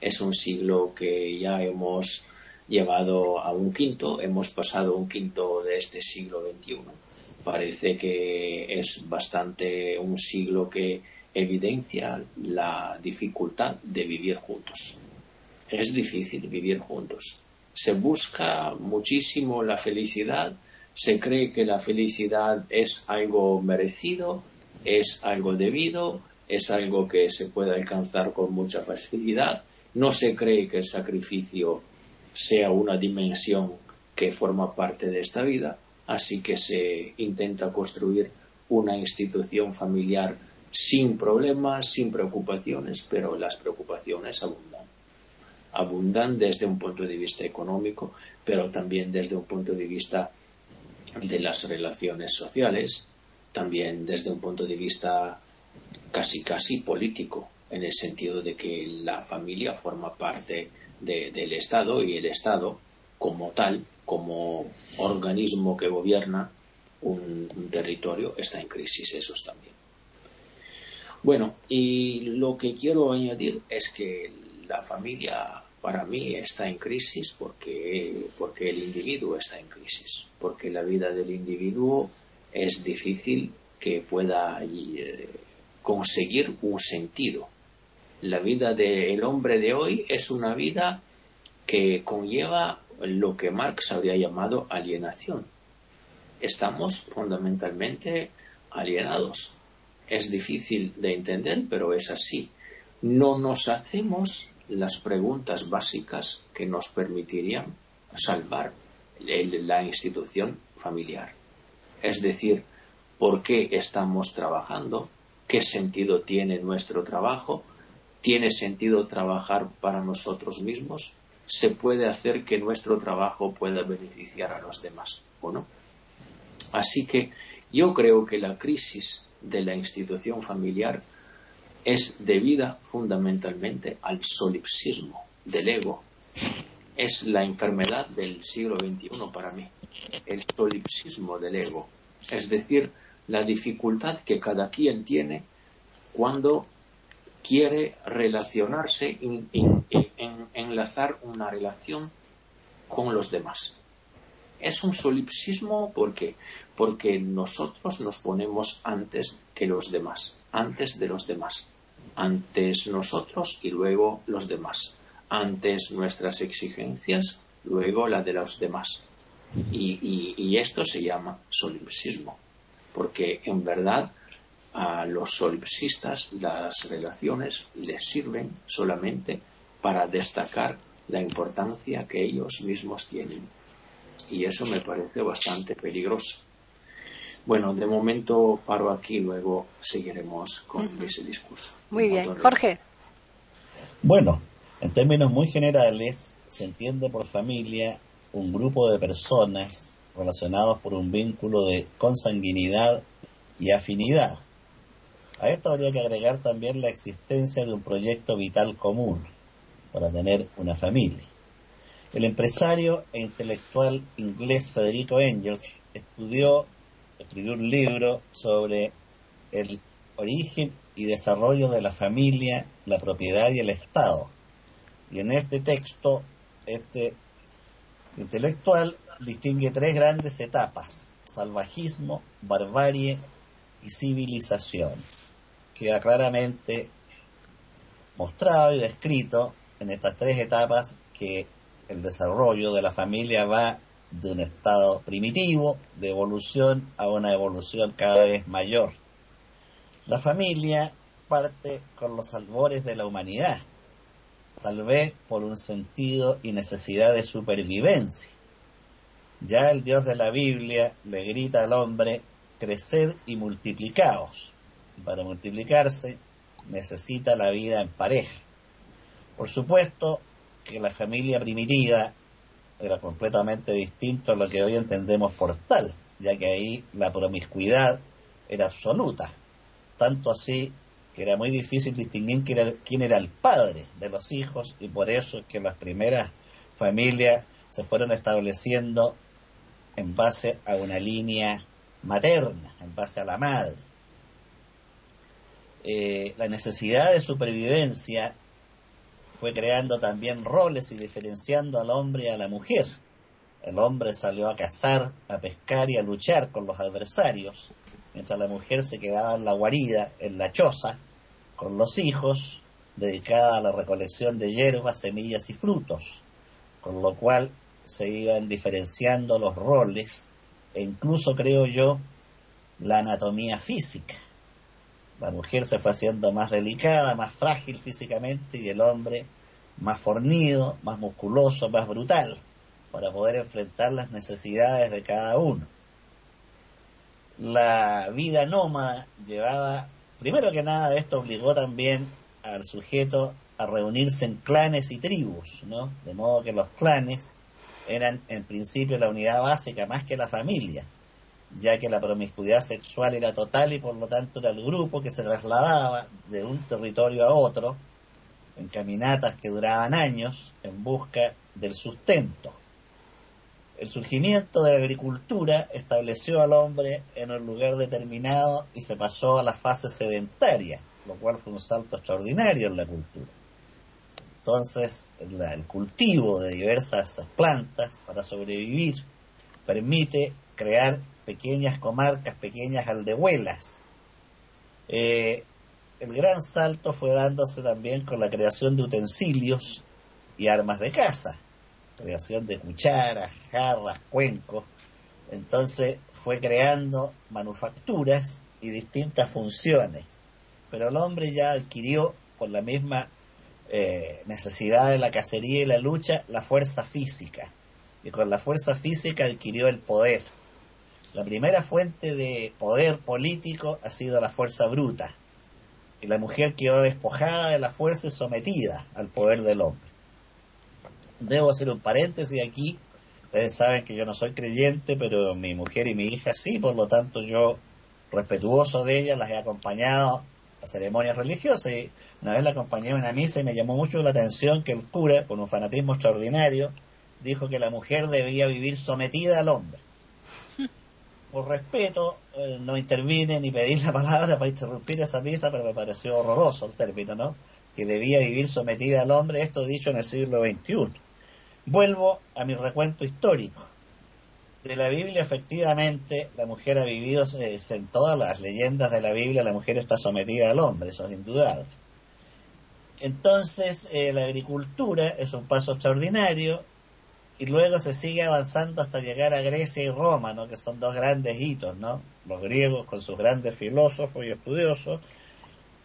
Es un siglo que ya hemos llevado a un quinto, hemos pasado un quinto de este siglo XXI. Parece que es bastante un siglo que evidencia la dificultad de vivir juntos. Es difícil vivir juntos. Se busca muchísimo la felicidad, se cree que la felicidad es algo merecido, es algo debido, es algo que se puede alcanzar con mucha facilidad. No se cree que el sacrificio sea una dimensión que forma parte de esta vida, así que se intenta construir una institución familiar sin problemas, sin preocupaciones, pero las preocupaciones abundan. Abundan desde un punto de vista económico, pero también desde un punto de vista de las relaciones sociales, también desde un punto de vista casi casi político, en el sentido de que la familia forma parte del Estado y el Estado como tal, como organismo que gobierna un territorio, está en crisis, esos también. Bueno, y lo que quiero añadir es que la familia para mí está en crisis porque, porque el individuo está en crisis, porque la vida del individuo es difícil que pueda eh, conseguir un sentido. La vida del hombre de hoy es una vida que conlleva lo que Marx habría llamado alienación. Estamos fundamentalmente alienados es difícil de entender, pero es así. No nos hacemos las preguntas básicas que nos permitirían salvar la institución familiar. Es decir, ¿por qué estamos trabajando? ¿Qué sentido tiene nuestro trabajo? ¿Tiene sentido trabajar para nosotros mismos? ¿Se puede hacer que nuestro trabajo pueda beneficiar a los demás o no? Así que yo creo que la crisis de la institución familiar es debida fundamentalmente al solipsismo del ego. Es la enfermedad del siglo XXI para mí, el solipsismo del ego, es decir, la dificultad que cada quien tiene cuando quiere relacionarse, enlazar una relación con los demás. Es un solipsismo porque porque nosotros nos ponemos antes que los demás, antes de los demás, antes nosotros y luego los demás, antes nuestras exigencias, luego la de los demás. Y, esto se llama solipsismo, porque en verdad a los solipsistas las relaciones les sirven solamente para destacar la importancia que ellos mismos tienen. Y eso me parece bastante peligroso bueno, de momento paro aquí, luego seguiremos con ese discurso. Muy bien, Jorge. Bueno, en términos muy generales, se entiende por familia un grupo de personas relacionados por un vínculo de consanguinidad y afinidad. A esto habría que agregar también la existencia de un proyecto vital común para tener una familia. El empresario e intelectual inglés Federico Engels estudió escribió un libro sobre el origen y desarrollo de la familia, la propiedad y el Estado. Y en este texto, este intelectual distingue tres grandes etapas, salvajismo, barbarie y civilización. Queda claramente mostrado y descrito en estas tres etapas que el desarrollo de la familia va de un estado primitivo de evolución a una evolución cada vez mayor. La familia parte con los albores de la humanidad, tal vez por un sentido y necesidad de supervivencia. Ya el Dios de la Biblia le grita al hombre, crecer y multiplicaos. Para multiplicarse necesita la vida en pareja. Por supuesto que la familia primitiva era completamente distinto a lo que hoy entendemos por tal, ya que ahí la promiscuidad era absoluta, tanto así que era muy difícil distinguir quién era, quién era el padre de los hijos y por eso es que las primeras familias se fueron estableciendo en base a una línea materna, en base a la madre. Eh, la necesidad de supervivencia fue creando también roles y diferenciando al hombre y a la mujer. El hombre salió a cazar, a pescar y a luchar con los adversarios, mientras la mujer se quedaba en la guarida, en la choza, con los hijos, dedicada a la recolección de hierbas, semillas y frutos, con lo cual se iban diferenciando los roles e incluso, creo yo, la anatomía física. La mujer se fue haciendo más delicada, más frágil físicamente y el hombre más fornido, más musculoso, más brutal, para poder enfrentar las necesidades de cada uno. La vida nómada llevaba, primero que nada, esto obligó también al sujeto a reunirse en clanes y tribus, ¿no? De modo que los clanes eran en principio la unidad básica más que la familia ya que la promiscuidad sexual era total y por lo tanto era el grupo que se trasladaba de un territorio a otro en caminatas que duraban años en busca del sustento. El surgimiento de la agricultura estableció al hombre en un lugar determinado y se pasó a la fase sedentaria, lo cual fue un salto extraordinario en la cultura. Entonces, el cultivo de diversas plantas para sobrevivir permite crear pequeñas comarcas, pequeñas aldehuelas. Eh, el gran salto fue dándose también con la creación de utensilios y armas de caza, creación de cucharas, jarras, cuencos. Entonces fue creando manufacturas y distintas funciones. Pero el hombre ya adquirió, por la misma eh, necesidad de la cacería y la lucha, la fuerza física. Y con la fuerza física adquirió el poder la primera fuente de poder político ha sido la fuerza bruta, y la mujer quedó despojada de la fuerza y sometida al poder del hombre. Debo hacer un paréntesis aquí. Ustedes saben que yo no soy creyente, pero mi mujer y mi hija sí, por lo tanto yo, respetuoso de ellas, las he acompañado a ceremonias religiosas. Y una vez la acompañé a una misa y me llamó mucho la atención que el cura, con un fanatismo extraordinario, dijo que la mujer debía vivir sometida al hombre por respeto, eh, no intervine ni pedir la palabra para interrumpir esa misa, pero me pareció horroroso el término, ¿no? Que debía vivir sometida al hombre, esto dicho en el siglo XXI. Vuelvo a mi recuento histórico. De la Biblia, efectivamente, la mujer ha vivido, eh, en todas las leyendas de la Biblia, la mujer está sometida al hombre, eso es indudable. Entonces, eh, la agricultura es un paso extraordinario, y luego se sigue avanzando hasta llegar a Grecia y Roma, ¿no? que son dos grandes hitos, ¿no? los griegos con sus grandes filósofos y estudiosos,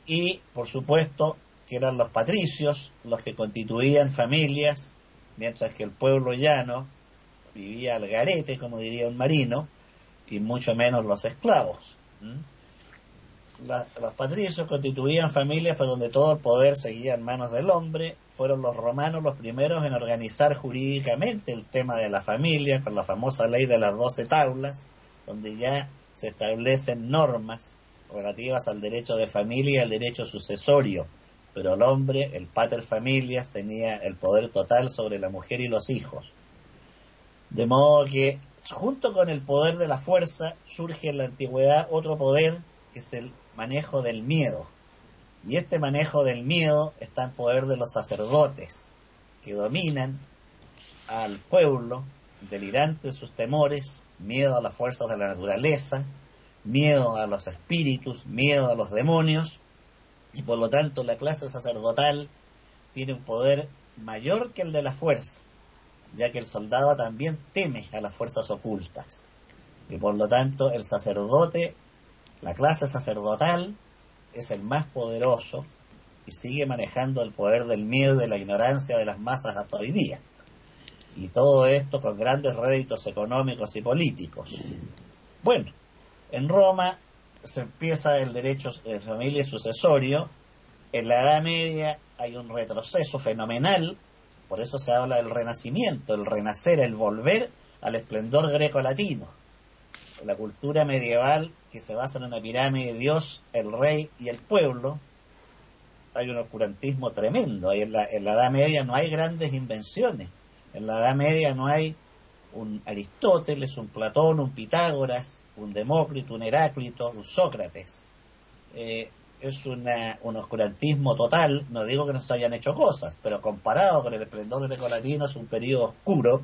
y por supuesto que eran los patricios los que constituían familias, mientras que el pueblo llano vivía al garete, como diría un marino, y mucho menos los esclavos. los patricios constituían familias por donde todo el poder seguía en manos del hombre fueron los romanos los primeros en organizar jurídicamente el tema de la familia con la famosa ley de las doce tablas, donde ya se establecen normas relativas al derecho de familia y al derecho sucesorio, pero el hombre, el pater familias, tenía el poder total sobre la mujer y los hijos. De modo que, junto con el poder de la fuerza, surge en la antigüedad otro poder, que es el manejo del miedo. Y este manejo del miedo está en poder de los sacerdotes, que dominan al pueblo, delirante sus temores, miedo a las fuerzas de la naturaleza, miedo a los espíritus, miedo a los demonios, y por lo tanto la clase sacerdotal tiene un poder mayor que el de la fuerza, ya que el soldado también teme a las fuerzas ocultas. Y por lo tanto el sacerdote, la clase sacerdotal, es el más poderoso y sigue manejando el poder del miedo y de la ignorancia de las masas hasta hoy día. Y todo esto con grandes réditos económicos y políticos. Bueno, en Roma se empieza el derecho de familia y sucesorio. En la Edad Media hay un retroceso fenomenal, por eso se habla del renacimiento, el renacer, el volver al esplendor greco-latino. La cultura medieval que se basa en una pirámide de Dios, el rey y el pueblo, hay un oscurantismo tremendo. En la, en la Edad Media no hay grandes invenciones. En la Edad Media no hay un Aristóteles, un Platón, un Pitágoras, un Demócrito, un Heráclito, un Sócrates. Eh, es una, un oscurantismo total, no digo que no se hayan hecho cosas, pero comparado con el esplendor grecolatino es un periodo oscuro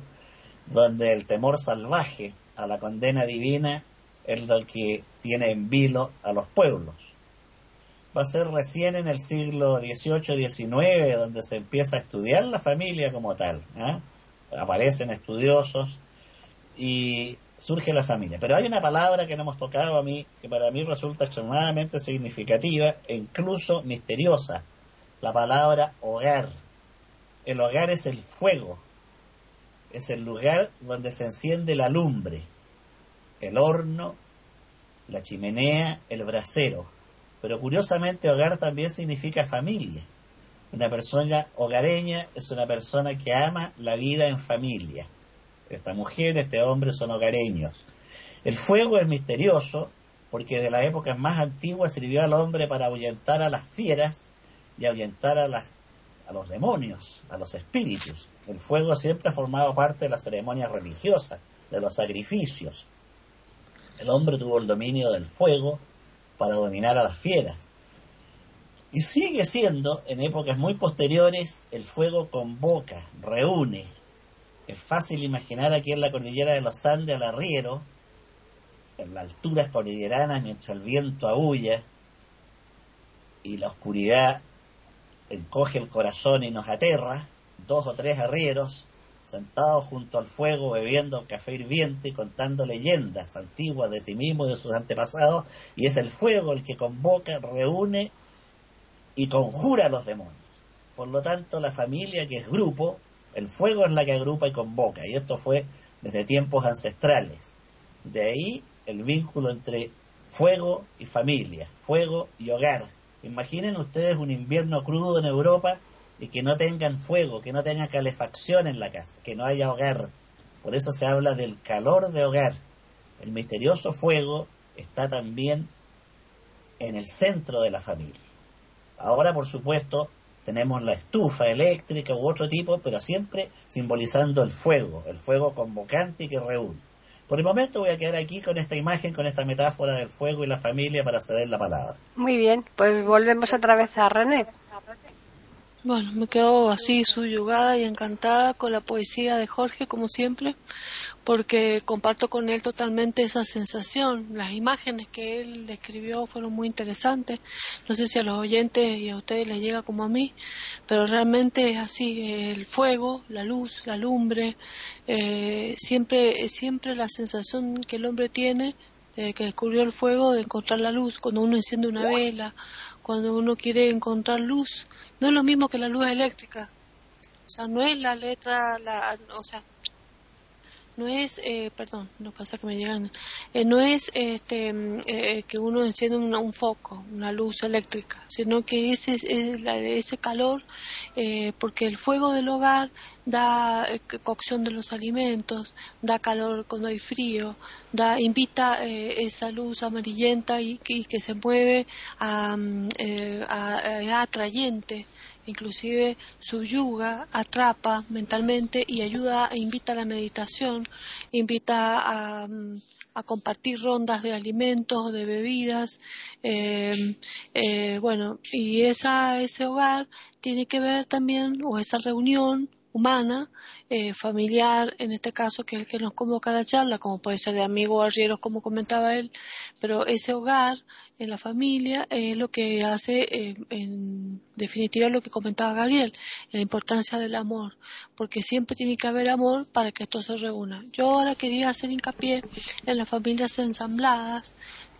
donde el temor salvaje a la condena divina es lo que tiene en vilo a los pueblos. Va a ser recién en el siglo XVIII-XIX donde se empieza a estudiar la familia como tal. ¿eh? Aparecen estudiosos y surge la familia. Pero hay una palabra que no hemos tocado a mí, que para mí resulta extremadamente significativa e incluso misteriosa. La palabra hogar. El hogar es el fuego. Es el lugar donde se enciende la lumbre. El horno, la chimenea, el brasero. Pero curiosamente hogar también significa familia. Una persona hogareña es una persona que ama la vida en familia esta mujer, este hombre son hogareños. El fuego es misterioso porque de las épocas más antiguas sirvió al hombre para ahuyentar a las fieras y ahuyentar a, las, a los demonios, a los espíritus. El fuego siempre ha formado parte de las ceremonias religiosas, de los sacrificios. El hombre tuvo el dominio del fuego para dominar a las fieras. Y sigue siendo, en épocas muy posteriores, el fuego convoca, reúne, es fácil imaginar aquí en la cordillera de los Andes al arriero, en las alturas cordilleranas, mientras el viento aúlla y la oscuridad encoge el corazón y nos aterra, dos o tres arrieros sentados junto al fuego bebiendo café hirviente y contando leyendas antiguas de sí mismos y de sus antepasados, y es el fuego el que convoca, reúne y conjura a los demonios. Por lo tanto, la familia, que es grupo, el fuego es la que agrupa y convoca, y esto fue desde tiempos ancestrales. De ahí el vínculo entre fuego y familia, fuego y hogar. Imaginen ustedes un invierno crudo en Europa y que no tengan fuego, que no tengan calefacción en la casa, que no haya hogar. Por eso se habla del calor de hogar. El misterioso fuego está también en el centro de la familia. Ahora, por supuesto, tenemos la estufa eléctrica u otro tipo, pero siempre simbolizando el fuego, el fuego convocante que reúne. Por el momento voy a quedar aquí con esta imagen, con esta metáfora del fuego y la familia para ceder la palabra. Muy bien, pues volvemos otra vez a René. Bueno, me quedo así subyugada y encantada con la poesía de Jorge, como siempre porque comparto con él totalmente esa sensación. Las imágenes que él describió fueron muy interesantes. No sé si a los oyentes y a ustedes les llega como a mí, pero realmente es así. El fuego, la luz, la lumbre, eh, siempre, siempre la sensación que el hombre tiene de que descubrió el fuego, de encontrar la luz, cuando uno enciende una vela, cuando uno quiere encontrar luz, no es lo mismo que la luz eléctrica. O sea, no es la letra, la, o sea, no es, eh, perdón, no pasa que me llegan, eh, no es este, mm, eh, que uno enciende un, foco, una luz eléctrica, sino que ese, es la, ese calor, porque el fuego del hogar da cocción de los alimentos, da calor cuando hay frío, da, invita esa luz amarillenta y, que se mueve a, mm, a atrayente inclusive subyuga, atrapa mentalmente y ayuda e invita a la meditación, invita a, mm, a compartir rondas de alimentos, de bebidas, eh, eh, bueno, y esa, ese hogar tiene que ver también, o esa reunión humana, eh, familiar, en este caso, que es el que nos convoca a la charla, como puede ser de amigos o arrieros, como comentaba él, pero ese hogar en la familia es lo que hace, eh, en definitiva, lo que comentaba Gabriel, la importancia del amor, porque siempre tiene que haber amor para que esto se reúna. Yo ahora quería hacer hincapié en las familias ensambladas,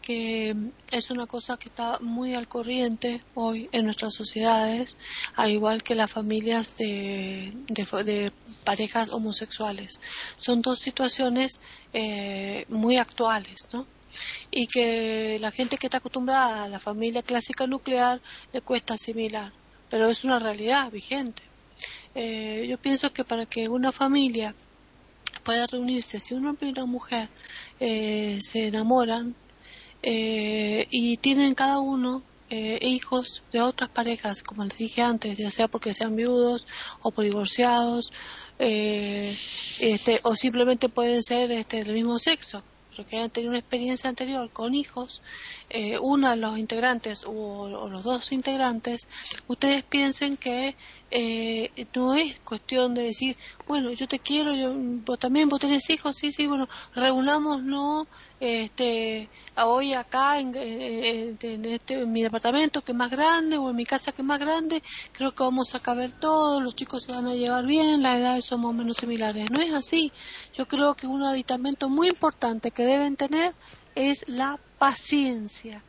que es una cosa que está muy al corriente hoy en nuestras sociedades, al igual que las familias de, de, parejas homosexuales. Son dos situaciones eh, muy actuales, ¿no? Y que la gente que está acostumbrada a la familia clásica nuclear le cuesta asimilar, pero es una realidad vigente. Eh, yo pienso que para que una familia pueda reunirse, si un hombre y una mujer eh, se enamoran, eh, y tienen cada uno eh, hijos de otras parejas, como les dije antes, ya sea porque sean viudos o por divorciados, eh, este, o simplemente pueden ser este, del mismo sexo, porque hayan tenido una experiencia anterior con hijos, uno de los integrantes o, los dos integrantes, ustedes piensen que no es cuestión de decir, bueno, yo te quiero, yo, vos también, vos tenés hijos, sí, sí, bueno, reunámonos este, hoy acá en, este, en mi departamento que es más grande o en mi casa que es más grande, creo que vamos a caber todos, los chicos se van a llevar bien, las edades son más o menos similares. No es así. Yo creo que un aditamento muy importante que deben tener es la paciencia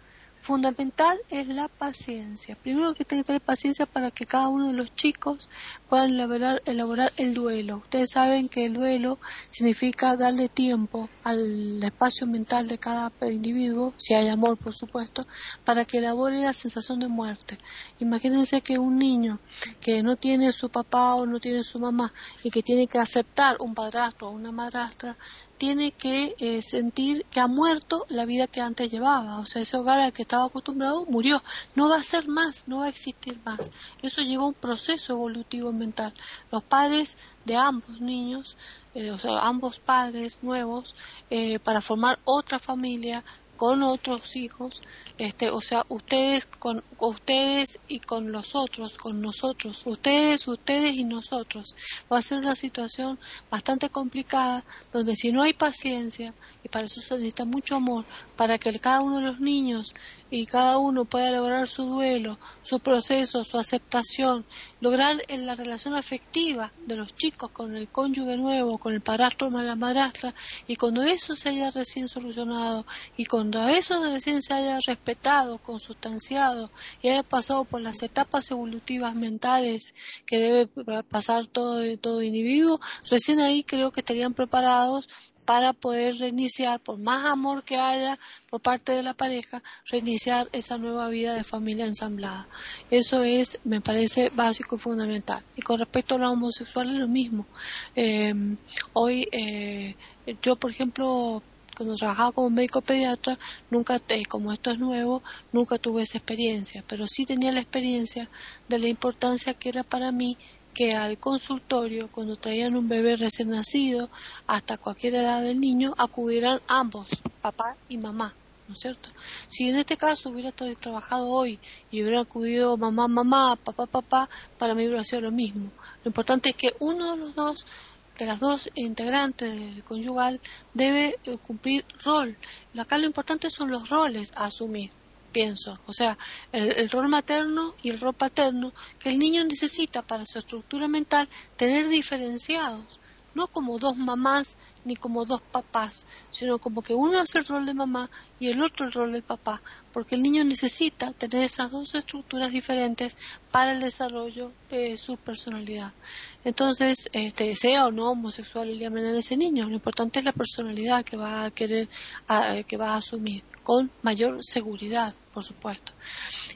fundamental es la paciencia. Primero que tiene que tener paciencia para que cada uno de los chicos puedan elaborar, elaborar el duelo. Ustedes saben que el duelo significa darle tiempo al espacio mental de cada individuo, si hay amor por supuesto, para que elabore la sensación de muerte. Imagínense que un niño que no tiene su papá o no tiene su mamá y que tiene que aceptar un padrastro o una madrastra, tiene que eh, sentir que ha muerto la vida que antes llevaba. O sea, ese hogar al que estaba acostumbrado murió. No va a ser más, no va a existir más. Eso lleva un proceso evolutivo mental. Los padres de ambos niños, eh, o sea, ambos padres nuevos, eh, para formar otra familia, con otros hijos, este, o sea, ustedes con ustedes y con los otros, con nosotros, ustedes, ustedes y nosotros. Va a ser una situación bastante complicada donde si no hay paciencia y para eso se necesita mucho amor para que cada uno de los niños y cada uno pueda elaborar su duelo, su proceso, su aceptación, lograr en la relación afectiva de los chicos con el cónyuge nuevo, con el padrastro o la madrastra, y cuando eso se haya recién solucionado y cuando eso recién se haya respetado, consustanciado y haya pasado por las etapas evolutivas mentales que debe pasar todo, todo individuo, recién ahí creo que estarían preparados para poder reiniciar, por más amor que haya por parte de la pareja, reiniciar esa nueva vida de familia ensamblada. Eso es, me parece, básico y fundamental. Y con respecto a los homosexuales, lo mismo. Em, hoy, eh, yo, por ejemplo, cuando trabajaba como médico pediatra, nunca, como esto es nuevo, nunca tuve esa experiencia, pero sí tenía la experiencia de la importancia que era para mí que al consultorio, cuando traían un bebé recién nacido, hasta cualquier edad del niño, acudieran ambos, papá y mamá. ¿no es cierto? Si en este caso hubiera trabajado hoy y hubiera acudido mamá, mamá, papá, papá, para mí hubiera sido lo mismo. Lo importante es que uno de los dos, de las dos integrantes del conyugal, debe eh, cumplir rol. Acá lo importante son los roles a asumir pienso. O sea, el, rol materno y el rol paterno que el niño necesita para su estructura mental tener diferenciados, no como dos mamás ni como dos papás, sino como que uno hace el rol de mamá y el otro el rol del papá, porque el niño necesita tener esas dos estructuras diferentes para el desarrollo de su personalidad. Entonces, este, sea o no homosexual el llamen a ese niño, lo importante es la personalidad que va a querer, que va a asumir, con mayor seguridad, por supuesto.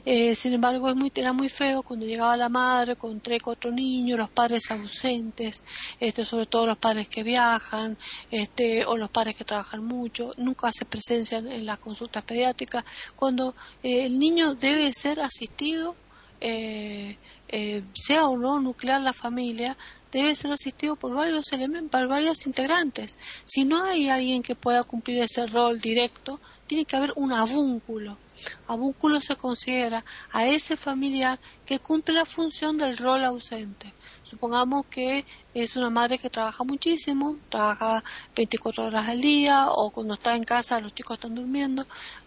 Eh, sin embargo, es muy, era muy feo cuando llegaba la madre con tres, cuatro niños, los padres ausentes, este, sobre todo los padres que viajan, este, o los padres que trabajan mucho, nunca hace presencia en, las consultas pediátricas, cuando eh, el niño debe ser asistido eh, eh, sea o no nuclear la familia, debe ser asistido por varios elementos, por varios integrantes. Si no hay alguien que pueda cumplir ese rol directo, tiene que haber un avúnculo. Avúnculo se considera a ese familiar que cumple la función del rol ausente. Supongamos que es una madre que trabaja muchísimo, trabaja 24 horas al día o cuando está en casa los chicos están durmiendo.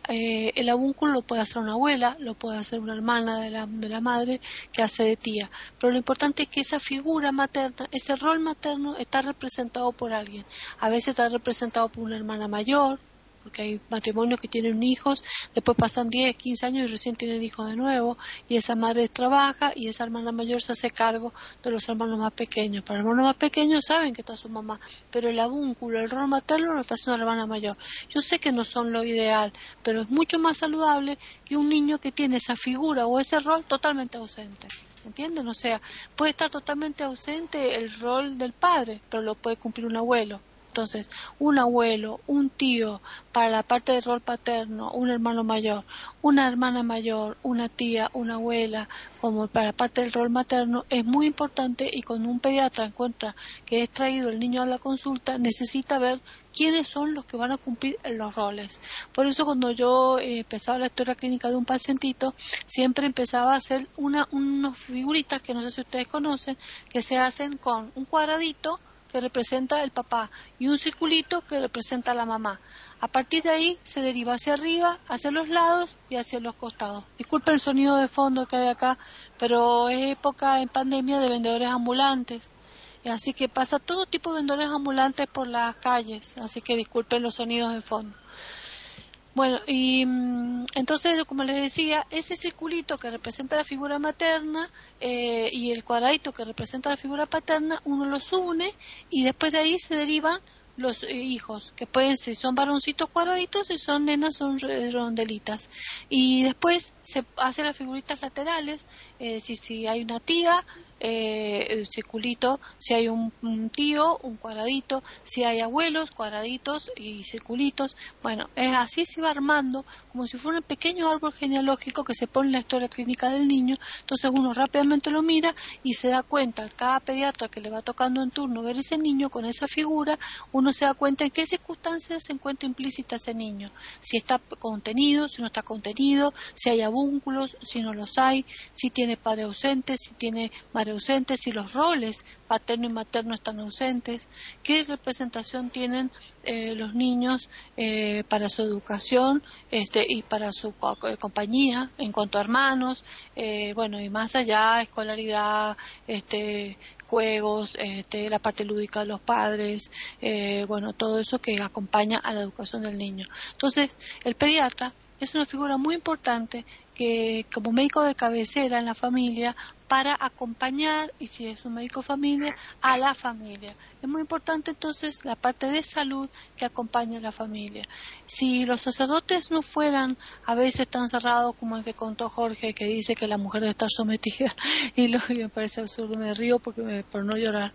Eh, el avúnculo lo puede hacer una abuela, lo puede hacer una hermana de la, de la madre que hace Pero lo importante es que esa figura materna, ese rol materno está representado por alguien. A veces está representado por una hermana mayor, porque hay matrimonios que tienen hijos, después pasan 10, 15 años y recién tienen hijos de nuevo, y esa madre trabaja y esa hermana mayor se hace cargo de los hermanos más pequeños. Para los hermanos más pequeños saben que está su mamá, pero el avúnculo, el rol materno lo está haciendo la hermana mayor. Yo sé que no son lo ideal, pero es mucho más saludable que un niño que tiene esa figura o ese rol totalmente ausente. ¿Entienden? O sea, puede estar totalmente ausente el rol del padre, pero lo puede cumplir un abuelo entonces, un abuelo, un tío para la parte del rol paterno, un hermano mayor, una hermana mayor, una tía, una abuela, como para la parte del rol materno, es muy importante y cuando un pediatra encuentra que es traído el niño a la consulta, necesita ver quiénes son los que van a cumplir los roles. Por eso cuando yo eh, empezaba la historia clínica de un pacientito, siempre empezaba a hacer una, unas figuritas que no sé si ustedes conocen, que se hacen con un cuadradito, que representa el papá y un circulito que representa a la mamá. A partir de ahí se deriva hacia arriba, hacia los lados y hacia los costados. Disculpen el sonido de fondo que hay acá, pero es época en pandemia de vendedores ambulantes. Así que pasa todo tipo de vendedores ambulantes por las calles, así que disculpen los sonidos de fondo. Bueno, y mm, entonces, como les decía, ese circulito que representa la figura materna eh, y el cuadradito que representa la figura paterna, uno los une y después de ahí se derivan los eh, hijos, que pueden ser, son varoncitos cuadraditos y son nenas, son rondelitas. Y después se hacen las figuritas laterales, eh, si, si hay una tía, eh, el circulito, si hay un, tío, un cuadradito, si hay abuelos, cuadraditos y circulitos. Bueno, es así se va armando como si fuera un pequeño árbol genealógico que se pone en la historia clínica del niño. Entonces uno rápidamente lo mira y se da cuenta, cada pediatra que le va tocando en turno ver ese niño con esa figura, uno se da cuenta en qué circunstancias se encuentra implícita ese niño. Si está contenido, si no está contenido, si hay abúnculos, si no los hay, si tiene padre ausente, si tiene ausentes, si los roles paterno y materno están ausentes, qué representación tienen eh, los niños eh, para su educación este, y para su eh, compañía en cuanto a hermanos, bueno, y más allá, escolaridad, este, juegos, este, la parte lúdica de los padres, bueno, todo eso que acompaña a la educación del niño. Entonces, el pediatra es una figura muy importante que como médico de cabecera en la familia para acompañar, y si es un médico familia, a la familia. Es muy importante entonces la parte de salud que acompaña a la familia. Si los sacerdotes no fueran a veces tan cerrados como el que contó Jorge, que dice que la mujer debe estar sometida, y lo me parece absurdo, me río porque por no llorar.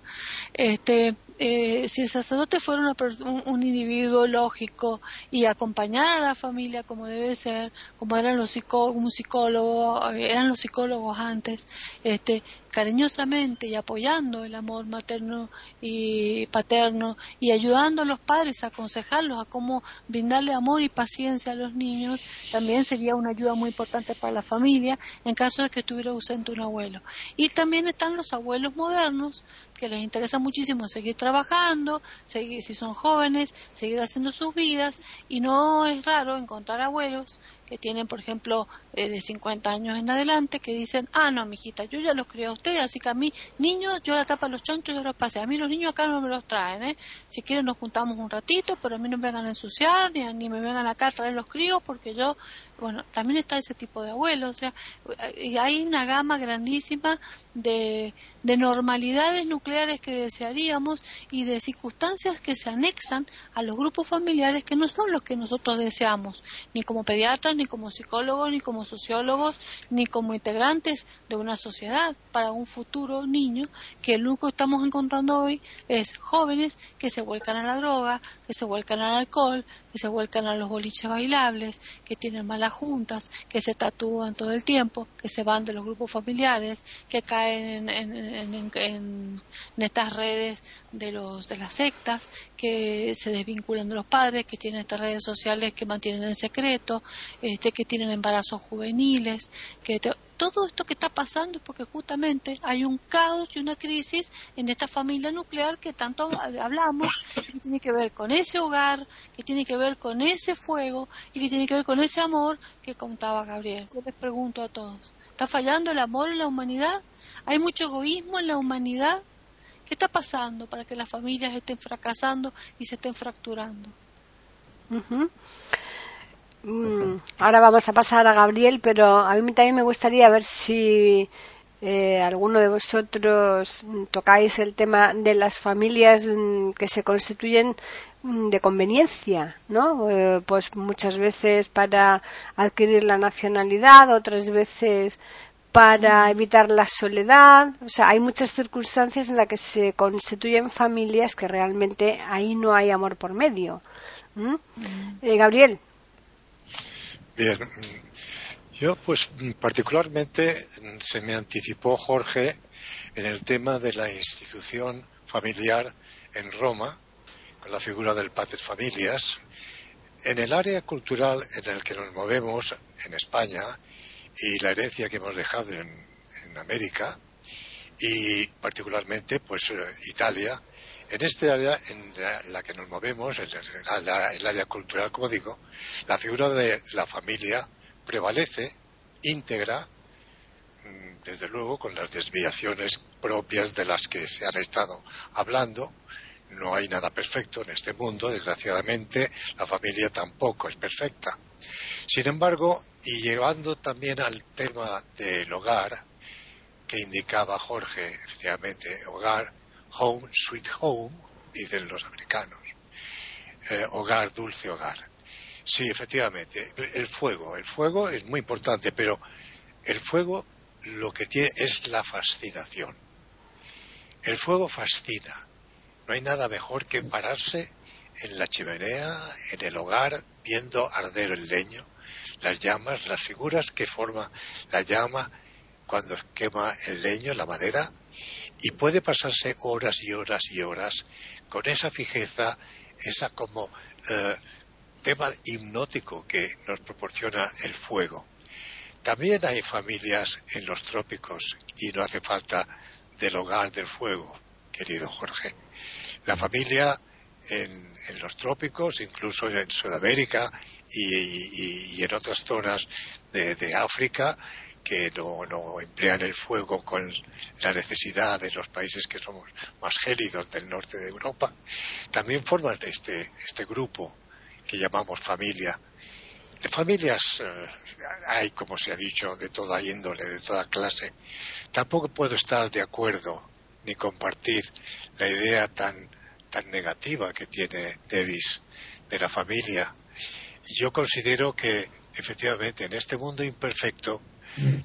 Este, eh, si el sacerdote fuera un, un, individuo lógico y acompañara a la familia como debe ser, como eran los psicólogos, un psicólogo, eran los psicólogos antes, este, cariñosamente y apoyando el amor materno y paterno y ayudando a los padres a aconsejarlos a cómo brindarle amor y paciencia a los niños, también sería una ayuda muy importante para la familia en caso de que estuviera ausente un abuelo. Y también están los abuelos modernos que les interesa muchísimo seguir trabajando, seguir si son jóvenes, seguir haciendo sus vidas y no es raro encontrar abuelos que tienen, por ejemplo, eh, de 50 años en adelante, que dicen, ah, no, mijita, yo ya los crié a así que a mí, niños, yo la tapa los chonchos, yo los pasé. A mí los niños acá no me los traen, ¿eh? Si quieren nos juntamos un ratito, pero a mí no me vengan a ensuciar, ni, ni me vengan acá a traer los críos, porque yo, bueno, también está ese tipo de abuelos, o sea, y hay una gama grandísima de, de normalidades nucleares que desearíamos y de circunstancias que se anexan a los grupos familiares que no son los que nosotros deseamos, ni como pediatras, ni como psicólogos, ni como sociólogos, ni como integrantes de una sociedad. Para un futuro niño que lo único que estamos encontrando hoy es jóvenes que se vuelcan a la droga, que se vuelcan al alcohol, que se vuelcan a los boliches bailables, que tienen juntas, que se tatúan todo el tiempo, que se van de los grupos familiares, que caen en, en estas redes de los de las sectas, que se desvinculan de los padres, que tienen estas redes sociales que mantienen en secreto, este, que tienen embarazos juveniles, que todo esto que está pasando es porque justamente hay un caos y una crisis en esta familia nuclear que tanto hablamos, que tiene que ver con ese hogar, que tiene que ver con ese fuego y que tiene que ver con ese amor que contaba Gabriel. Yo les pregunto a todos, ¿está fallando el amor en la humanidad? ¿Hay mucho egoísmo en la humanidad? ¿Qué está pasando para que las familias estén fracasando y se estén fracturando? Mm, ahora vamos a pasar a Gabriel, pero a mí también me gustaría ver si eh, alguno de vosotros tocáis el tema de las familias mm, que se constituyen mm, de conveniencia, ¿no? Eh, pues muchas veces para adquirir la nacionalidad, otras veces para evitar la soledad. O sea, hay muchas circunstancias en las que se constituyen familias que realmente ahí no hay amor por medio. Eh, Gabriel. Bien, yo pues particularmente se me anticipó Jorge en el tema de la institución familiar en Roma, con la figura del pater familias. En el área cultural en el que nos movemos, en España, y la herencia que hemos dejado en, América, y particularmente pues eh, Italia, en este área en la, que nos movemos, el, el área cultural, como digo, la figura de la familia prevalece íntegra, mm, desde luego, con las desviaciones propias de las que se han estado hablando. No hay nada perfecto en este mundo, desgraciadamente, la familia tampoco es perfecta. Sin embargo, y llevando también al tema del hogar, que indicaba Jorge, efectivamente, hogar, home, sweet home, dicen los americanos. Eh, hogar, dulce hogar. Sí, efectivamente, el fuego. El fuego es muy importante, pero el fuego lo que tiene es la fascinación. El fuego fascina. No hay nada mejor que pararse en la chimenea, en el hogar, viendo arder el leño, las llamas, las figuras que forma la llama cuando quema el leño, la madera, y puede pasarse horas y horas y horas con esa fijeza, esa como eh, tema hipnótico que nos proporciona el fuego. También hay familias en los trópicos y no hace falta del hogar del fuego, querido Jorge. La familia en, los trópicos, incluso en Sudamérica y, en otras zonas de África, que no, emplean el fuego con la necesidad de los países que somos más gélidos del norte de Europa, también forman este, este grupo que llamamos familia. De familias eh, hay, como se ha dicho, de toda índole, de toda clase. Tampoco puedo estar de acuerdo ni compartir la idea tan, tan negativa que tiene Davis de la familia. Yo considero que efectivamente en este mundo imperfecto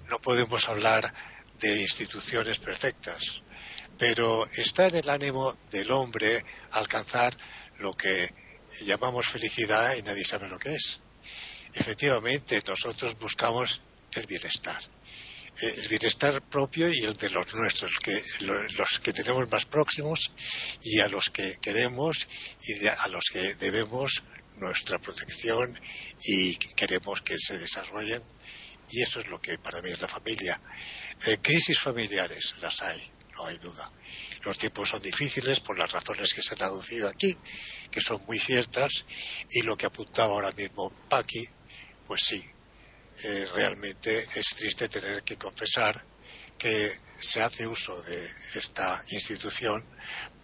no podemos hablar de instituciones perfectas, pero está en el ánimo del hombre alcanzar lo que llamamos felicidad y nadie sabe lo que es. Efectivamente, nosotros buscamos el bienestar. Eh, el bienestar propio y el de los nuestros, los que tenemos más próximos y a los que queremos y a los que debemos nuestra protección y queremos que se desarrollen y eso es lo que para mí es la familia. Eh, crisis familiares las hay, no hay duda. Los tiempos son difíciles por las razones que se han aducido aquí, que son muy ciertas, y lo que apuntaba ahora mismo Paqui, pues sí, eh, realmente es triste tener que confesar que se hace uso de esta institución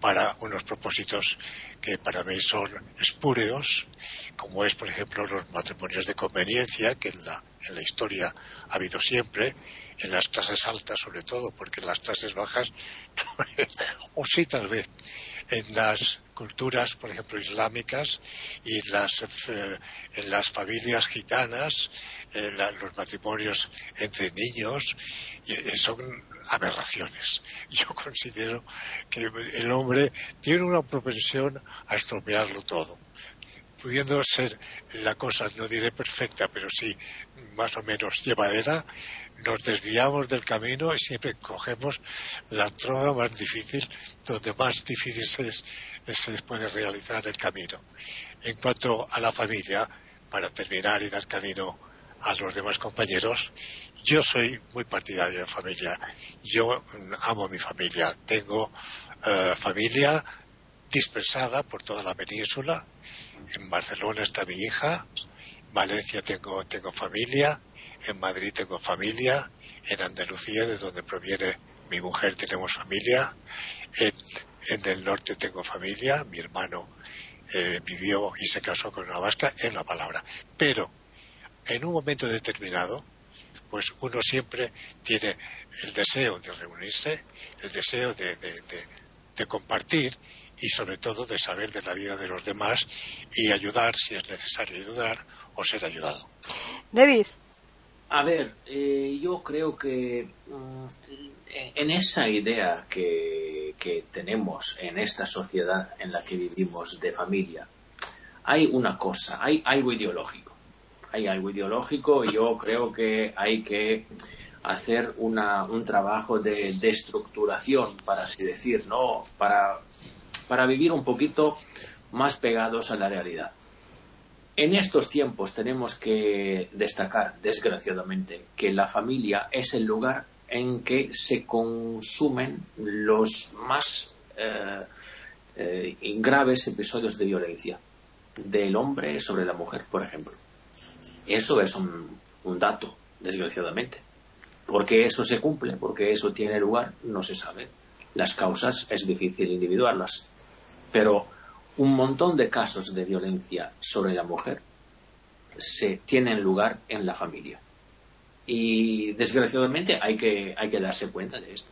para unos propósitos que para mí son espúreos, como es, por ejemplo, los matrimonios de conveniencia, que en la, en la historia ha habido siempre, en las clases altas sobre todo, porque en las clases bajas, o sí tal vez, en las culturas, por ejemplo, islámicas y las, eh, en las familias gitanas, eh, los matrimonios entre niños, eh, son aberraciones. Yo considero que el hombre tiene una propensión a estropearlo todo pudiendo ser la cosa, no diré perfecta, pero sí más o menos llevadera, nos desviamos del camino y siempre cogemos la trova más difícil, donde más difícil se, se puede realizar el camino. En cuanto a la familia, para terminar y dar camino a los demás compañeros, yo soy muy partidario de familia. Yo amo mi familia. Tengo eh, familia dispersada por toda la península. En Barcelona está mi hija. En Valencia tengo, tengo familia en Madrid tengo familia, en Andalucía, de donde proviene mi mujer, tenemos familia, en, el norte tengo familia, mi hermano eh, vivió y se casó con una vasca, en la palabra. Pero en un momento determinado, pues uno siempre tiene el deseo de reunirse, el deseo de, de compartir y sobre todo de saber de la vida de los demás y ayudar si es necesario ayudar o ser ayudado. David. A ver, eh, yo creo que mm, en esa idea que, tenemos en esta sociedad en la que vivimos de familia, hay una cosa, hay algo ideológico. Hay algo ideológico y yo creo que hay que hacer una, un trabajo de, de estructuración, para así decir, ¿no? Para, para vivir un poquito más pegados a la realidad. En estos tiempos tenemos que destacar, desgraciadamente, que la familia es el lugar en que se consumen los más eh, eh, graves episodios de violencia del hombre sobre la mujer, por ejemplo. Eso es un, dato, desgraciadamente. Porque eso se cumple, porque eso tiene lugar, no se sabe. Las causas es difícil individuarlas. Pero un montón de casos de violencia sobre la mujer se tienen lugar en la familia. Y desgraciadamente hay que, hay que darse cuenta de esto.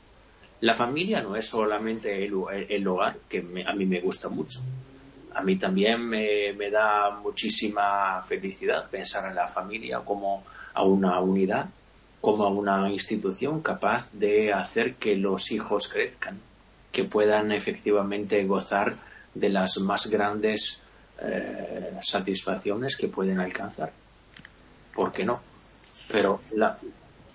La familia no es solamente el, hogar, que a mí me gusta mucho. A mí también me, me, da muchísima felicidad pensar en la familia como a una unidad, como a una institución capaz de hacer que los hijos crezcan, que puedan efectivamente gozar de las más grandes eh, satisfacciones que pueden alcanzar. ¿Por qué no? Pero la,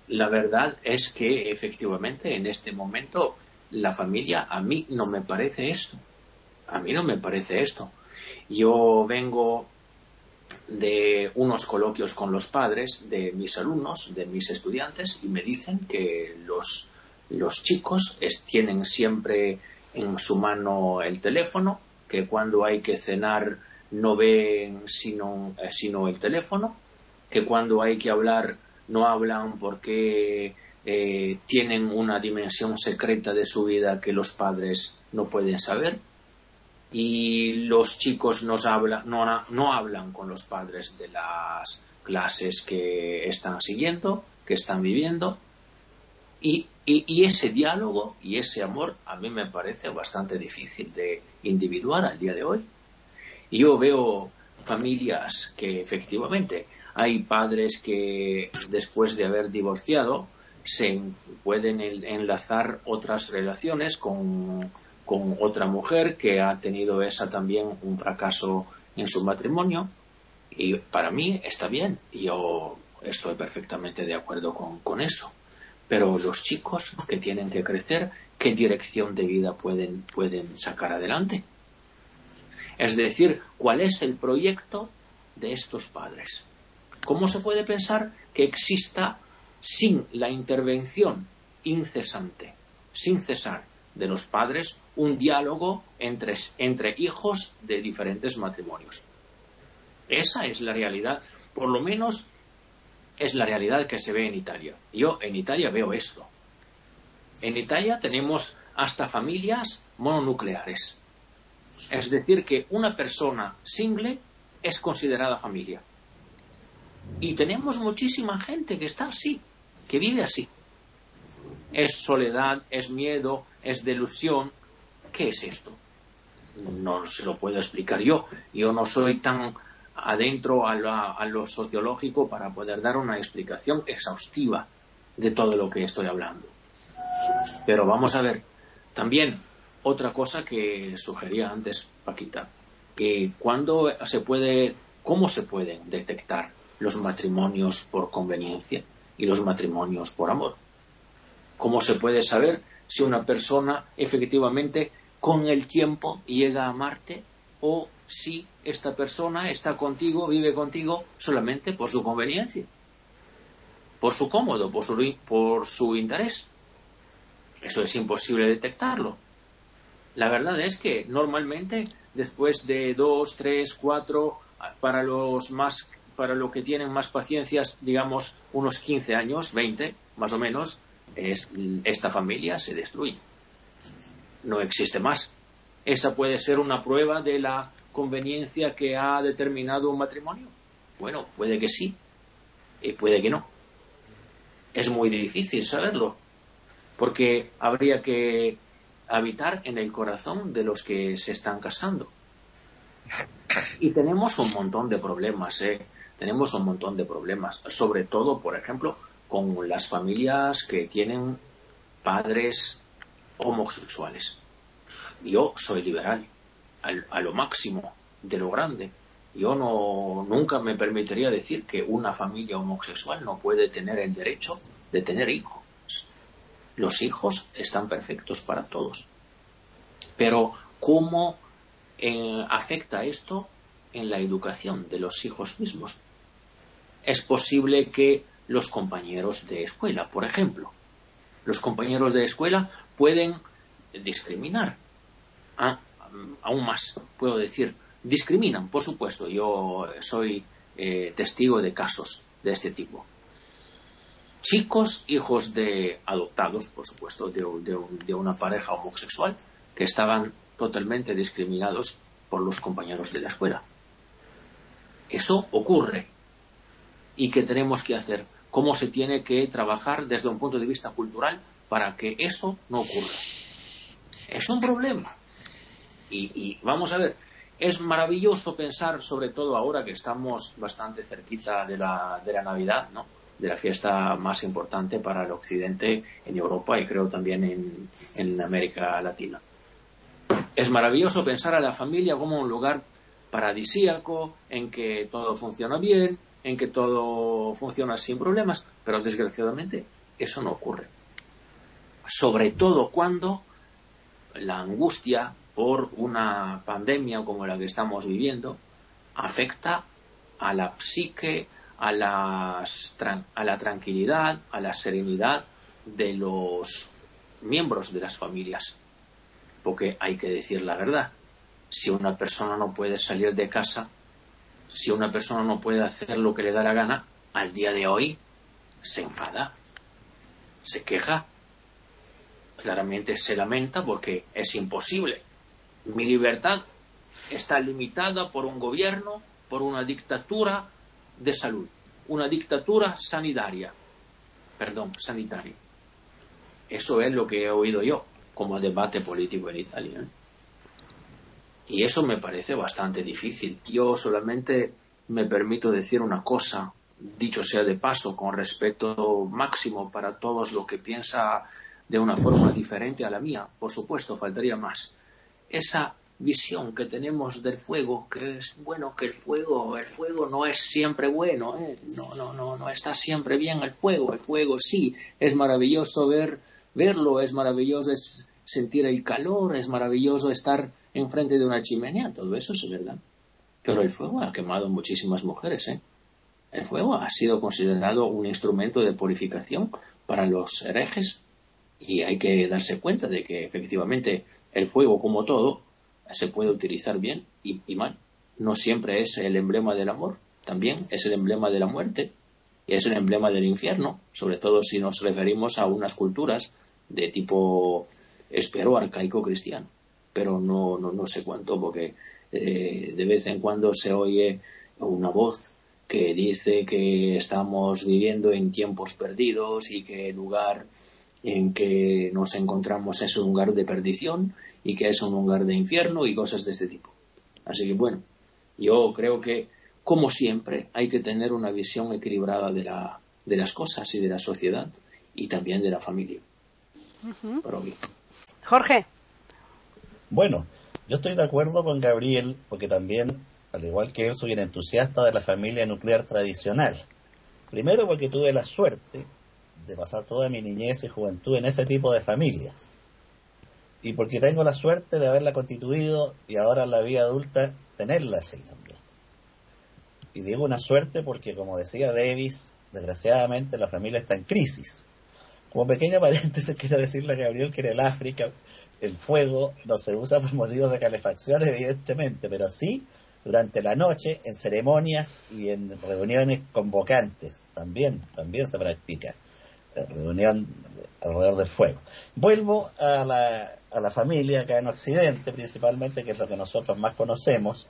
la verdad es que efectivamente en este momento la familia a mí no me parece esto. A mí no me parece esto. Yo vengo de unos coloquios con los padres de mis alumnos, de mis estudiantes, y me dicen que los, los chicos tienen siempre en su mano el teléfono, que cuando hay que cenar no ven sino, eh, sino el teléfono, que cuando hay que hablar no hablan porque eh, tienen una dimensión secreta de su vida que los padres no pueden saber. Y los chicos nos hablan, no, no hablan con los padres de las clases que están siguiendo, que están viviendo y, y, ese diálogo y ese amor a mí me parece bastante difícil de individuar al día de hoy. Yo veo familias que efectivamente hay padres que después de haber divorciado se pueden enlazar otras relaciones con, otra mujer que ha tenido esa también un fracaso en su matrimonio. Y para mí está bien. Yo estoy perfectamente de acuerdo con eso pero los chicos que tienen que crecer qué dirección de vida pueden, pueden sacar adelante es decir, cuál es el proyecto de estos padres. ¿Cómo se puede pensar que exista sin la intervención incesante, sin cesar, de los padres un diálogo entre, entre hijos de diferentes matrimonios? Esa es la realidad, por lo menos es la realidad que se ve en Italia. Yo en Italia veo esto. En Italia tenemos hasta familias mononucleares. Es decir, que una persona single es considerada familia. Y tenemos muchísima gente que está así, que vive así. Es soledad, es miedo, es delusión. ¿Qué es esto? no se lo puedo explicar yo. Yo no soy tan adentro a, lo sociológico para poder dar una explicación exhaustiva de todo lo que estoy hablando. Pero vamos a ver, también otra cosa que sugería antes Paquita, que cuando se puede, cómo se pueden detectar los matrimonios por conveniencia y los matrimonios por amor. ¿Cómo se puede saber si una persona efectivamente con el tiempo llega a amarte o si esta persona está contigo, vive contigo solamente por su conveniencia, por su cómodo, por su, por su interés. Eso es imposible detectarlo. La verdad es que normalmente después de dos, tres, cuatro, para los más, para lo que tienen más paciencias, digamos unos 15 años, 20 más o menos, es, esta familia se destruye. No existe más. Esa puede ser una prueba de la conveniencia que ha determinado un matrimonio. Bueno, puede que sí, y puede que no. Es muy difícil saberlo, porque habría que habitar en el corazón de los que se están casando. Y tenemos un montón de problemas, ¿eh? Tenemos un montón de problemas, sobre todo, por ejemplo, con las familias que tienen padres homosexuales. Yo soy liberal, a lo máximo de lo grande. Yo no, nunca me permitiría decir que una familia homosexual no puede tener el derecho de tener hijos. Los hijos están perfectos para todos. Pero, ¿cómo eh, afecta esto en la educación de los hijos mismos? Es posible que los compañeros de escuela, por ejemplo, los compañeros de escuela pueden discriminar. Aún más, puedo decir, discriminan, por supuesto. Yo soy eh, testigo de casos de este tipo chicos hijos de adoptados, por supuesto, de, una pareja homosexual, que estaban totalmente discriminados por los compañeros de la escuela. Eso ocurre. ¿Y qué tenemos que hacer? ¿Cómo se tiene que trabajar desde un punto de vista cultural para que eso no ocurra? Es un problema. Y, y vamos a ver, es maravilloso pensar, sobre todo ahora que estamos bastante cerquita de la, de la Navidad, ¿no? de la fiesta más importante para el occidente en Europa y creo también en, en América Latina. Es maravilloso pensar a la familia como un lugar paradisíaco, en que todo funciona bien, en que todo funciona sin problemas, pero desgraciadamente eso no ocurre. Sobre todo cuando la angustia por una pandemia como la que estamos viviendo afecta a la psique, a, a la tranquilidad, a la serenidad de los miembros de las familias. Porque hay que decir la verdad. Si una persona no puede salir de casa, si una persona no puede hacer lo que le da la gana, al día de hoy se enfada, se queja, claramente se lamenta porque es imposible. Mi libertad está limitada por un gobierno, por una dictatura, de salud, una dictadura sanitaria, perdón, sanitaria. Eso es lo que he oído yo como debate político en Italia. ¿eh? Y eso me parece bastante difícil. Yo solamente me permito decir una cosa, dicho sea de paso, con respeto máximo para todos lo que piensa de una forma diferente a la mía. Por supuesto, faltaría más. Esa visión que tenemos del fuego, que es bueno que el fuego, el fuego no es siempre bueno, ¿eh? no, no, no, no está siempre bien el fuego, el fuego sí, es maravilloso ver, verlo, es maravilloso sentir el calor, es maravilloso estar enfrente de una chimenea, todo eso es verdad. Pero el fuego ha quemado muchísimas mujeres, ¿eh? El fuego ha sido considerado un instrumento de purificación para los herejes y hay que darse cuenta de que efectivamente el fuego, como todo, se puede utilizar bien y, mal. No siempre es el emblema del amor, también es el emblema de la muerte y es el emblema del infierno, sobre todo si nos referimos a unas culturas de tipo, espero, arcaico cristiano. Pero no, no, no sé cuánto, porque eh, de vez en cuando se oye una voz que dice que estamos viviendo en tiempos perdidos y que el lugar en que nos encontramos es un lugar de perdición y que es un lugar de infierno y cosas de este tipo. Así que bueno, yo creo que, como siempre, hay que tener una visión equilibrada de, la, de las cosas y de la sociedad y también de la familia. Jorge. Bueno, yo estoy de acuerdo con Gabriel porque también, al igual que él, soy un entusiasta de la familia nuclear tradicional. Primero porque tuve la suerte de pasar toda mi niñez y juventud en ese tipo de familias. Y porque tengo la suerte de haberla constituido y ahora en la vida adulta tenerla así también. Y digo una suerte porque, como decía Davis, desgraciadamente la familia está en crisis. Como pequeño paréntesis quiero decirle a Gabriel que en el África el fuego no se usa por motivos de calefacción, evidentemente, pero sí durante la noche en ceremonias y en reuniones convocantes. También, también se practica reunión alrededor del fuego. Vuelvo a la, a la familia acá en Occidente, principalmente, que es lo que nosotros más conocemos.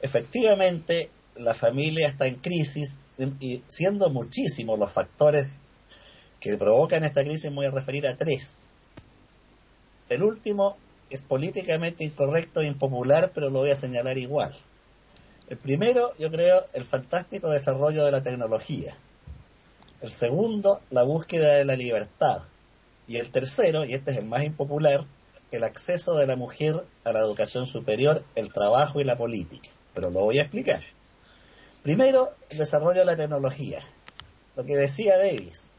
Efectivamente, la familia está en crisis y siendo muchísimos los factores que provocan esta crisis, me voy a referir a tres. El último es políticamente incorrecto e impopular, pero lo voy a señalar igual. El primero, yo creo, el fantástico desarrollo de la tecnología. El segundo, la búsqueda de la libertad. Y el tercero, y este es el más impopular, el acceso de la mujer a la educación superior, el trabajo y la política. Pero lo voy a explicar. Primero, el desarrollo de la tecnología. Lo que decía Davis,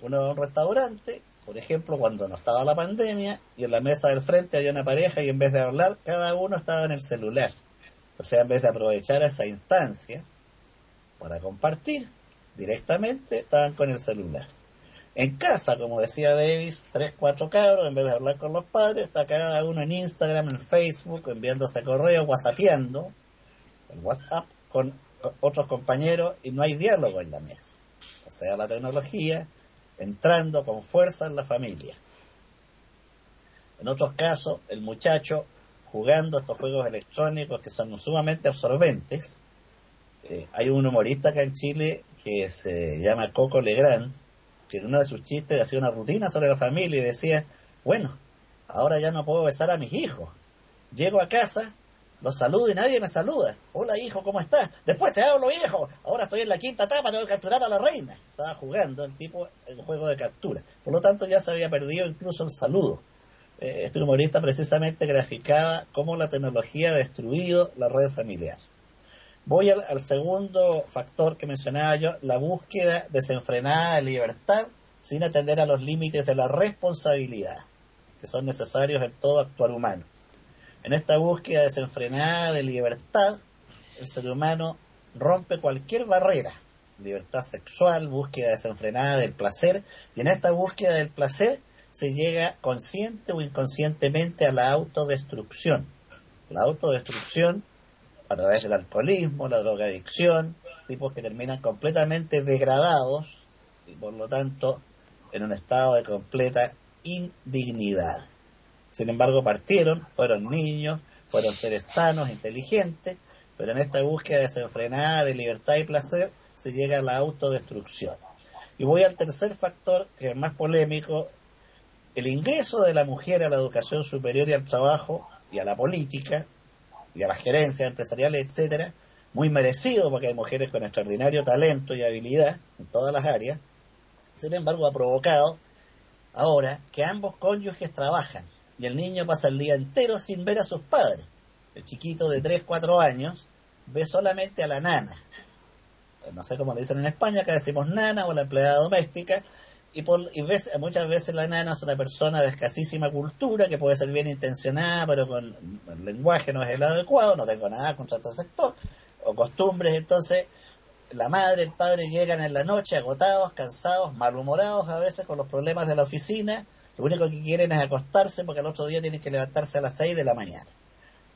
uno va a un restaurante, por ejemplo, cuando no estaba la pandemia, y en la mesa del frente había una pareja y en vez de hablar, cada uno estaba en el celular. O sea, en vez de aprovechar esa instancia para compartir directamente, estaban con el celular. En casa, como decía Davis, tres, cuatro cabros, en vez de hablar con los padres, está cada uno en Instagram, en Facebook, enviándose correo, whatsappeando, el WhatsApp, con otros compañeros y no hay diálogo en la mesa. O sea, la tecnología entrando con fuerza en la familia. En otros casos, el muchacho jugando estos juegos electrónicos que son sumamente absorbentes. Eh, hay un humorista acá en Chile que se llama Coco Legrand, que en uno de sus chistes hacía una rutina sobre la familia y decía, bueno, ahora ya no puedo besar a mis hijos. Llego a casa, los saludo y nadie me saluda. Hola hijo, ¿cómo estás? Después te hablo viejo. Ahora estoy en la quinta etapa, tengo que capturar a la reina. Estaba jugando el tipo el juego de captura. Por lo tanto ya se había perdido incluso el saludo. Eh, este humorista precisamente graficaba cómo la tecnología ha destruido la red familiar. Voy al, segundo factor que mencionaba yo, la búsqueda desenfrenada de libertad sin atender a los límites de la responsabilidad, que son necesarios en todo actuar humano. En esta búsqueda desenfrenada de libertad, el ser humano rompe cualquier barrera, libertad sexual, búsqueda desenfrenada del placer, y en esta búsqueda del placer se llega consciente o inconscientemente a la autodestrucción. La autodestrucción a través del alcoholismo, la drogadicción, tipos que terminan completamente degradados y por lo tanto en un estado de completa indignidad. Sin embargo, partieron, fueron niños, fueron seres sanos, inteligentes, pero en esta búsqueda desenfrenada de libertad y placer se llega a la autodestrucción. Y voy al tercer factor, que es más polémico, el ingreso de la mujer a la educación superior y al trabajo y a la política y a las gerencias empresariales, etcétera, muy merecido porque hay mujeres con extraordinario talento y habilidad en todas las áreas. Sin embargo, ha provocado ahora que ambos cónyuges trabajan y el niño pasa el día entero sin ver a sus padres. El chiquito de 3, 4 años ve solamente a la nana. No sé cómo le dicen en España, acá decimos nana o la empleada doméstica, y, por, y ves, muchas veces la nana es una persona de escasísima cultura, que puede ser bien intencionada, pero con el lenguaje no es el adecuado, no tengo nada contra este sector, o costumbres, entonces la madre, el padre llegan en la noche agotados, cansados, malhumorados a veces con los problemas de la oficina, lo único que quieren es acostarse porque al otro día tienen que levantarse a las 6 de la mañana.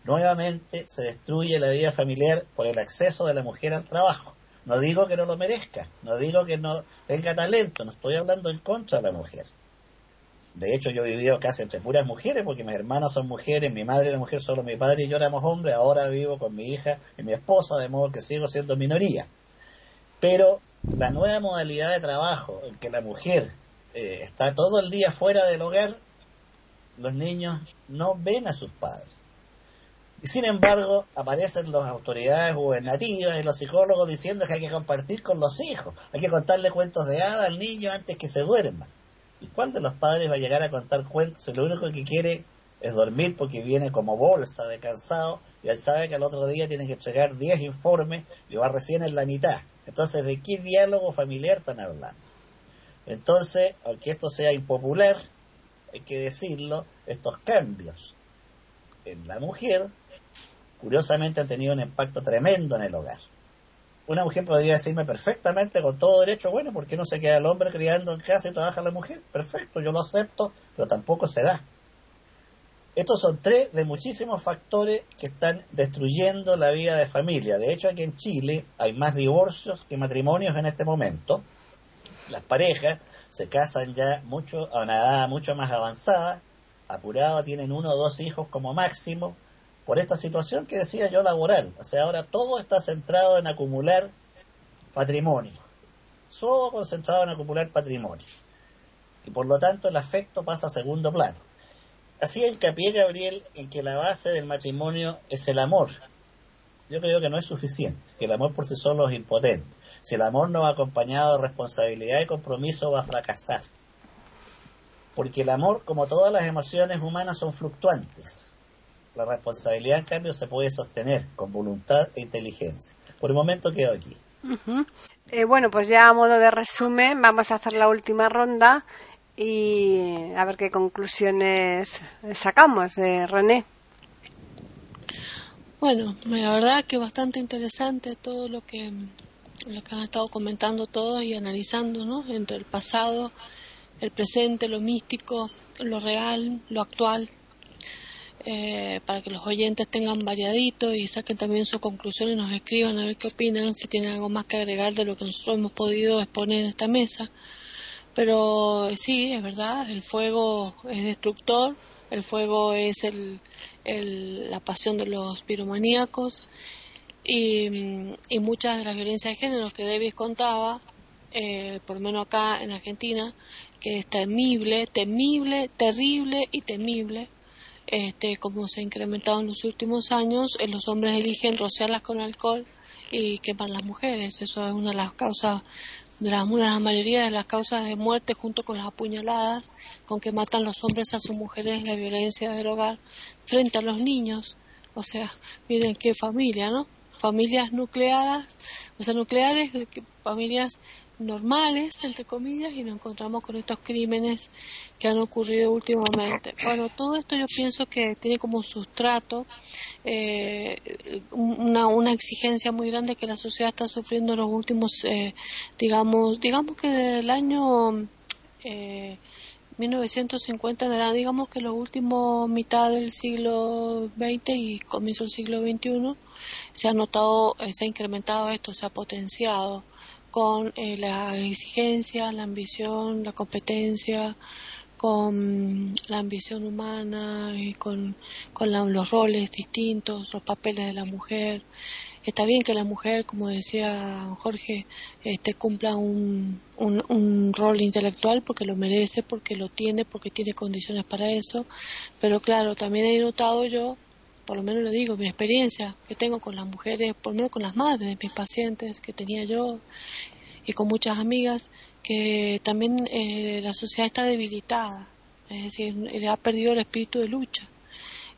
Nuevamente se destruye la vida familiar por el acceso de la mujer al trabajo. No digo que no lo merezca, no digo que no tenga talento, no estoy hablando en contra de la mujer. De hecho, yo he vivido casi entre puras mujeres, porque mis hermanas son mujeres, mi madre era mujer, solo mi padre y yo éramos hombres, ahora vivo con mi hija y mi esposa, de modo que sigo siendo minoría. Pero la nueva modalidad de trabajo, en que la mujer eh, está todo el día fuera del hogar, los niños no ven a sus padres. Y sin embargo, aparecen las autoridades gubernativas y los psicólogos diciendo que hay que compartir con los hijos, hay que contarle cuentos de hada al niño antes que se duerma. ¿Y cuál los padres va a llegar a contar cuentos si lo único que quiere es dormir porque viene como bolsa de cansado y él sabe que al otro día tiene que entregar 10 informes y va recién en la mitad? Entonces, ¿de qué diálogo familiar están hablando? Entonces, aunque esto sea impopular, hay que decirlo, estos cambios en la mujer, curiosamente han tenido un impacto tremendo en el hogar. Una mujer podría decirme perfectamente, con todo derecho, bueno, ¿por qué no se queda el hombre criando en casa y trabaja la mujer? Perfecto, yo lo acepto, pero tampoco se da. Estos son tres de muchísimos factores que están destruyendo la vida de familia. De hecho, aquí en Chile hay más divorcios que matrimonios en este momento. Las parejas se casan ya mucho, a una edad mucho más avanzada, apurado, tienen uno o dos hijos como máximo, por esta situación que decía yo laboral. O sea, ahora todo está centrado en acumular patrimonio. Todo concentrado en acumular patrimonio. Y por lo tanto el afecto pasa a segundo plano. Así hincapié Gabriel en que la base del matrimonio es el amor. Yo creo que no es suficiente, que el amor por sí solo es impotente. Si el amor no va acompañado de responsabilidad y compromiso va a fracasar porque el amor, como todas las emociones humanas, son fluctuantes. La responsabilidad, en cambio, se puede sostener con voluntad e inteligencia. Por el momento quedo aquí. Eh, bueno, pues ya a modo de resumen, vamos a hacer la última ronda y a ver qué conclusiones sacamos, eh, René. Bueno, la verdad que bastante interesante todo lo que, lo que han estado comentando todos y analizando, ¿no? Entre el pasado el presente, lo místico, lo real, lo actual, eh, para que los oyentes tengan variadito y saquen también sus conclusiones nos escriban a ver qué opinan, si tienen algo más que agregar de lo que nosotros hemos podido exponer en esta mesa. Pero sí, es verdad, el fuego es destructor, el fuego es el, la pasión de los piromaníacos y, y, muchas de las violencias de género que Davis contaba, eh, por lo menos acá en Argentina, que es temible, temible, terrible y temible, este, como se ha incrementado en los últimos años, eh, los hombres eligen rociarlas con alcohol y quemar las mujeres. Eso es una de las causas, de la, una de las mayoría de las causas de muerte junto con las apuñaladas, con que matan los hombres a sus mujeres, la violencia del hogar, frente a los niños. O sea, miren qué familia, ¿no? Familias nucleares, o sea, nucleares, familias normales, entre comillas, y nos encontramos con estos crímenes que han ocurrido últimamente. Bueno, todo esto yo pienso que tiene como sustrato eh, una, una exigencia muy grande que la sociedad está sufriendo en los últimos, eh, digamos, digamos que desde el año... Eh, 1950 digamos que los últimos mitad del siglo XX y comienzo del siglo XXI se ha notado, eh, se ha incrementado esto, se ha potenciado con eh, la exigencia, la ambición, la competencia, con la ambición humana y con, los roles distintos, los papeles de la mujer. Está bien que la mujer, como decía Jorge, este, cumpla un, un, rol intelectual porque lo merece, porque lo tiene, porque tiene condiciones para eso, pero claro, también he notado yo por lo menos le digo, mi experiencia que tengo con las mujeres, por lo menos con las madres de mis pacientes que tenía yo y con muchas amigas, que también eh, la sociedad está debilitada, es decir, ha perdido el espíritu de lucha.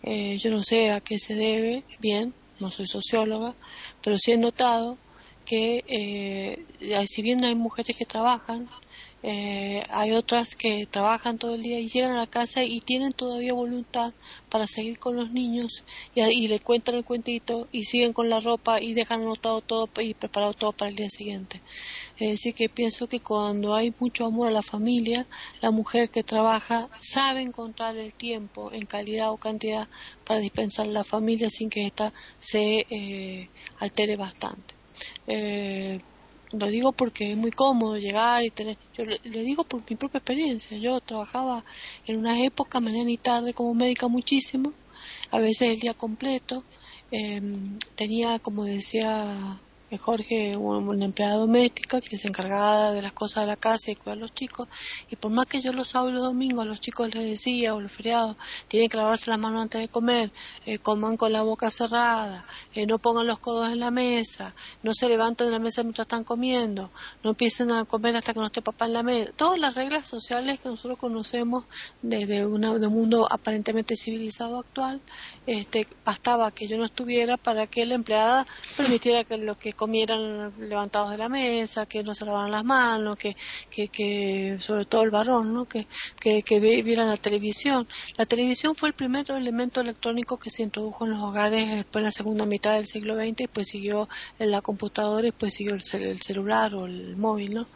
Eh, yo no sé a qué se debe, bien, no soy socióloga, pero sí he notado que eh, si bien hay mujeres que trabajan, eh, hay otras que trabajan todo el día y llegan a la casa y tienen todavía voluntad para seguir con los niños y, le cuentan el cuentito y siguen con la ropa y dejan anotado todo y preparado todo para el día siguiente. Es decir, que pienso que cuando hay mucho amor a la familia, la mujer que trabaja sabe encontrar el tiempo en calidad o cantidad para dispensar a la familia sin que ésta se eh, altere bastante. Eh, lo digo porque es muy cómodo llegar y tener, yo le, digo por mi propia experiencia, yo trabajaba en una época mañana y tarde como médica muchísimo, a veces el día completo, em, tenía como decía Jorge, una empleada doméstica que se encargaba de las cosas de la casa y cuidar a los chicos. Y por más que yo los y los domingos los chicos les decía, o los feriados, tienen que lavarse las manos antes de comer, eh, coman con la boca cerrada, eh, no pongan los codos en la mesa, no se levanten de la mesa mientras están comiendo, no empiecen a comer hasta que no esté papá en la mesa. Todas las reglas sociales que nosotros conocemos desde un mundo aparentemente civilizado actual, este, bastaba que yo no estuviera para que la empleada permitiera que lo que comieran levantados de la mesa, que no se lavaran las manos, que, que, que sobre todo el varón, ¿no? que, que, que vieran la televisión. La televisión fue el primer elemento electrónico que se introdujo en los hogares después en la segunda mitad del siglo XX, y después siguió la computadora y después siguió el, el celular o el móvil, ¿no?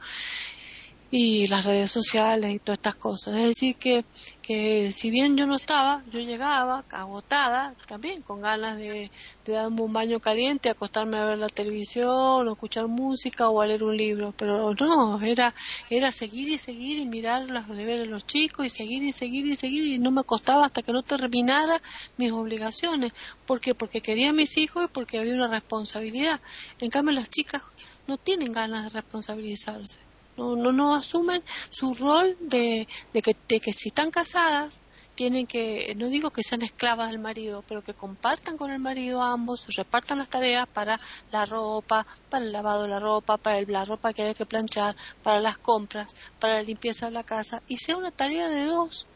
Y las redes sociales y todas estas cosas. Es decir, que, que si bien yo no estaba, yo llegaba agotada, también con ganas de, de darme un baño caliente, acostarme a ver la televisión, o escuchar música o a leer un libro, pero no, era, era seguir y seguir y mirar los deberes de los chicos y seguir y seguir y seguir y no me acostaba hasta que no terminara mis obligaciones. ¿Por qué? Porque quería a mis hijos y porque había una responsabilidad. En cambio, las chicas no tienen ganas de responsabilizarse no, no, no asumen su rol de, de, que, de que si están casadas tienen que, no digo que sean esclavas del marido, pero que compartan con el marido ambos, repartan las tareas para la ropa, para el lavado de la ropa, para la ropa que hay que planchar, para las compras, para la limpieza de la casa, y sea una tarea de dos,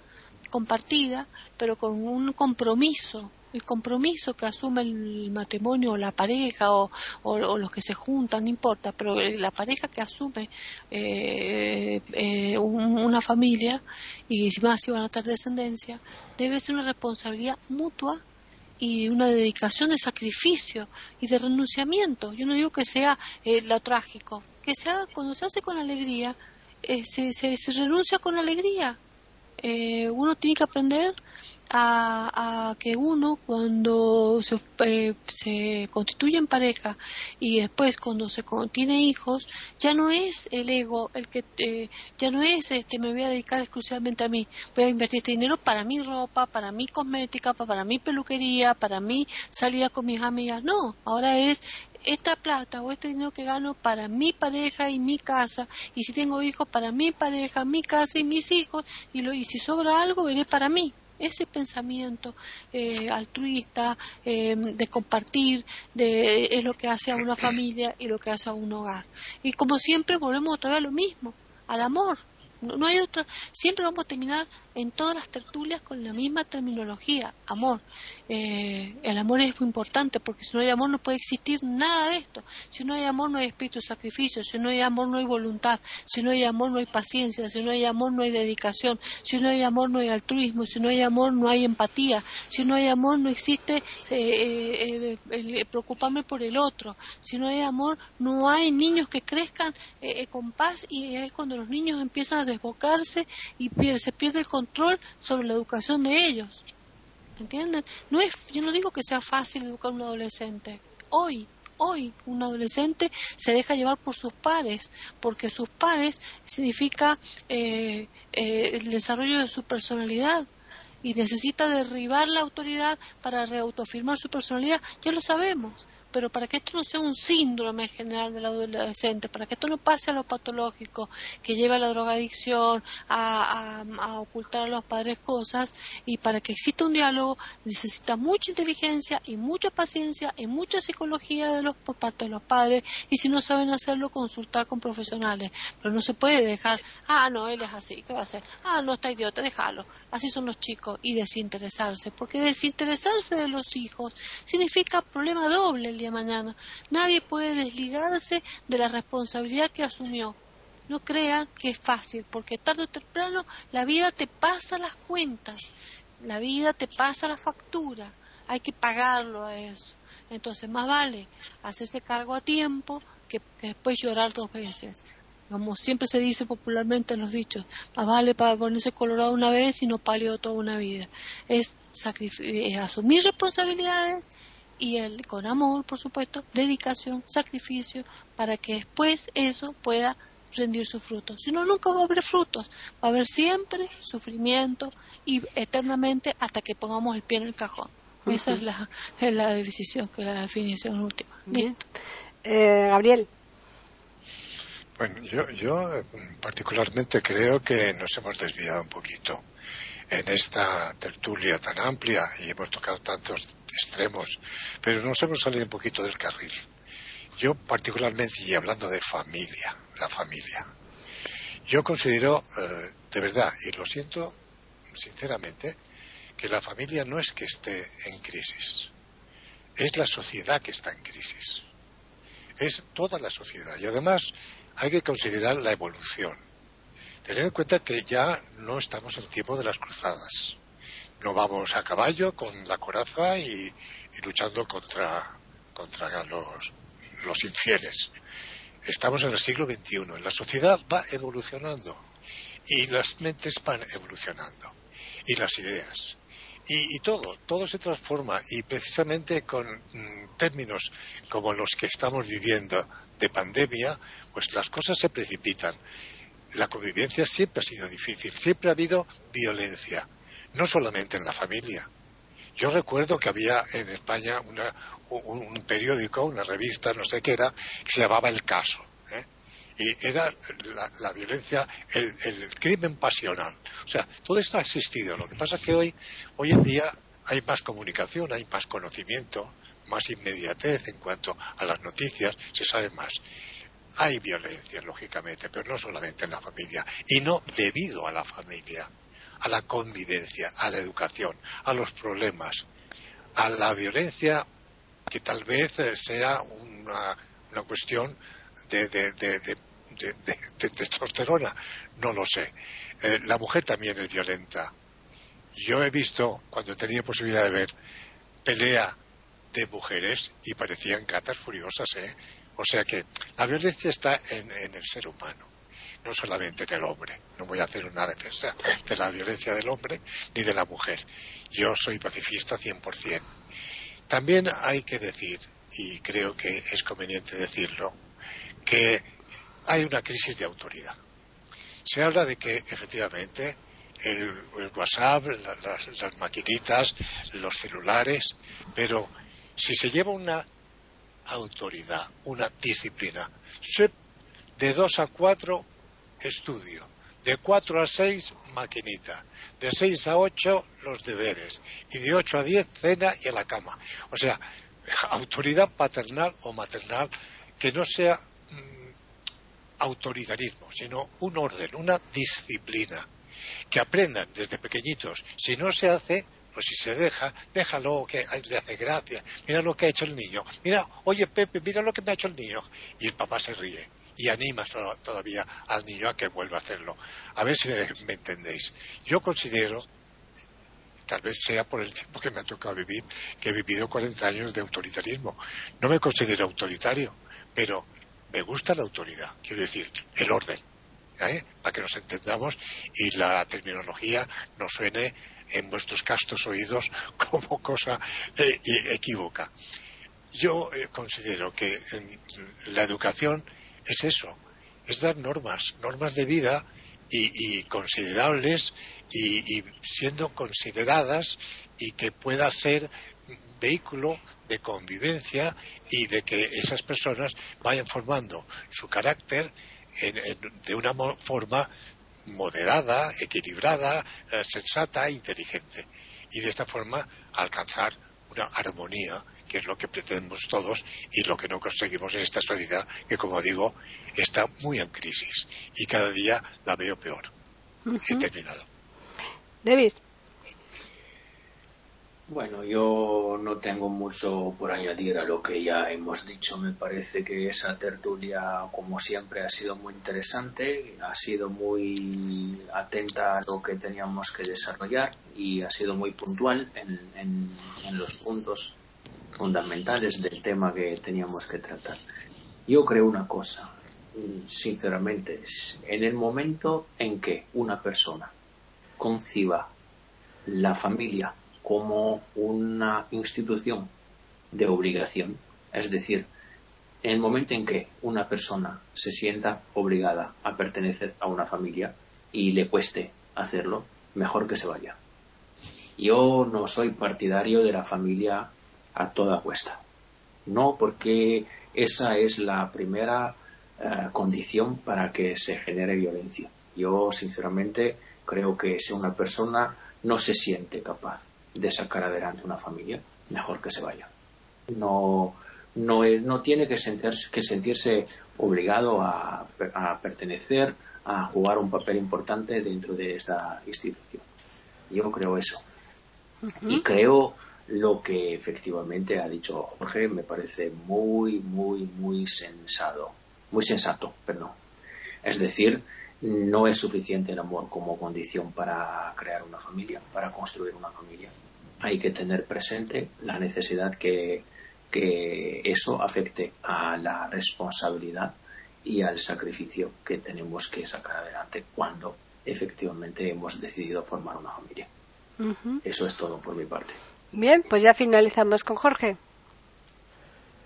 compartida, pero con un compromiso el compromiso que asume el matrimonio o la pareja o, los que se juntan, no importa, pero la pareja que asume eh, eh, una familia y más si van a tener descendencia, debe ser una responsabilidad mutua y una dedicación de sacrificio y de renunciamiento. Yo no digo que sea eh, lo trágico, que sea cuando se hace con alegría, se, se, se, renuncia con alegría. uno tiene que aprender a, que uno cuando se, eh, se, constituye en pareja y después cuando se tiene hijos ya no es el ego el que eh, ya no es este me voy a dedicar exclusivamente a mí voy a invertir este dinero para mi ropa para mi cosmética para mi peluquería para mi salida con mis amigas. No ahora es esta plata o este dinero que gano para mi pareja y mi casa y si tengo hijos para mi pareja, mi casa y mis hijos y, lo, y si sobra algo veré para mí ese pensamiento eh, altruista eh, de compartir de, es lo que hace a una familia y lo que hace a un hogar. Y como siempre volvemos otra vez a lo mismo, al amor. No, hay otra. Siempre vamos a terminar en todas las tertulias con la misma terminología, amor. Eh, el amor es muy importante porque si no hay amor no puede existir nada de esto. Si no hay amor no hay espíritu de sacrificio, si no hay amor no hay voluntad, si no hay amor no hay paciencia, si no hay amor no hay dedicación, si no hay amor no hay altruismo, si no hay amor no hay empatía, si no hay amor no existe eh, eh, preocuparme por el otro, si no hay amor no hay niños que crezcan con paz y es cuando los niños empiezan a desbocarse y se pierde el control sobre la educación de ellos. ¿Entienden? No es, yo no digo que sea fácil educar a un adolescente. Hoy, hoy, un adolescente se deja llevar por sus pares, porque sus pares significa eh, eh, el desarrollo de su personalidad y necesita derribar la autoridad para reautofirmar su personalidad. Ya lo sabemos pero para que esto no sea un síndrome general del adolescente, para que esto no pase a lo patológico, que lleva a la drogadicción, a, ocultar a los padres cosas, y para que exista un diálogo necesita mucha inteligencia y mucha paciencia y mucha psicología de los, por parte de los padres, y si no saben hacerlo, consultar con profesionales. Pero no se puede dejar, ah, no, él es así, ¿qué va a hacer? Ah, no, está idiota, déjalo. Así son los chicos, y desinteresarse, porque desinteresarse de los hijos significa problema doble el mañana. Nadie puede desligarse de la responsabilidad que asumió. No crean que es fácil, porque tarde o temprano la vida te pasa las cuentas, la vida te pasa la factura, hay que pagarlo a eso. Entonces, más vale hacerse cargo a tiempo que, después llorar dos veces como siempre se dice popularmente en los dichos, más vale para ponerse colorado una vez y no pálido toda una vida. Es, es asumir responsabilidades y el, con amor, por supuesto, dedicación, sacrificio, para que después eso pueda rendir sus frutos. Si no, nunca va a haber frutos, va a haber siempre sufrimiento y eternamente hasta que pongamos el pie en el cajón. Esa es la, es la decisión, que la definición última. Eh, Gabriel. Bueno, yo, yo eh, particularmente creo que nos hemos desviado un poquito en esta tertulia tan amplia y hemos tocado tantos extremos, pero nos hemos salido un poquito del carril. Yo particularmente, y hablando de familia, la familia, yo considero eh, de verdad, y lo siento sinceramente, que la familia no es que esté en crisis, es la sociedad que está en crisis, es toda la sociedad. Y además hay que considerar la evolución. Tener en cuenta que ya no estamos en tiempo de las cruzadas. No vamos a caballo con la coraza y, luchando contra, contra los, los infieles. Estamos en el siglo XXI. La sociedad va evolucionando y las mentes van evolucionando y las ideas. Y, todo, todo se transforma y precisamente con mm, términos como los que estamos viviendo de pandemia, pues las cosas se precipitan. La convivencia siempre ha sido difícil, siempre ha habido violencia, no solamente en la familia. Yo recuerdo que había en España un, periódico, una revista, no sé qué era, que se llamaba El Caso. ¿eh? Y era la, violencia, el, el, crimen pasional. O sea, todo esto ha existido. Lo que pasa es que hoy, hoy en día hay más comunicación, hay más conocimiento, más inmediatez en cuanto a las noticias, se sabe más. Hay violencia, lógicamente, pero no solamente en la familia, y no debido a la familia, a la convivencia, a la educación, a los problemas, a la violencia que tal vez eh, sea una, cuestión de, testosterona, no lo sé. Eh, la mujer también es violenta. Yo he visto, cuando tenía posibilidad de ver, pelea de mujeres y parecían gatas furiosas, ¿eh? O sea que la violencia está en, el ser humano, no solamente en el hombre. No voy a hacer una defensa de la violencia del hombre ni de la mujer. Yo soy pacifista 100%. También hay que decir, y creo que es conveniente decirlo, que hay una crisis de autoridad. Se habla de que efectivamente el, WhatsApp, las maquinitas, los celulares, pero si se lleva una autoridad, una disciplina, de 2 a 4 estudio, de 4 a 6 maquinita, de 6 a 8 los deberes y de 8 a 10 cena y a la cama. O sea, autoridad paternal o maternal que no sea mm, autoritarismo, sino un orden, una disciplina. Que aprendan desde pequeñitos. Si no se hace, pues si se deja, déjalo, que le hace gracia. Mira lo que ha hecho el niño. Mira, oye Pepe, mira lo que me ha hecho el niño. Y el papá se ríe y anima todavía al niño a que vuelva a hacerlo. A ver si me entendéis. Yo considero, tal vez sea por el tiempo que me ha tocado vivir, que he vivido 40 años de autoritarismo. No me considero autoritario, pero me gusta la autoridad, quiero decir, el orden. ¿eh? Para que nos entendamos y la terminología no suene en vuestros castos oídos como cosa eh, equívoca. Yo eh, considero que la educación es eso, es dar normas, normas de vida y, considerables y, siendo consideradas y que pueda ser vehículo de convivencia y de que esas personas vayan formando su carácter de una forma moderada, equilibrada, eh, sensata e inteligente. Y de esta forma alcanzar una armonía, que es lo que pretendemos todos y lo que no conseguimos en esta sociedad, que como digo, está muy en crisis y cada día la veo peor. He terminado. David. Bueno, yo no tengo mucho por añadir a lo que ya hemos dicho. Me parece que esa tertulia, como siempre, ha sido muy interesante, ha sido muy atenta a lo que teníamos que desarrollar y ha sido muy puntual en, los puntos fundamentales del tema que teníamos que tratar. Yo creo una cosa, sinceramente, en el momento en que una persona conciba la familia como una institución de obligación. Es decir, en el momento en que una persona se sienta obligada a pertenecer a una familia y le cueste hacerlo, mejor que se vaya. Yo no soy partidario de la familia a toda cuesta. No, porque esa es la primera eh, condición para que se genere violencia. Yo, sinceramente, creo que si una persona no se siente capaz de sacar adelante una familia, mejor que se vaya. No, no, no tiene que sentirse, que sentirse obligado a, pertenecer, a jugar un papel importante dentro de esta institución. Yo creo eso. Y creo lo que efectivamente ha dicho Jorge me parece muy, muy, muy sensato. Muy sensato, perdón. Es decir, no es suficiente el amor como condición para crear una familia, para construir una familia. Hay que tener presente la necesidad que, que eso afecte a la responsabilidad y al sacrificio que tenemos que sacar adelante cuando efectivamente hemos decidido formar una familia. Eso es todo por mi parte. Bien, pues ya finalizamos con Jorge.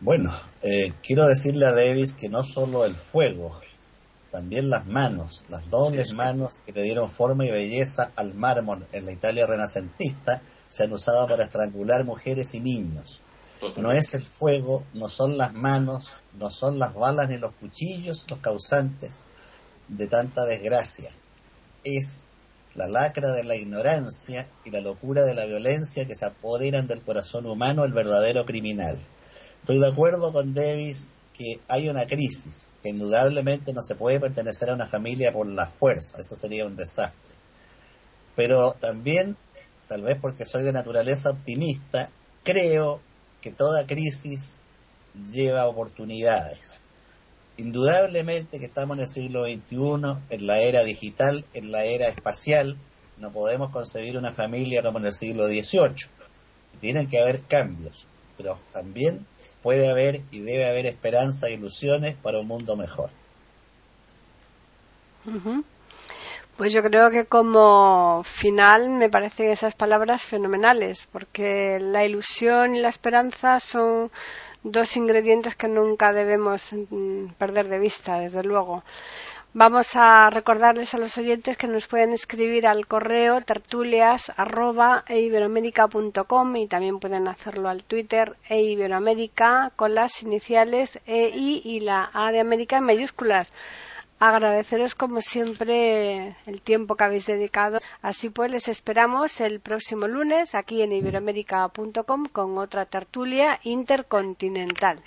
Bueno, eh, quiero decirle a Davis que no solo el fuego, también las manos, las dobles manos que le dieron forma y belleza al mármol en la Italia renacentista, se han usado para estrangular mujeres y niños. No es el fuego, no son las manos, no son las balas ni los cuchillos los causantes de tanta desgracia. Es la lacra de la ignorancia y la locura de la violencia que se apoderan del corazón humano el verdadero criminal. Estoy de acuerdo con Davis que hay una crisis, que indudablemente no se puede pertenecer a una familia por la fuerza, eso sería un desastre. Pero también, tal vez porque soy de naturaleza optimista, creo que toda crisis lleva oportunidades. Indudablemente que estamos en el siglo XXI, en la era digital, en la era espacial, no podemos concebir una familia como en el siglo XVIII. Tienen que haber cambios, pero también puede haber y debe haber esperanza e ilusiones para un mundo mejor. Pues yo creo que como final me parecen esas palabras fenomenales, porque la ilusión y la esperanza son dos ingredientes que nunca debemos mm, perder de vista, desde luego. Vamos a recordarles a los oyentes que nos pueden escribir al correo tertulias@eiberoamerica.com y también pueden hacerlo al Twitter eiberoamerica con las iniciales EI y la A de América en mayúsculas. Agradeceros como siempre el tiempo que habéis dedicado. Así pues, les esperamos el próximo lunes aquí en iberoamerica.com con otra tertulia intercontinental.